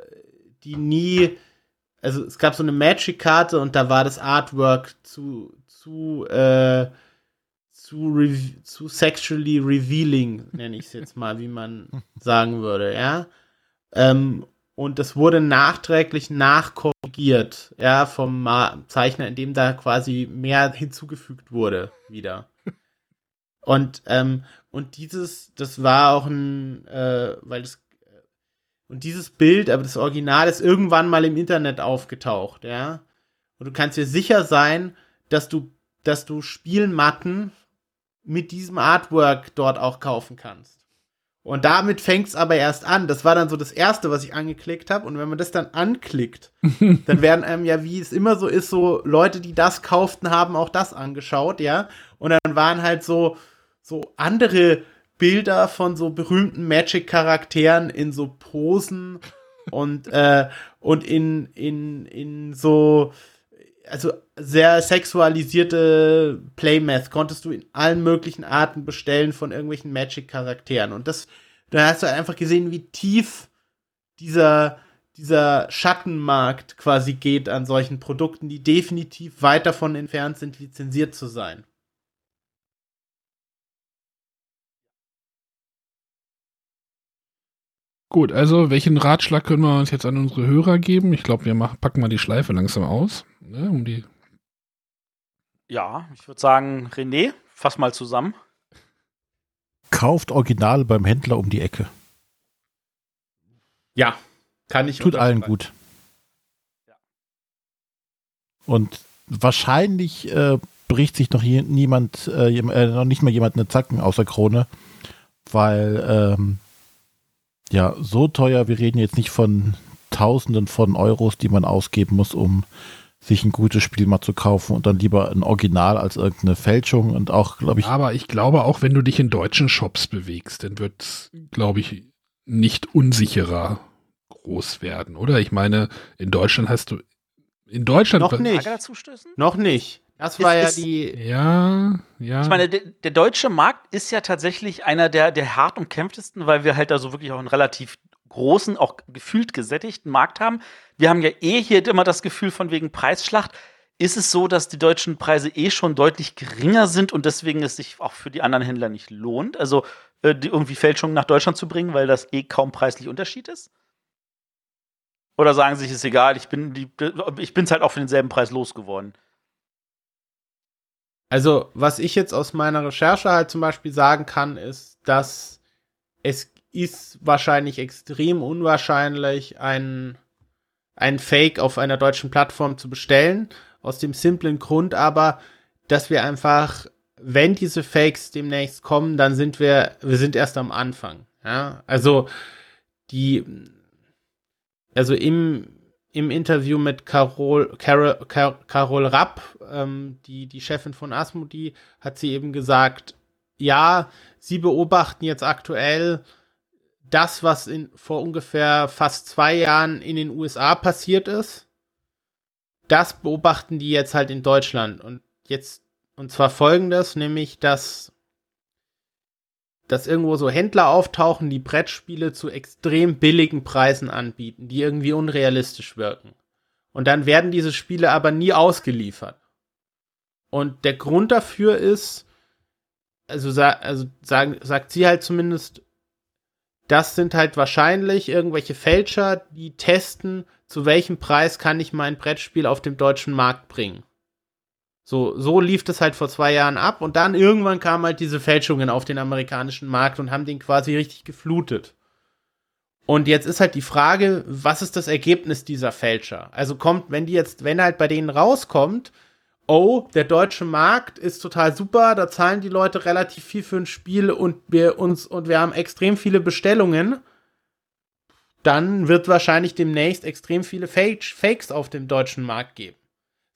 die nie, also es gab so eine Magic-Karte und da war das Artwork zu, zu, äh, zu, zu sexually revealing, nenne ich es jetzt mal, wie man sagen würde, ja. Ähm, und das wurde nachträglich nachkorrigiert, ja, vom Ma Zeichner, indem da quasi mehr hinzugefügt wurde, wieder. Und, ähm, und dieses, das war auch ein, äh, weil das, und dieses Bild, aber das Original ist irgendwann mal im Internet aufgetaucht, ja. Und du kannst dir sicher sein, dass du, dass du Spielmatten mit diesem Artwork dort auch kaufen kannst. Und damit fängt's aber erst an. Das war dann so das Erste, was ich angeklickt habe. Und wenn man das dann anklickt, dann werden einem ja, wie es immer so ist, so Leute, die das kauften, haben auch das angeschaut, ja. Und dann waren halt so, so andere Bilder von so berühmten Magic-Charakteren in so Posen und, äh, und in, in, in so, also sehr sexualisierte Playmath konntest du in allen möglichen Arten bestellen von irgendwelchen Magic-Charakteren. Und das, Da hast du einfach gesehen, wie tief dieser, dieser Schattenmarkt quasi geht an solchen Produkten, die definitiv weit davon entfernt sind, lizenziert zu sein. Gut, also welchen Ratschlag können wir uns jetzt an unsere Hörer geben? Ich glaube, wir machen, packen mal die Schleife langsam aus, ne, um die Ja, ich würde sagen, René, fass mal zusammen. Kauft Original beim Händler um die Ecke. Ja, kann ich. Tut allen gut. Und wahrscheinlich äh, bricht sich noch je, niemand, äh, äh, noch nicht mal jemand eine Zacken aus der Krone, weil ähm, ja, so teuer, wir reden jetzt nicht von Tausenden von Euros, die man ausgeben muss, um sich ein gutes Spiel mal zu kaufen und dann lieber ein Original als irgendeine Fälschung und auch, glaube ich, Aber ich glaube, auch wenn du dich in deutschen Shops bewegst, dann wird glaube ich, nicht unsicherer groß werden, oder? Ich meine, in Deutschland hast du, in Deutschland, Noch nicht. Noch nicht. Das war Ist- ja ist- die. ja, ja. Ich meine, der, der deutsche Markt ist ja tatsächlich einer der, der hart umkämpftesten, weil wir halt da so wirklich auch einen relativ großen, auch gefühlt gesättigten Markt haben. Wir haben ja eh hier immer das Gefühl von wegen Preisschlacht. Ist es so, dass die deutschen Preise eh schon deutlich geringer sind und deswegen es sich auch für die anderen Händler nicht lohnt? Also äh, irgendwie Fälschungen nach Deutschland zu bringen, weil das eh kaum preislich Unterschied ist? Oder sagen sie sich, ist egal, ich bin die, ich bin's halt auch für denselben Preis losgeworden. Also, was ich jetzt aus meiner Recherche halt zum Beispiel sagen kann, ist, dass es ist wahrscheinlich extrem unwahrscheinlich, ein, ein Fake auf einer deutschen Plattform zu bestellen. Aus dem simplen Grund aber, dass wir einfach, wenn diese Fakes demnächst kommen, dann sind wir, wir sind erst am Anfang. Ja, also die, also im, im Interview mit Carol, Carol, Carol, Carol Rapp, ähm, die, die Chefin von Asmodee, hat sie eben gesagt, ja, sie beobachten jetzt aktuell das, was in, vor ungefähr fast zwei Jahren in den USA passiert ist. Das beobachten die jetzt halt in Deutschland. Und jetzt, und zwar folgendes, nämlich, dass dass irgendwo so Händler auftauchen, die Brettspiele zu extrem billigen Preisen anbieten, die irgendwie unrealistisch wirken. Und dann werden diese Spiele aber nie ausgeliefert. Und der Grund dafür ist, also, also sagen, sagt sie halt zumindest, das sind halt wahrscheinlich irgendwelche Fälscher, die testen, zu welchem Preis kann ich mein Brettspiel auf dem deutschen Markt bringen. So, so lief das halt vor zwei Jahren ab und dann irgendwann kamen halt diese Fälschungen auf den amerikanischen Markt und haben den quasi richtig geflutet. Und jetzt ist halt die Frage, was ist das Ergebnis dieser Fälscher? Also kommt, wenn die jetzt, wenn halt bei denen rauskommt, oh, der deutsche Markt ist total super, da zahlen die Leute relativ viel für ein Spiel und wir uns, und wir haben extrem viele Bestellungen, dann wird wahrscheinlich demnächst extrem viele Fake Fakes auf dem deutschen Markt geben.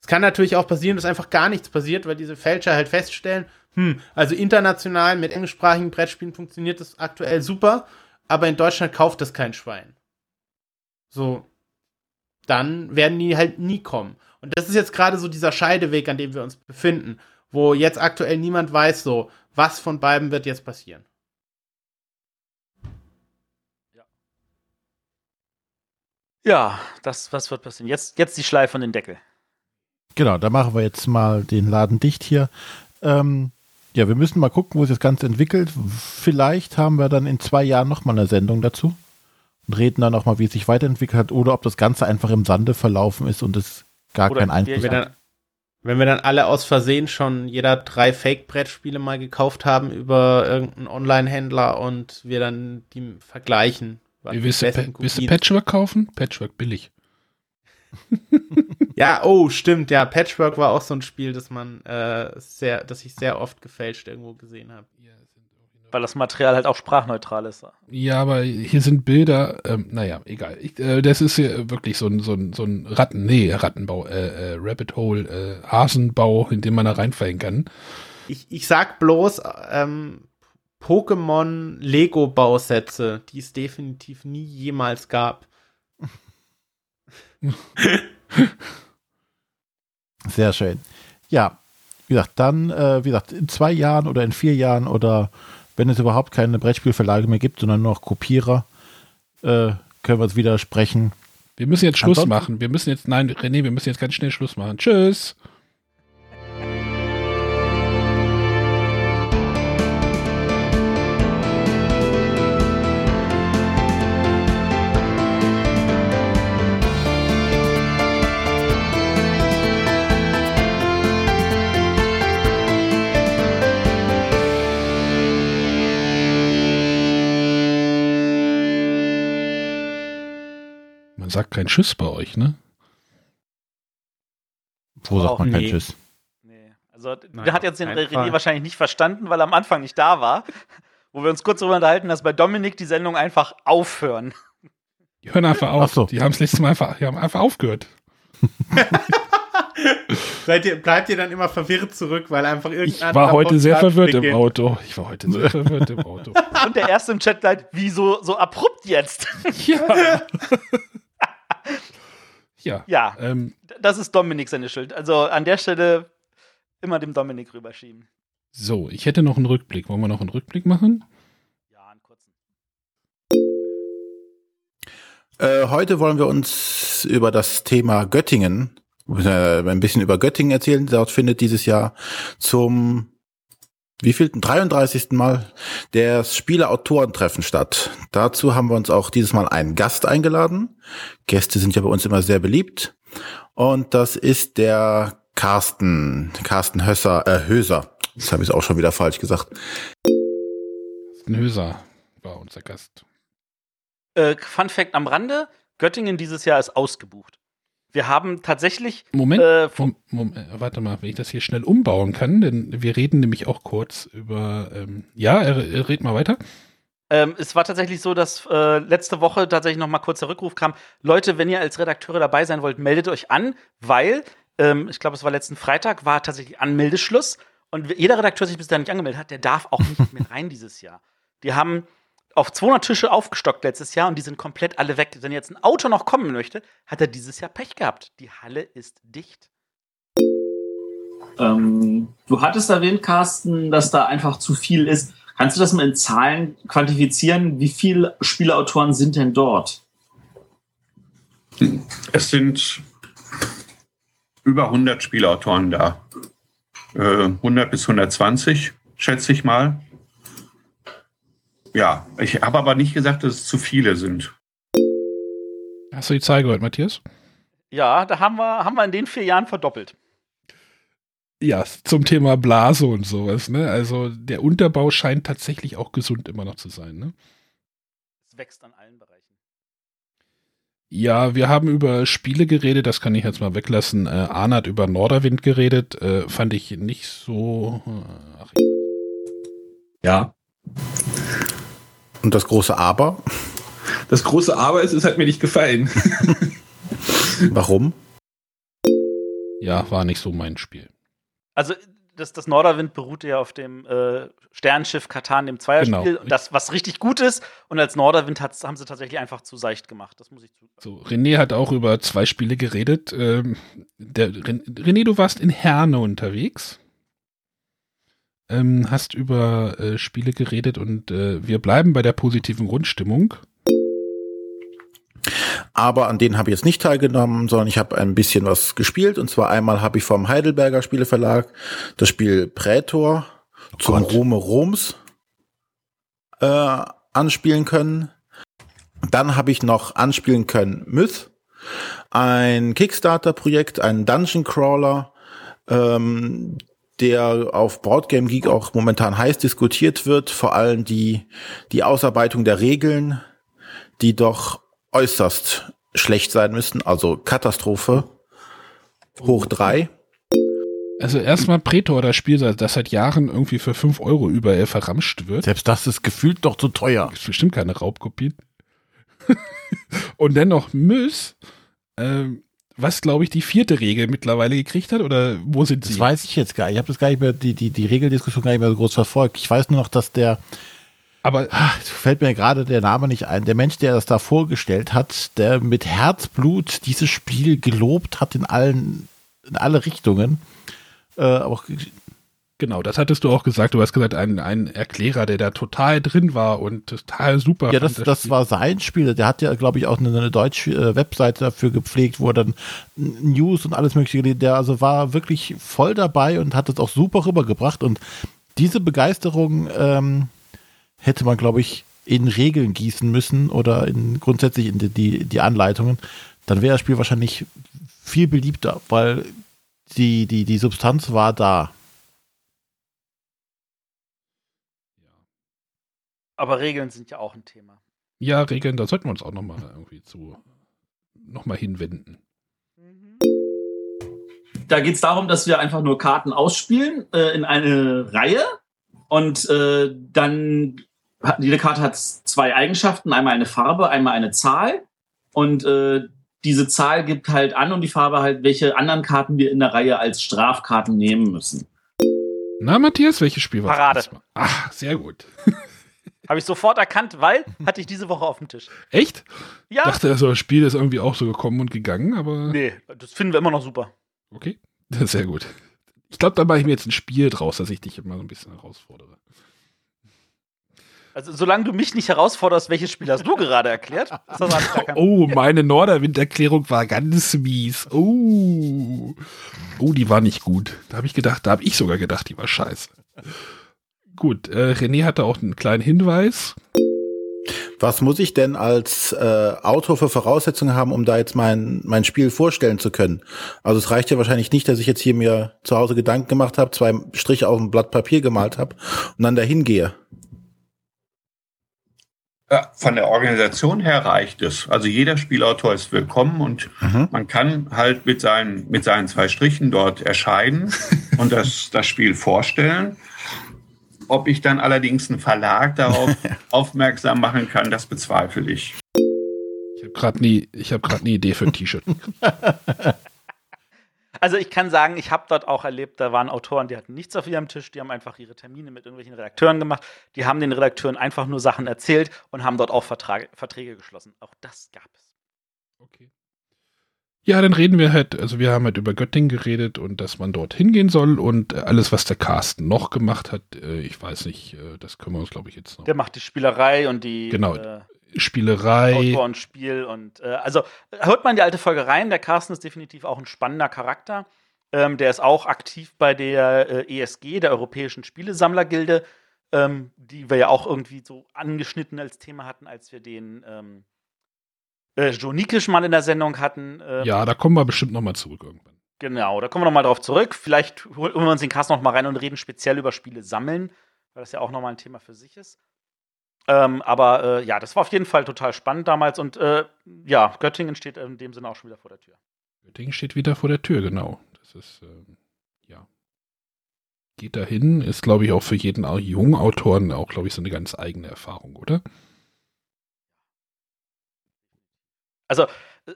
Es kann natürlich auch passieren, dass einfach gar nichts passiert, weil diese Fälscher halt feststellen, hm, also international mit englischsprachigen Brettspielen funktioniert das aktuell super, aber in Deutschland kauft das kein Schwein. So, dann werden die halt nie kommen. Und das ist jetzt gerade so dieser Scheideweg, an dem wir uns befinden, wo jetzt aktuell niemand weiß, so, was von beiden wird jetzt passieren. Ja, das, was wird passieren? Jetzt, jetzt die Schleife von den Deckel. Genau, da machen wir jetzt mal den Laden dicht hier. Ähm, ja, wir müssen mal gucken, wo sich das Ganze entwickelt. Vielleicht haben wir dann in zwei Jahren nochmal eine Sendung dazu und reden dann nochmal, wie es sich weiterentwickelt hat oder ob das Ganze einfach im Sande verlaufen ist und es gar Oder keinen Einfluss Wenn wir, dann, wenn wir dann alle aus Versehen schon jeder drei Fake-Brettspiele mal gekauft haben über irgendeinen Online-Händler und wir dann die vergleichen. was die Willst du, willst du Patchwork kaufen? Patchwork billig. Ja, oh, stimmt, ja. Patchwork war auch so ein Spiel, das man äh, sehr, das ich sehr oft gefälscht irgendwo gesehen habe. Weil das Material halt auch sprachneutral ist. Ja, aber hier sind Bilder, ähm, naja, egal. Ich, äh, das ist hier wirklich so ein, so ein, so ein Ratten, nee, Rattenbau, äh, äh, Rabbit Hole, äh, Hasenbau, in den man da reinfallen kann. Ich, ich sag bloß, ähm, Pokémon Lego-Bausätze, die es definitiv nie jemals gab. Sehr schön. Ja, wie gesagt, dann, äh, wie gesagt, in zwei Jahren oder in vier Jahren oder wenn es überhaupt keine Brettspielverlage mehr gibt, sondern nur noch Kopierer, äh, können wir uns wieder sprechen. Wir müssen jetzt Schluss Ansonsten- machen. Wir müssen jetzt, nein, René, wir müssen jetzt ganz schnell Schluss machen. Tschüss. Man sagt kein Tschüss bei euch, ne? Wo sagt man kein nee. Tschüss? Nee. Also, Nein, der hat jetzt den René Fall. wahrscheinlich nicht verstanden, weil er am Anfang nicht da war. Wo wir uns kurz darüber unterhalten, dass bei Dominik die Sendung einfach aufhören. Die hören einfach auf. So. Die haben es letztes Mal einfach, die haben einfach aufgehört. Seid ihr, bleibt ihr dann immer verwirrt zurück, weil einfach Ich irgendein war anderer heute sehr verwirrt im? Auto. Ich war heute sehr verwirrt im Auto. Und der erste im Chat gleich, wieso so abrupt jetzt? Ja. Ja. ja, Ähm, das ist Dominik seine Schuld. Also an der Stelle immer dem Dominik rüberschieben. so, ich hätte noch einen Rückblick. Wollen wir noch einen Rückblick machen? Ja, einen kurzen. Äh, heute wollen wir uns über das Thema Göttingen, äh, ein bisschen über Göttingen erzählen. Dort findet dieses Jahr zum wievielten 33. Mal das Spieler-Autoren-Treffen statt. Dazu haben wir uns auch dieses Mal einen Gast eingeladen. Gäste sind ja bei uns immer sehr beliebt. Und das ist der Carsten, Carsten Hösser, äh, Höser. Das habe ich auch schon wieder falsch gesagt. Ein Höser war unser Gast. Äh, Fun Fact am Rande: Göttingen dieses Jahr ist ausgebucht. Wir haben tatsächlich. Moment, Äh, Mom- Mom- äh, warte mal, wenn ich das hier schnell umbauen kann, denn wir reden nämlich auch kurz über, ähm, ja, red mal weiter. Ähm, es war tatsächlich so, dass äh, letzte Woche tatsächlich noch mal kurz der Rückruf kam. Leute, wenn ihr als Redakteure dabei sein wollt, meldet euch an, weil ähm, ich glaube, es war letzten Freitag, war tatsächlich Anmeldeschluss. Und jeder Redakteur, der sich bis dahin nicht angemeldet hat, der darf auch nicht mehr rein dieses Jahr. Die haben auf 200 Tische aufgestockt letztes Jahr und die sind komplett alle weg. Wenn jetzt ein Auto noch kommen möchte, hat er dieses Jahr Pech gehabt. Die Halle ist dicht. Ähm, du hattest erwähnt, Carsten, dass da einfach zu viel ist. Kannst du das mal in Zahlen quantifizieren? Wie viele Spielautoren sind denn dort? Es sind über 100 Spielautoren da. Äh, 100 bis 120, schätze ich mal. Ja, ich habe aber nicht gesagt, dass es zu viele sind. Hast du die Zahl gehört, Matthias? Ja, da haben wir, haben wir in den vier Jahren verdoppelt. Ja, zum Thema Blase und sowas, ne? Also der Unterbau scheint tatsächlich auch gesund immer noch zu sein, ne? Es wächst an allen Bereichen. Ja, wir haben über Spiele geredet, das kann ich jetzt mal weglassen. Äh, Arne hat über Norderwind geredet, äh, fand ich nicht so. Äh, ach, Ja. Und das große Aber, Das große Aber ist, es hat mir nicht gefallen. warum? ja, war nicht so mein Spiel. Also das, das Norderwind beruhte ja auf dem äh, Sternschiff Katan, dem Zweierspiel, Genau. das was richtig gut ist. Und als Norderwind hat's, haben sie tatsächlich einfach zu seicht gemacht. Das muss ich zu. So, René hat auch über zwei Spiele geredet. Ähm, der, Ren- René, du warst in Herne unterwegs. Ähm, hast über äh, Spiele geredet und äh, wir bleiben bei der positiven Grundstimmung. Aber an denen habe ich jetzt nicht teilgenommen, sondern ich habe ein bisschen was gespielt. Und zwar einmal habe ich vom Heidelberger Spieleverlag das Spiel Prätor zum Gott. Ruhme Roms äh, anspielen können. Dann habe ich noch anspielen können Myth, ein Kickstarter-Projekt, ein Dungeon Crawler, ähm, der auf Boardgame Geek auch momentan heiß diskutiert wird. Vor allem die, die Ausarbeitung der Regeln, die doch äußerst schlecht sein müssen, also Katastrophe hoch drei. Also erstmal Pretor, das Spiel, das seit Jahren irgendwie für 5 Euro überall verramscht wird. Selbst das ist gefühlt doch zu teuer. Ist bestimmt keine Raubkopien. und dann noch Mys, ähm, was glaube ich die vierte Regel mittlerweile gekriegt hat oder wo sind sie? Das weiß ich jetzt gar nicht. Ich habe das gar nicht mehr, die, die, die Regeldiskussion gar nicht mehr so groß verfolgt. Ich weiß nur noch, dass der, Aber es fällt mir gerade der Name nicht ein, der Mensch, der das da vorgestellt hat, der mit Herzblut dieses Spiel gelobt hat in allen, in alle Richtungen. Äh, aber auch, Genau, das hattest du auch gesagt. Du hast gesagt, ein, ein Erklärer, der da total drin war und total super. Ja, das, das Spiel. war sein Spiel. Der hat ja, glaube ich, auch eine, eine deutsche äh, Webseite dafür gepflegt, wo er dann News und alles mögliche, der also war wirklich voll dabei und hat das auch super rübergebracht. Und diese Begeisterung ähm, hätte man, glaube ich, in Regeln gießen müssen oder in grundsätzlich in die, die, die Anleitungen. Dann wäre das Spiel wahrscheinlich viel beliebter, weil die, die, die Substanz war da. Aber Regeln sind ja auch ein Thema. Ja, Regeln, da sollten wir uns auch nochmal irgendwie zu nochmal hinwenden. Da geht es darum, dass wir einfach nur Karten ausspielen äh, in eine Reihe und äh, dann hat, jede Karte hat zwei Eigenschaften, einmal eine Farbe, einmal eine Zahl und äh, diese Zahl gibt halt an und die Farbe halt, welche anderen Karten wir in der Reihe als Strafkarten nehmen müssen. Na, Matthias, welches Spiel war Parade. das? Ach, sehr gut. Habe ich sofort erkannt, weil hatte ich diese Woche auf dem Tisch. Echt? Ja. Dachte, also, das Spiel ist irgendwie auch so gekommen und gegangen, aber nee, das finden wir immer noch super. okay. Sehr gut. Ich glaube, da mache ich mir jetzt ein Spiel draus, dass ich dich immer so ein bisschen herausfordere. Also solange du mich nicht herausforderst, welches Spiel hast du gerade erklärt? Oh, meine Norderwind-Erklärung war ganz mies. Oh. Oh, die war nicht gut. Da habe ich gedacht, da habe ich sogar gedacht, die war scheiße. Gut, äh, René hatte auch einen kleinen Hinweis. Was muss ich denn als äh, Autor für Voraussetzungen haben, um da jetzt mein, mein Spiel vorstellen zu können? Also es reicht ja wahrscheinlich nicht, dass ich jetzt hier mir zu Hause Gedanken gemacht habe, zwei Striche auf ein Blatt Papier gemalt habe und dann dahin gehe. Ja, von der Organisation her reicht es. Also jeder Spielautor ist willkommen und Mhm. man kann halt mit seinen, mit seinen zwei Strichen dort erscheinen und das, das Spiel vorstellen. Ob ich dann allerdings einen Verlag darauf aufmerksam machen kann, das bezweifle ich. Ich habe gerade nie, ich habe gerade eine Idee für ein T-Shirt. Also ich kann sagen, ich habe dort auch erlebt, da waren Autoren, die hatten nichts auf ihrem Tisch, die haben einfach ihre Termine mit irgendwelchen Redakteuren gemacht, die haben den Redakteuren einfach nur Sachen erzählt und haben dort auch Vertrag, Verträge geschlossen. Auch das gab es. Okay. Ja, dann reden wir halt, also wir haben halt über Göttingen geredet und dass man dort hingehen soll und äh, alles, was der Carsten noch gemacht hat, äh, ich weiß nicht, äh, das können wir uns, glaube ich, jetzt noch. Der macht die Spielerei und die Genau. äh, Spielerei. Autor und Spiel und äh, also hört man die alte Folge rein. Der Carsten ist definitiv auch ein spannender Charakter. Ähm, der ist auch aktiv bei der äh, ESG, der Europäischen Spielesammlergilde, ähm, die wir ja auch irgendwie so angeschnitten als Thema hatten, als wir den ähm, äh, Joe Nikisch mal in der Sendung hatten. Ähm, Ja, da kommen wir bestimmt nochmal zurück irgendwann. Genau, da kommen wir nochmal drauf zurück. Vielleicht holen wir uns den Carsten noch mal rein und reden speziell über Spiele sammeln, weil das ja auch nochmal ein Thema für sich ist. Ähm, aber äh, ja, das war auf jeden Fall total spannend damals und äh, ja, Göttingen steht in dem Sinne auch schon wieder vor der Tür. Göttingen steht wieder vor der Tür, genau. Das ist, ähm, ja. Geht dahin, ist, glaube ich, auch für jeden jungen Autoren auch, glaube ich, so eine ganz eigene Erfahrung, oder? Also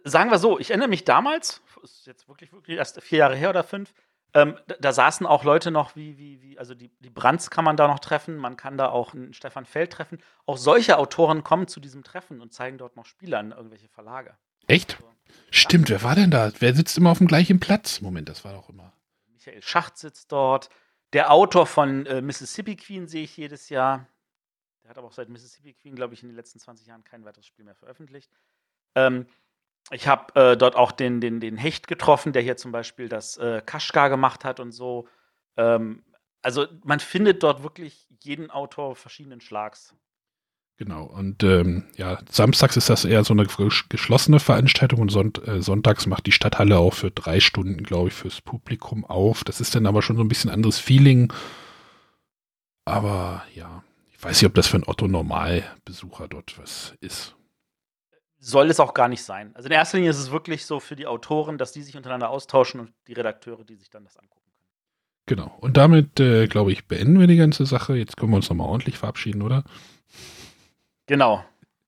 sagen wir so, ich erinnere mich damals, ist jetzt wirklich, wirklich erst vier Jahre her oder fünf, ähm, da, da saßen auch Leute noch wie, wie, wie, also die, die Brands kann man da noch treffen, man kann da auch einen Stefan Feld treffen. Auch solche Autoren kommen zu diesem Treffen und zeigen dort noch Spiele an irgendwelche Verlage. Echt? Stimmt, wer war denn da? Wer sitzt immer auf dem gleichen Platz? Moment, das war doch immer. Michael Schacht sitzt dort. Der Autor von äh, Mississippi Queen sehe ich jedes Jahr. Der hat aber auch seit Mississippi Queen, glaube ich, in den letzten 20 Jahren kein weiteres Spiel mehr veröffentlicht. Ähm, ich habe äh, dort auch den, den, den Hecht getroffen, der hier zum Beispiel das äh, Kaschgar gemacht hat und so. Ähm, also man findet dort wirklich jeden Autor verschiedenen Schlags. Genau, und ähm, ja, samstags ist das eher so eine ges- geschlossene Veranstaltung und sonnt, äh, sonntags macht die Stadthalle auch für drei Stunden, glaube ich, fürs Publikum auf. Das ist dann aber schon so ein bisschen anderes Feeling. Aber ja, ich weiß nicht, ob das für einen Otto-Normalbesucher dort was ist. Soll es auch gar nicht sein. Also in erster Linie ist es wirklich so für die Autoren, dass die sich untereinander austauschen und die Redakteure, die sich dann das angucken können. Genau. Und damit, äh, glaube ich, beenden wir die ganze Sache. Jetzt können wir uns nochmal ordentlich verabschieden, oder? Genau.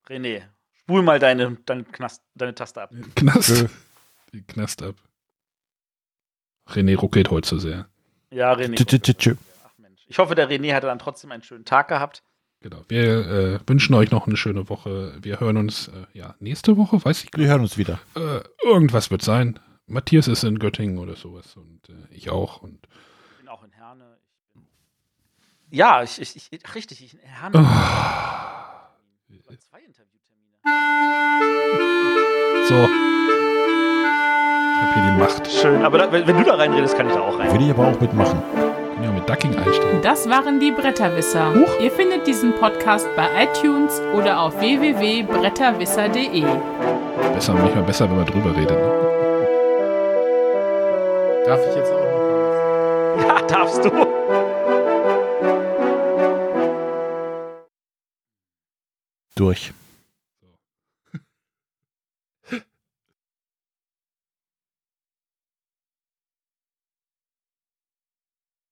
René, spul mal deine, deine, Knast, deine Taste ab. Knast. Die Knast ab. René ruckelt heute so sehr. Ja, René. Ach Mensch. Ich hoffe, der René hatte dann trotzdem einen schönen Tag gehabt. Genau. Wir äh, wünschen euch noch eine schöne Woche. Wir hören uns äh, ja nächste Woche, weiß ich. Wir hören uns wieder. Äh, irgendwas wird sein. Matthias ist in Göttingen oder sowas und äh, ich auch. Und Ich bin auch in Herne. Ich bin Ja, ich, ich, ich richtig, ich Herrn. Oh. Zwei Interviewtermine. So. Ich habe hier die Macht. Schön, aber da, wenn, wenn du da reinredest, kann ich da auch rein. Will ich aber auch mitmachen. Ja mit Ducking einstellen. Das waren die Bretterwisser. Huch. Ihr findet diesen Podcast bei iTunes oder auf www.bretterwisser.de. Besser, manchmal besser, wenn man drüber redet. Ne? Darf ich jetzt auch noch was? Ja, darfst du. Durch.